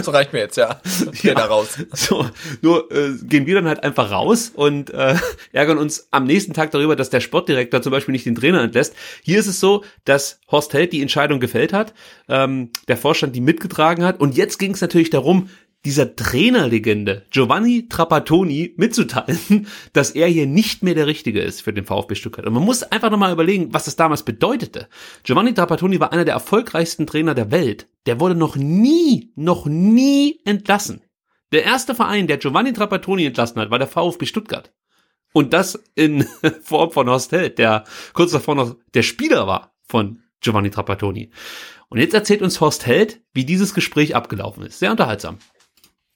so reicht mir jetzt, ja. Geh
Ja.
da raus.
So, nur äh, gehen wir dann halt einfach raus und äh, (laughs) ärgern uns am nächsten Tag darüber, dass der Sportdirektor zum Beispiel nicht den Trainer entlässt. Hier ist es so, dass Horst Held die Entscheidung gefällt hat, ähm, der Vorstand die mitgetragen hat und jetzt ging es natürlich darum, dieser Trainerlegende Giovanni Trapattoni mitzuteilen, (laughs) dass er hier nicht mehr der Richtige ist für den VfB Stuttgart. Und man muss einfach nochmal überlegen, was das damals bedeutete. Giovanni Trapattoni war einer der erfolgreichsten Trainer der Welt. Der wurde noch nie, noch nie entlassen. Der erste Verein, der Giovanni Trapattoni entlassen hat, war der VfB Stuttgart. Und das in (laughs) Form von Horst Held, der kurz davor noch der Spieler war von Giovanni Trapattoni. Und jetzt erzählt uns Horst Held, wie dieses Gespräch abgelaufen ist. Sehr unterhaltsam.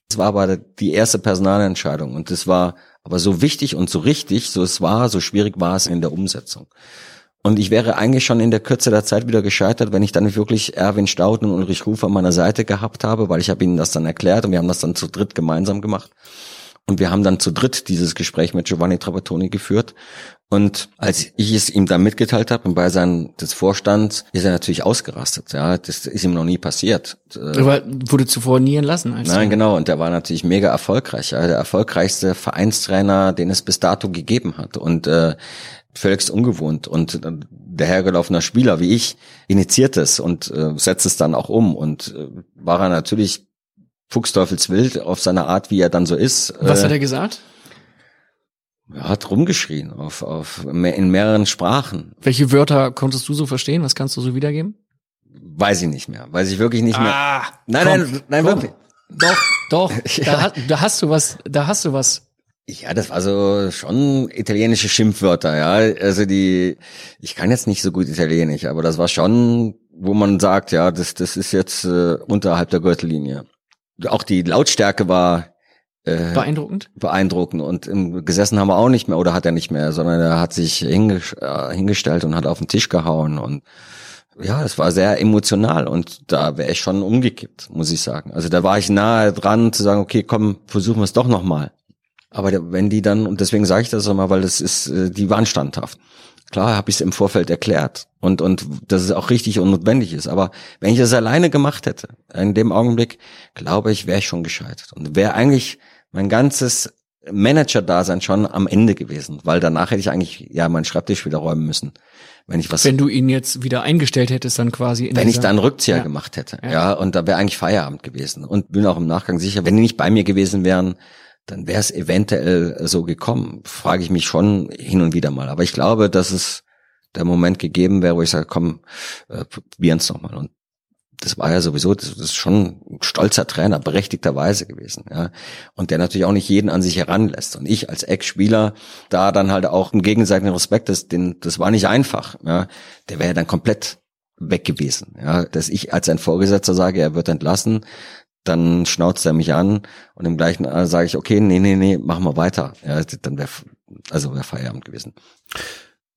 Das war aber die erste Personalentscheidung und das war aber so wichtig und so richtig, so es war, so schwierig war es in der Umsetzung. Und ich wäre eigentlich schon in der Kürze der Zeit wieder gescheitert, wenn ich dann wirklich Erwin Stauden und Ulrich Ruf an meiner Seite gehabt habe, weil ich habe ihnen das dann erklärt und wir haben das dann zu dritt gemeinsam gemacht. Und wir haben dann zu dritt dieses Gespräch mit Giovanni Trapattoni geführt. Und als ich es ihm dann mitgeteilt habe, im Beisein des Vorstands, ist er natürlich ausgerastet. Ja, das ist ihm noch nie passiert. Äh,
Aber wurde zuvor nie entlassen. Als
Nein, genau. Und der war natürlich mega erfolgreich. Ja, der erfolgreichste Vereinstrainer, den es bis dato gegeben hat. Und äh, völlig ungewohnt. Und äh, der hergelaufener Spieler wie ich initiiert es und äh, setzt es dann auch um. Und äh, war er natürlich fuchsteufelswild auf seine Art, wie er dann so ist.
Was
äh,
hat er gesagt?
Er hat rumgeschrien auf, auf in mehreren Sprachen.
Welche Wörter konntest du so verstehen? Was kannst du so wiedergeben?
Weiß ich nicht mehr. Weiß ich wirklich nicht mehr.
Ah,
nein,
komm,
nein, nein,
komm.
wirklich.
Doch, doch. (laughs)
Ja.
Da, da hast du was, da hast du was.
Ja, das war so schon italienische Schimpfwörter, ja. Also die, ich kann jetzt nicht so gut Italienisch, aber das war schon, wo man sagt, ja, das, das ist jetzt äh, unterhalb der Gürtellinie. Auch die Lautstärke war äh,
Beeindruckend.
beeindruckend und im, gesessen haben wir auch nicht mehr oder hat er nicht mehr, sondern er hat sich hinges äh, hingestellt und hat auf den Tisch gehauen und ja, es war sehr emotional und da wäre ich schon umgekippt, muss ich sagen. Also da war ich nahe dran zu sagen, okay, komm, versuchen wir es doch nochmal. Aber wenn die dann, und deswegen sage ich das immer, weil das ist, äh, die waren standhaft. Klar habe ich es im Vorfeld erklärt und, und dass es auch richtig und notwendig ist. Aber wenn ich das alleine gemacht hätte, in dem Augenblick, glaube ich, wäre ich schon gescheitert. Und wäre eigentlich mein ganzes Manager-Dasein schon am Ende gewesen, weil danach hätte ich eigentlich ja meinen Schreibtisch wieder räumen müssen. Wenn ich was
Wenn du ihn jetzt wieder eingestellt hättest, dann quasi in
wenn ich da einen Rückzieher
Ja.
gemacht hätte.
Ja.
Ja, und da wäre eigentlich Feierabend gewesen. Und bin auch im Nachgang sicher, wenn die nicht bei mir gewesen wären, dann wäre es eventuell so gekommen. Frage ich mich schon hin und wieder mal. Aber ich glaube, dass es der Moment gegeben wäre, wo ich sage, komm, äh, probieren's nochmal. Und das war ja sowieso, das ist schon ein stolzer Trainer, berechtigterweise gewesen, ja. Und der natürlich auch nicht jeden an sich heranlässt. Und ich als Ex-Spieler, da dann halt auch einen gegenseitigen Respekt, das, den, das war nicht einfach, ja. Der wäre dann komplett weg gewesen, ja. Dass ich als ein Vorgesetzter sage, er wird entlassen, dann schnauzt er mich an und im gleichen äh, sage ich, okay, nee, nee, nee, machen wir weiter. Ja, dann wäre, also wäre Feierabend gewesen.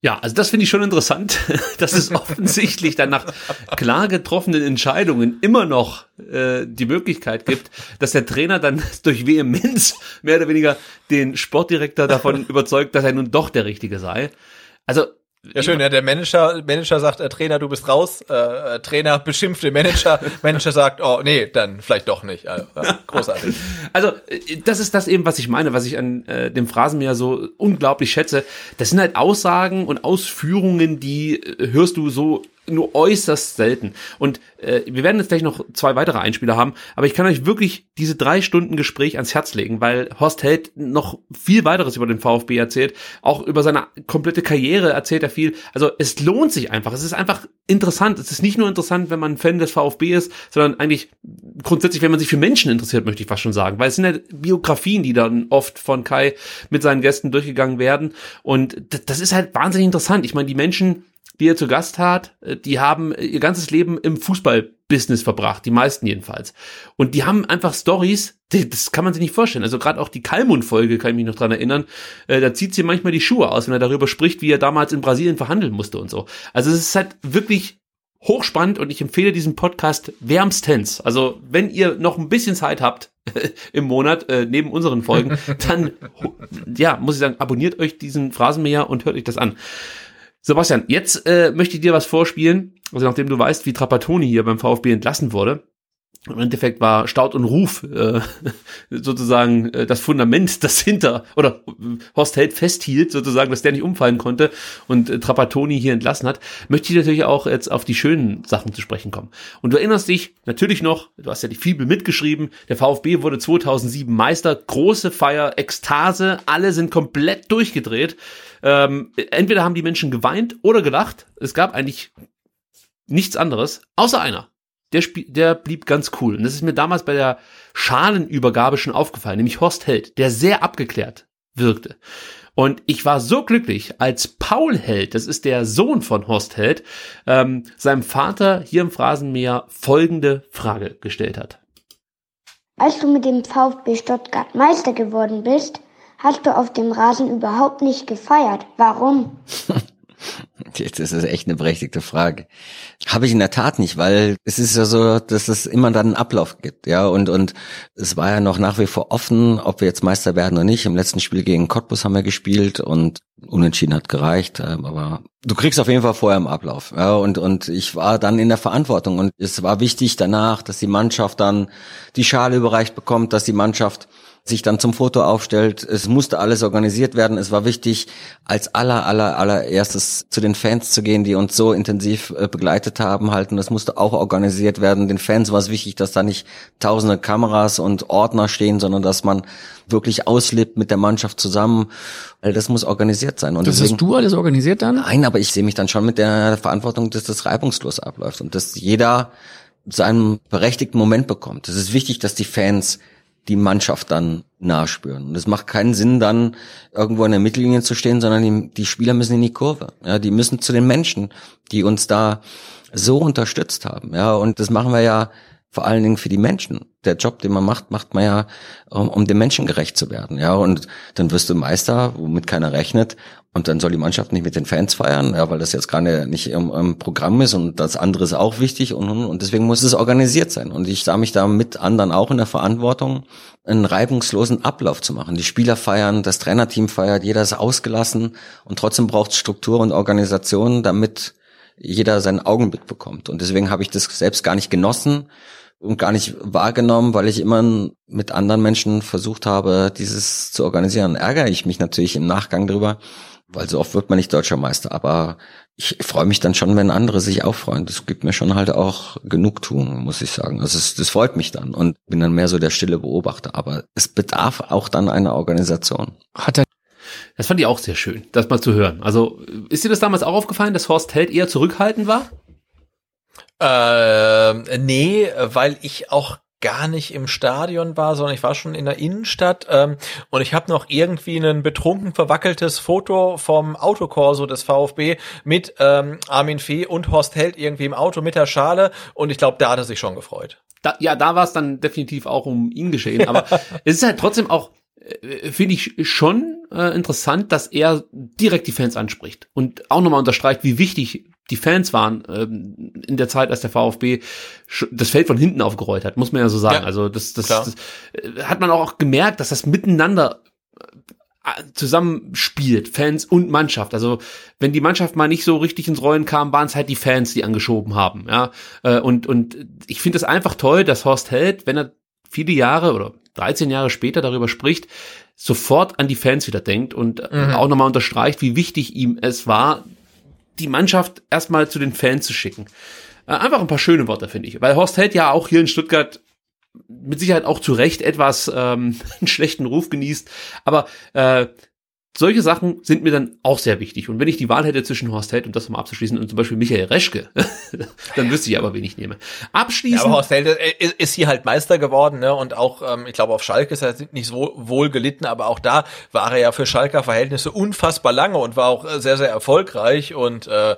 Ja, also das finde ich schon interessant, (laughs) dass es offensichtlich dann nach klar getroffenen Entscheidungen immer noch äh, die Möglichkeit gibt, dass der Trainer dann (laughs) durch Vehemenz mehr oder weniger den Sportdirektor davon überzeugt, dass er nun doch der Richtige sei. Also
Ja, schön, ja, der Manager, Manager sagt, äh, Trainer, du bist raus, äh, äh, Trainer beschimpft den Manager, (laughs) Manager sagt, oh, nee, dann vielleicht doch nicht. Also, ja, großartig. (laughs)
Also, äh, das ist das eben, was ich meine, was ich an äh, dem Phrasenmäher so unglaublich schätze. Das sind halt Aussagen und Ausführungen, die äh, hörst du so nur äußerst selten. Und äh, wir werden jetzt gleich noch zwei weitere Einspieler haben, aber ich kann euch wirklich diese drei Stunden Gespräch ans Herz legen, weil Horst Held noch viel weiteres über den VfB erzählt, auch über seine komplette Karriere erzählt er viel. Also es lohnt sich einfach. Es ist einfach interessant. Es ist nicht nur interessant, wenn man Fan des VfB ist, sondern eigentlich grundsätzlich, wenn man sich für Menschen interessiert, möchte ich fast schon sagen, weil es sind ja Biografien, die dann oft von Kai mit seinen Gästen durchgegangen werden und das ist halt wahnsinnig interessant. Ich meine, die Menschen die er zu Gast hat, äh, die haben ihr ganzes Leben im Fußballbusiness verbracht, die meisten jedenfalls. Und die haben einfach Stories, das kann man sich nicht vorstellen. Also gerade auch die Kalmund-Folge, kann ich mich noch dran erinnern, äh, da zieht sie manchmal die Schuhe aus, wenn er darüber spricht, wie er damals in Brasilien verhandeln musste und so. Also es ist halt wirklich hochspannend und ich empfehle diesen Podcast wärmstens. Also wenn ihr noch ein bisschen Zeit habt (laughs) im Monat äh, neben unseren Folgen, (laughs) dann ja, muss ich sagen, abonniert euch diesen Phrasenmäher und hört euch das an. Sebastian, jetzt äh, möchte ich dir was vorspielen. Also nachdem du weißt, wie Trapattoni hier beim VfB entlassen wurde. Im Endeffekt war Staud und Ruf äh, (laughs) sozusagen äh, das Fundament, das hinter oder äh, Horst Held festhielt, sozusagen, dass der nicht umfallen konnte und äh, Trapattoni hier entlassen hat, möchte ich natürlich auch jetzt auf die schönen Sachen zu sprechen kommen. Und du erinnerst dich natürlich noch, du hast ja die Fibel mitgeschrieben, der VfB wurde 2007 Meister, große Feier, Ekstase, alle sind komplett durchgedreht. Ähm, entweder haben die Menschen geweint oder gelacht. Es gab eigentlich nichts anderes, außer einer. Der, der blieb ganz cool. Und das ist mir damals bei der Schalenübergabe schon aufgefallen, nämlich Horst Held, der sehr abgeklärt wirkte. Und ich war so glücklich, als Paul Held, das ist der Sohn von Horst Held, ähm, seinem Vater hier im Phrasenmäher folgende Frage gestellt hat.
Als du mit dem VfB Stuttgart Meister geworden bist, hast du auf dem Rasen überhaupt nicht gefeiert. Warum? (laughs)
Jetzt ist das echt eine berechtigte Frage. Habe ich in der Tat nicht, weil es ist ja so, dass es immer dann einen Ablauf gibt, ja, und, und es war ja noch nach wie vor offen, ob wir jetzt Meister werden oder nicht. Im letzten Spiel gegen Cottbus haben wir gespielt und unentschieden hat gereicht, ähm, aber du kriegst auf jeden Fall vorher im Ablauf, ja, und, und ich war dann in der Verantwortung und es war wichtig danach, dass die Mannschaft dann die Schale überreicht bekommt, dass die Mannschaft sich dann zum Foto aufstellt. Es musste alles organisiert werden. Es war wichtig, als aller, aller, allererstes zu den Fans zu gehen, die uns so intensiv äh, begleitet haben halt. Und das musste auch organisiert werden. Den Fans war es wichtig, dass da nicht tausende Kameras und Ordner stehen, sondern dass man wirklich auslebt mit der Mannschaft zusammen. Weil das muss organisiert sein. Und
das deswegen, hast du alles organisiert dann?
Nein, aber ich sehe mich dann schon mit der Verantwortung, dass das reibungslos abläuft und dass jeder seinen berechtigten Moment bekommt. Es ist wichtig, dass die Fans die Mannschaft dann nachspüren. Und es macht keinen Sinn, dann irgendwo in der Mittellinie zu stehen, sondern die, die, Spieler müssen in die Kurve. Ja, die müssen zu den Menschen, die uns da so unterstützt haben. Ja, und das machen wir ja vor allen Dingen für die Menschen. Der Job, den man macht, macht man ja, um, um den Menschen gerecht zu werden. Ja, und dann wirst du Meister, womit keiner rechnet. Und dann soll die Mannschaft nicht mit den Fans feiern, ja, weil das jetzt gerade nicht im, im Programm ist und das andere ist auch wichtig und, und deswegen muss es organisiert sein. Und ich sah mich da mit anderen auch in der Verantwortung, einen reibungslosen Ablauf zu machen. Die Spieler feiern, das Trainerteam feiert, jeder ist ausgelassen und trotzdem braucht es Struktur und Organisation, damit jeder seinen Augenblick bekommt. Und deswegen habe ich das selbst gar nicht genossen und gar nicht wahrgenommen, weil ich immer mit anderen Menschen versucht habe, dieses zu organisieren. Ärgere ich mich natürlich im Nachgang drüber, weil so oft wird man nicht deutscher Meister, aber ich freue mich dann schon, wenn andere sich auch freuen. Das gibt mir schon halt auch Genugtuung, muss ich sagen. Also es, das freut mich dann und bin dann mehr so der stille Beobachter. Aber es bedarf auch dann einer Organisation.
Hat er das fand ich auch sehr schön, das mal zu hören. Also ist dir das damals auch aufgefallen, dass Horst Held eher zurückhaltend war?
Äh, nee, weil ich auch gar nicht im Stadion war, sondern ich war schon in der Innenstadt ähm, und ich habe noch irgendwie ein betrunken verwackeltes Foto vom Autokorso des VfB mit ähm, Armin Fee und Horst Held irgendwie im Auto mit der Schale und ich glaube, da hat er sich schon gefreut.
Da, ja, da war es dann definitiv auch um ihn geschehen, aber (laughs) es ist halt trotzdem auch äh, finde ich schon äh, interessant, dass er direkt die Fans anspricht und auch nochmal unterstreicht, wie wichtig die Fans waren ähm, in der Zeit, als der VfB das Feld von hinten aufgerollt hat, muss man ja so sagen. Ja, also das, das, das, äh, hat man auch gemerkt, dass das miteinander zusammenspielt, Fans und Mannschaft. Also wenn die Mannschaft mal nicht so richtig ins Rollen kam, waren es halt die Fans, die angeschoben haben. Ja, Äh, und und ich finde es einfach toll, dass Horst Held, wenn er viele Jahre oder 13 Jahre später darüber spricht, sofort an die Fans wieder denkt und
Mhm.
auch nochmal unterstreicht, wie wichtig ihm es war, die Mannschaft erstmal zu den Fans zu schicken. Äh, Einfach ein paar schöne Worte, finde ich. Weil Horst Held ja auch hier in Stuttgart mit Sicherheit auch zu Recht etwas ähm, (laughs) einen schlechten Ruf genießt. Aber äh, solche Sachen sind mir dann auch sehr wichtig. Und wenn ich die Wahl hätte zwischen Horst Held und das mal abzuschließen und zum Beispiel Michael Reschke, (laughs) dann wüsste ich aber, wen ich nehme.
Ja,
Abschließend.
aber Horst Held äh, ist, ist hier halt Meister geworden, ne? Und auch, ähm, ich glaube, auf Schalke ist er nicht so wohl gelitten, aber auch da war er ja für Schalker Verhältnisse unfassbar lange und war auch äh, sehr, sehr erfolgreich und äh,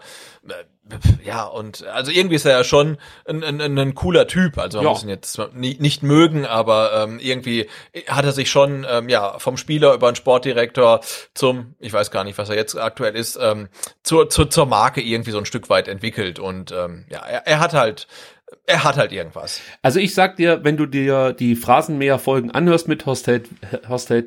ja, und also irgendwie ist er ja schon ein, ein, ein, cooler Typ. Also man
Ja.
muss ihn jetzt nie, nicht mögen, aber ähm, irgendwie hat er sich schon ähm, ja vom Spieler über einen Sportdirektor zum, ich weiß gar nicht, was er jetzt aktuell ist, ähm, zur, zur, zur Marke irgendwie so ein Stück weit entwickelt. Und ähm, ja, er, er hat halt, er hat halt irgendwas.
Also ich sag dir, wenn du dir die Phrasenmäher-Folgen anhörst mit Horst Held,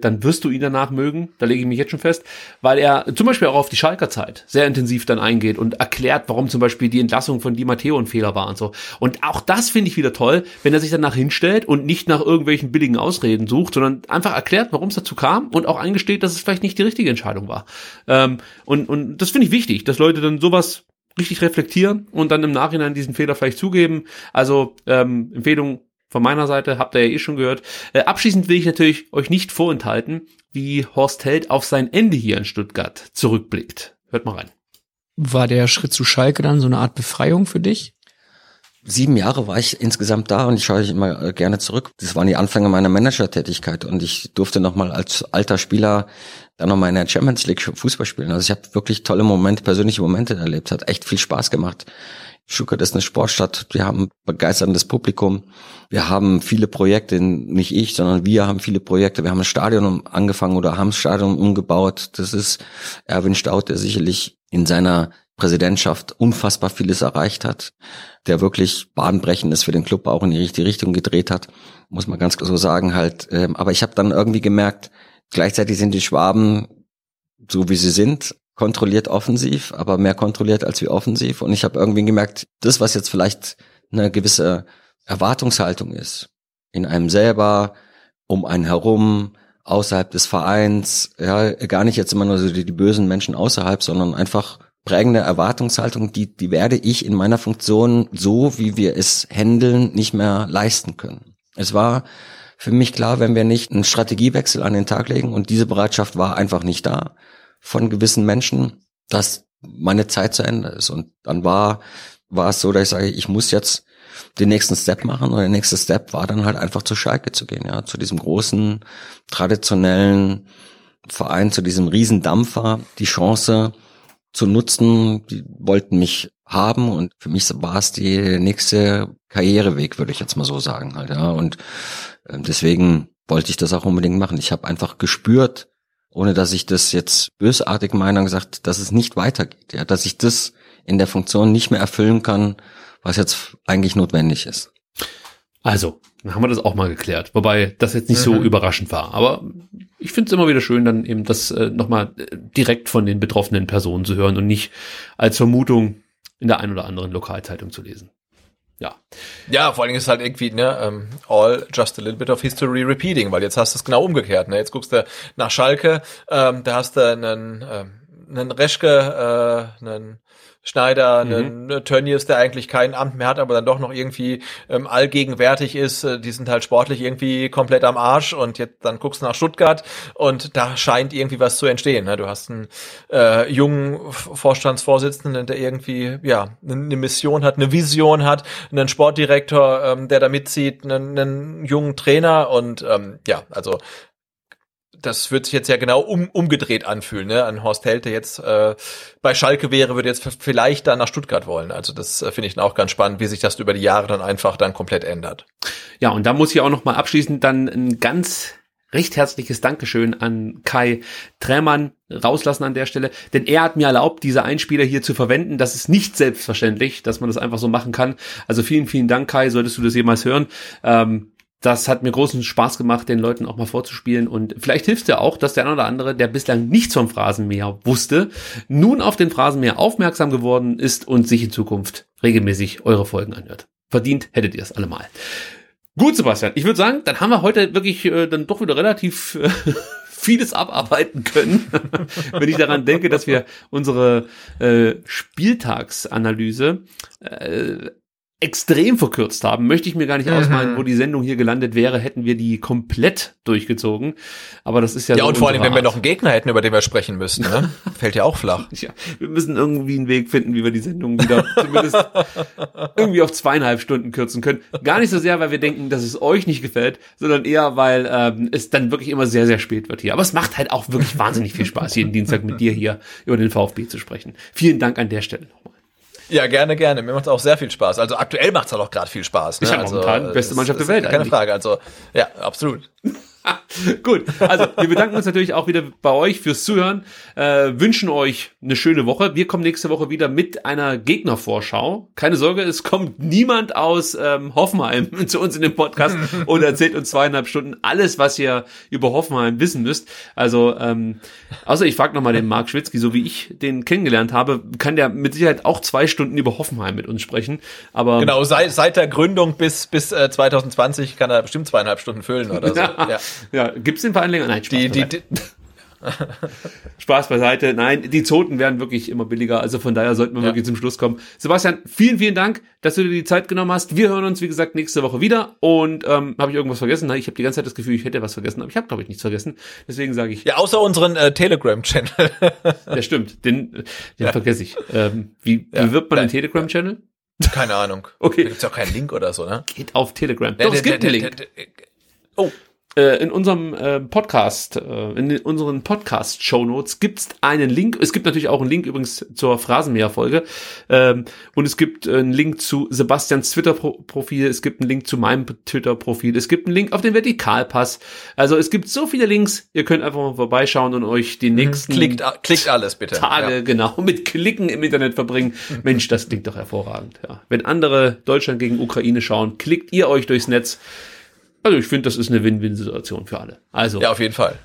dann wirst du ihn danach mögen. Da lege ich mich jetzt schon fest, weil er zum Beispiel auch auf die Schalker Zeit sehr intensiv dann eingeht und erklärt, warum zum Beispiel die Entlassung von Di Matteo ein Fehler war und so. Und auch das finde ich wieder toll, wenn er sich danach hinstellt und nicht nach irgendwelchen billigen Ausreden sucht, sondern einfach erklärt, warum es dazu kam und auch eingesteht, dass es vielleicht nicht die richtige Entscheidung war. Ähm, und, und das finde ich wichtig, dass Leute dann sowas richtig reflektieren und dann im Nachhinein diesen Fehler vielleicht zugeben. Also ähm, Empfehlung von meiner Seite, habt ihr ja eh schon gehört. Äh, abschließend will ich natürlich euch nicht vorenthalten, wie Horst Held auf sein Ende hier in Stuttgart zurückblickt. Hört mal rein.
War der Schritt zu Schalke dann so eine Art Befreiung für dich?
Sieben Jahre war ich insgesamt da und ich schaue immer äh, gerne zurück. Das waren die Anfänge meiner Managertätigkeit und ich durfte nochmal als alter Spieler dann nochmal in der Champions League Fußball spielen. Also ich habe wirklich tolle Momente, persönliche Momente erlebt. Hat echt viel Spaß gemacht. Stuttgart ist eine Sportstadt. Wir haben begeisterndes Publikum. Wir haben viele Projekte, nicht ich, sondern wir haben viele Projekte. Wir haben ein Stadion angefangen oder haben das Stadion umgebaut. Das ist Erwin Staud, der sicherlich in seiner Präsidentschaft unfassbar vieles erreicht hat, der wirklich bahnbrechendes für den Club auch in die richtige Richtung gedreht hat, muss man ganz so sagen halt. Ähm, Aber ich habe dann irgendwie gemerkt, gleichzeitig sind die Schwaben so wie sie sind, kontrolliert offensiv, aber mehr kontrolliert als wie offensiv. Und ich habe irgendwie gemerkt, das, was jetzt vielleicht eine gewisse Erwartungshaltung ist, in einem selber, um einen herum, außerhalb des Vereins, ja, gar nicht jetzt immer nur so die, die bösen Menschen außerhalb, sondern einfach prägende Erwartungshaltung, die, die werde ich in meiner Funktion so, wie wir es handeln, nicht mehr leisten können. Es war für mich klar, wenn wir nicht einen Strategiewechsel an den Tag legen und diese Bereitschaft war einfach nicht da von gewissen Menschen, dass meine Zeit zu Ende ist. Und dann war, war es so, dass ich sage, ich muss jetzt den nächsten Step machen und der nächste Step war dann halt einfach zu Schalke zu gehen, ja, zu diesem großen, traditionellen Verein, zu diesem Riesendampfer, die Chance zu nutzen, die wollten mich haben und für mich war es die nächste Karriereweg, würde ich jetzt mal so sagen halt, ja, und ähm, deswegen wollte ich das auch unbedingt machen. Ich habe einfach gespürt, ohne dass ich das jetzt bösartig meine, gesagt, dass es nicht weitergeht, ja, dass ich das in der Funktion nicht mehr erfüllen kann, was jetzt eigentlich notwendig ist.
Also, dann haben wir das auch mal geklärt. Wobei das jetzt nicht so
Mhm.
überraschend war. Aber ich finde es immer wieder schön, dann eben das äh, nochmal äh, direkt von den betroffenen Personen zu hören und nicht als Vermutung in der ein oder anderen Lokalzeitung zu lesen. Ja.
Ja, vor allen Dingen ist halt irgendwie, ne, ähm, all just a little bit of history repeating, weil jetzt hast du es genau umgekehrt, ne? Jetzt guckst du nach Schalke, ähm, da hast du einen, ähm, einen Reschke, äh, einen Schneider, einen äh, Tönnies, der eigentlich kein Amt mehr hat, aber dann doch noch irgendwie ähm, allgegenwärtig ist. Äh, Die sind halt sportlich irgendwie komplett am Arsch und jetzt dann guckst du nach Stuttgart und da scheint irgendwie was zu entstehen. Ne? Du hast einen äh, jungen Vorstandsvorsitzenden, der irgendwie ja eine Mission hat, eine Vision hat, einen Sportdirektor, ähm, der da mitzieht, einen, einen jungen Trainer und ähm, ja, also das wird sich jetzt ja genau um, umgedreht anfühlen. Ne? An Horst Held, der jetzt äh, bei Schalke wäre, würde jetzt vielleicht dann nach Stuttgart wollen. Also das äh, finde ich dann auch ganz spannend, wie sich das über die Jahre dann einfach dann komplett ändert.
Ja, und da muss ich auch noch mal abschließend dann ein ganz recht herzliches Dankeschön an Kai Trämann rauslassen an der Stelle, denn er hat mir erlaubt, diese Einspieler hier zu verwenden. Das ist nicht selbstverständlich, dass man das einfach so machen kann. Also vielen, vielen Dank, Kai, solltest du das jemals hören. Ähm, das hat mir großen Spaß gemacht, den Leuten auch mal vorzuspielen. Und vielleicht hilft ja auch, dass der eine oder andere, der bislang nichts vom Phrasenmäher wusste, nun auf den Phrasenmäher aufmerksam geworden ist und sich in Zukunft regelmäßig eure Folgen anhört. Verdient hättet ihr es allemal. Gut, Sebastian. Ich würde sagen, dann haben wir heute wirklich äh, dann doch wieder relativ äh, (laughs) vieles abarbeiten können, (laughs) wenn ich daran denke, dass wir unsere äh, Spieltagsanalyse äh, extrem verkürzt haben, möchte ich mir gar nicht mhm. ausmalen, wo die Sendung hier gelandet wäre, hätten wir die komplett durchgezogen. Aber das ist ja
Ja, so und vor allem, wenn wir noch einen Gegner hätten, über den wir sprechen müssten, ne? (laughs) fällt ja auch flach.
Ja, wir müssen irgendwie einen Weg finden, wie wir die Sendung wieder zumindest irgendwie auf zweieinhalb Stunden kürzen können. Gar nicht so sehr, weil wir denken, dass es euch nicht gefällt, sondern eher, weil ähm, es dann wirklich immer sehr, sehr spät wird hier. Aber es macht halt auch wirklich wahnsinnig viel Spaß, jeden Dienstag mit dir hier über den VfB zu sprechen. Vielen Dank an der Stelle nochmal.
Ja, gerne, gerne. Mir macht es auch sehr viel Spaß. Also aktuell macht es halt auch gerade viel Spaß.
Ne? Ich habe also, momentan beste Mannschaft der Welt.
Keine eigentlich. Frage. Also ja, absolut. (laughs)
Gut, also wir bedanken uns natürlich auch wieder bei euch fürs Zuhören, äh, wünschen euch eine schöne Woche. Wir kommen nächste Woche wieder mit einer Gegnervorschau. Keine Sorge, es kommt niemand aus ähm, Hoffenheim (laughs) zu uns in den Podcast (laughs) und erzählt uns zweieinhalb Stunden alles, was ihr über Hoffenheim wissen müsst. Also, ähm, außer ich frage nochmal den Marc Schwitzky, so wie ich den kennengelernt habe, kann der mit Sicherheit auch zwei Stunden über Hoffenheim mit uns sprechen. Aber
genau, seit, seit der Gründung bis, bis äh, 2020 kann er bestimmt zweieinhalb Stunden füllen oder so. ja.
Ja, gibt's den Vereinleger? Nein, Spaß die, die, die (laughs) Spaß beiseite. Nein, die Zoten werden wirklich immer billiger. Also von daher sollten wir ja. wirklich zum Schluss kommen. Sebastian, vielen, vielen Dank, dass du dir die Zeit genommen hast. Wir hören uns, wie gesagt, nächste Woche wieder. Und ähm, habe ich irgendwas vergessen? Nein, ich habe die ganze Zeit das Gefühl, ich hätte was vergessen, aber ich habe, glaube ich, nichts vergessen. Deswegen sage ich.
Ja, außer unseren äh, Telegram-Channel. (laughs)
ja, stimmt. Den, den ja. vergesse ich. Ähm, wie, ja. wie wird man den Telegram-Channel?
Keine Ahnung. (laughs)
Okay.
Da gibt's auch keinen Link oder so, ne?
Geht auf Telegram. Doch, es gibt einen Link.
Oh,
äh, in unserem äh, Podcast, äh, in unseren Podcast-Show Notes gibt's einen Link. Es gibt natürlich auch einen Link übrigens zur Phrasenmäher-Folge. Ähm, und es gibt einen Link zu Sebastians Twitter-Profil. Es gibt einen Link zu meinem Twitter-Profil. Es gibt einen Link auf den Vertikalpass. Also es gibt so viele Links. Ihr könnt einfach mal vorbeischauen und euch die mhm. nächsten
klickt, klickt alles bitte.
Tage ja. genau mit Klicken im Internet verbringen. Mensch, das klingt doch hervorragend. Ja. Wenn andere Deutschland gegen Ukraine schauen, klickt ihr euch durchs Netz. Also ich finde, das ist eine Win-Win-Situation für alle. Also
ja, auf jeden Fall.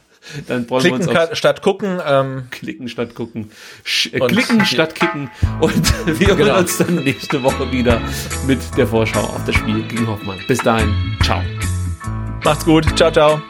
Dann freuen klicken wir uns
statt gucken. Ähm,
klicken statt gucken. Sch äh, klicken (laughs) statt kicken. Und (laughs) wir genau. hören uns dann nächste Woche wieder mit der Vorschau auf das Spiel gegen Hoffmann. Bis dahin, ciao.
Macht's gut. Ciao, ciao.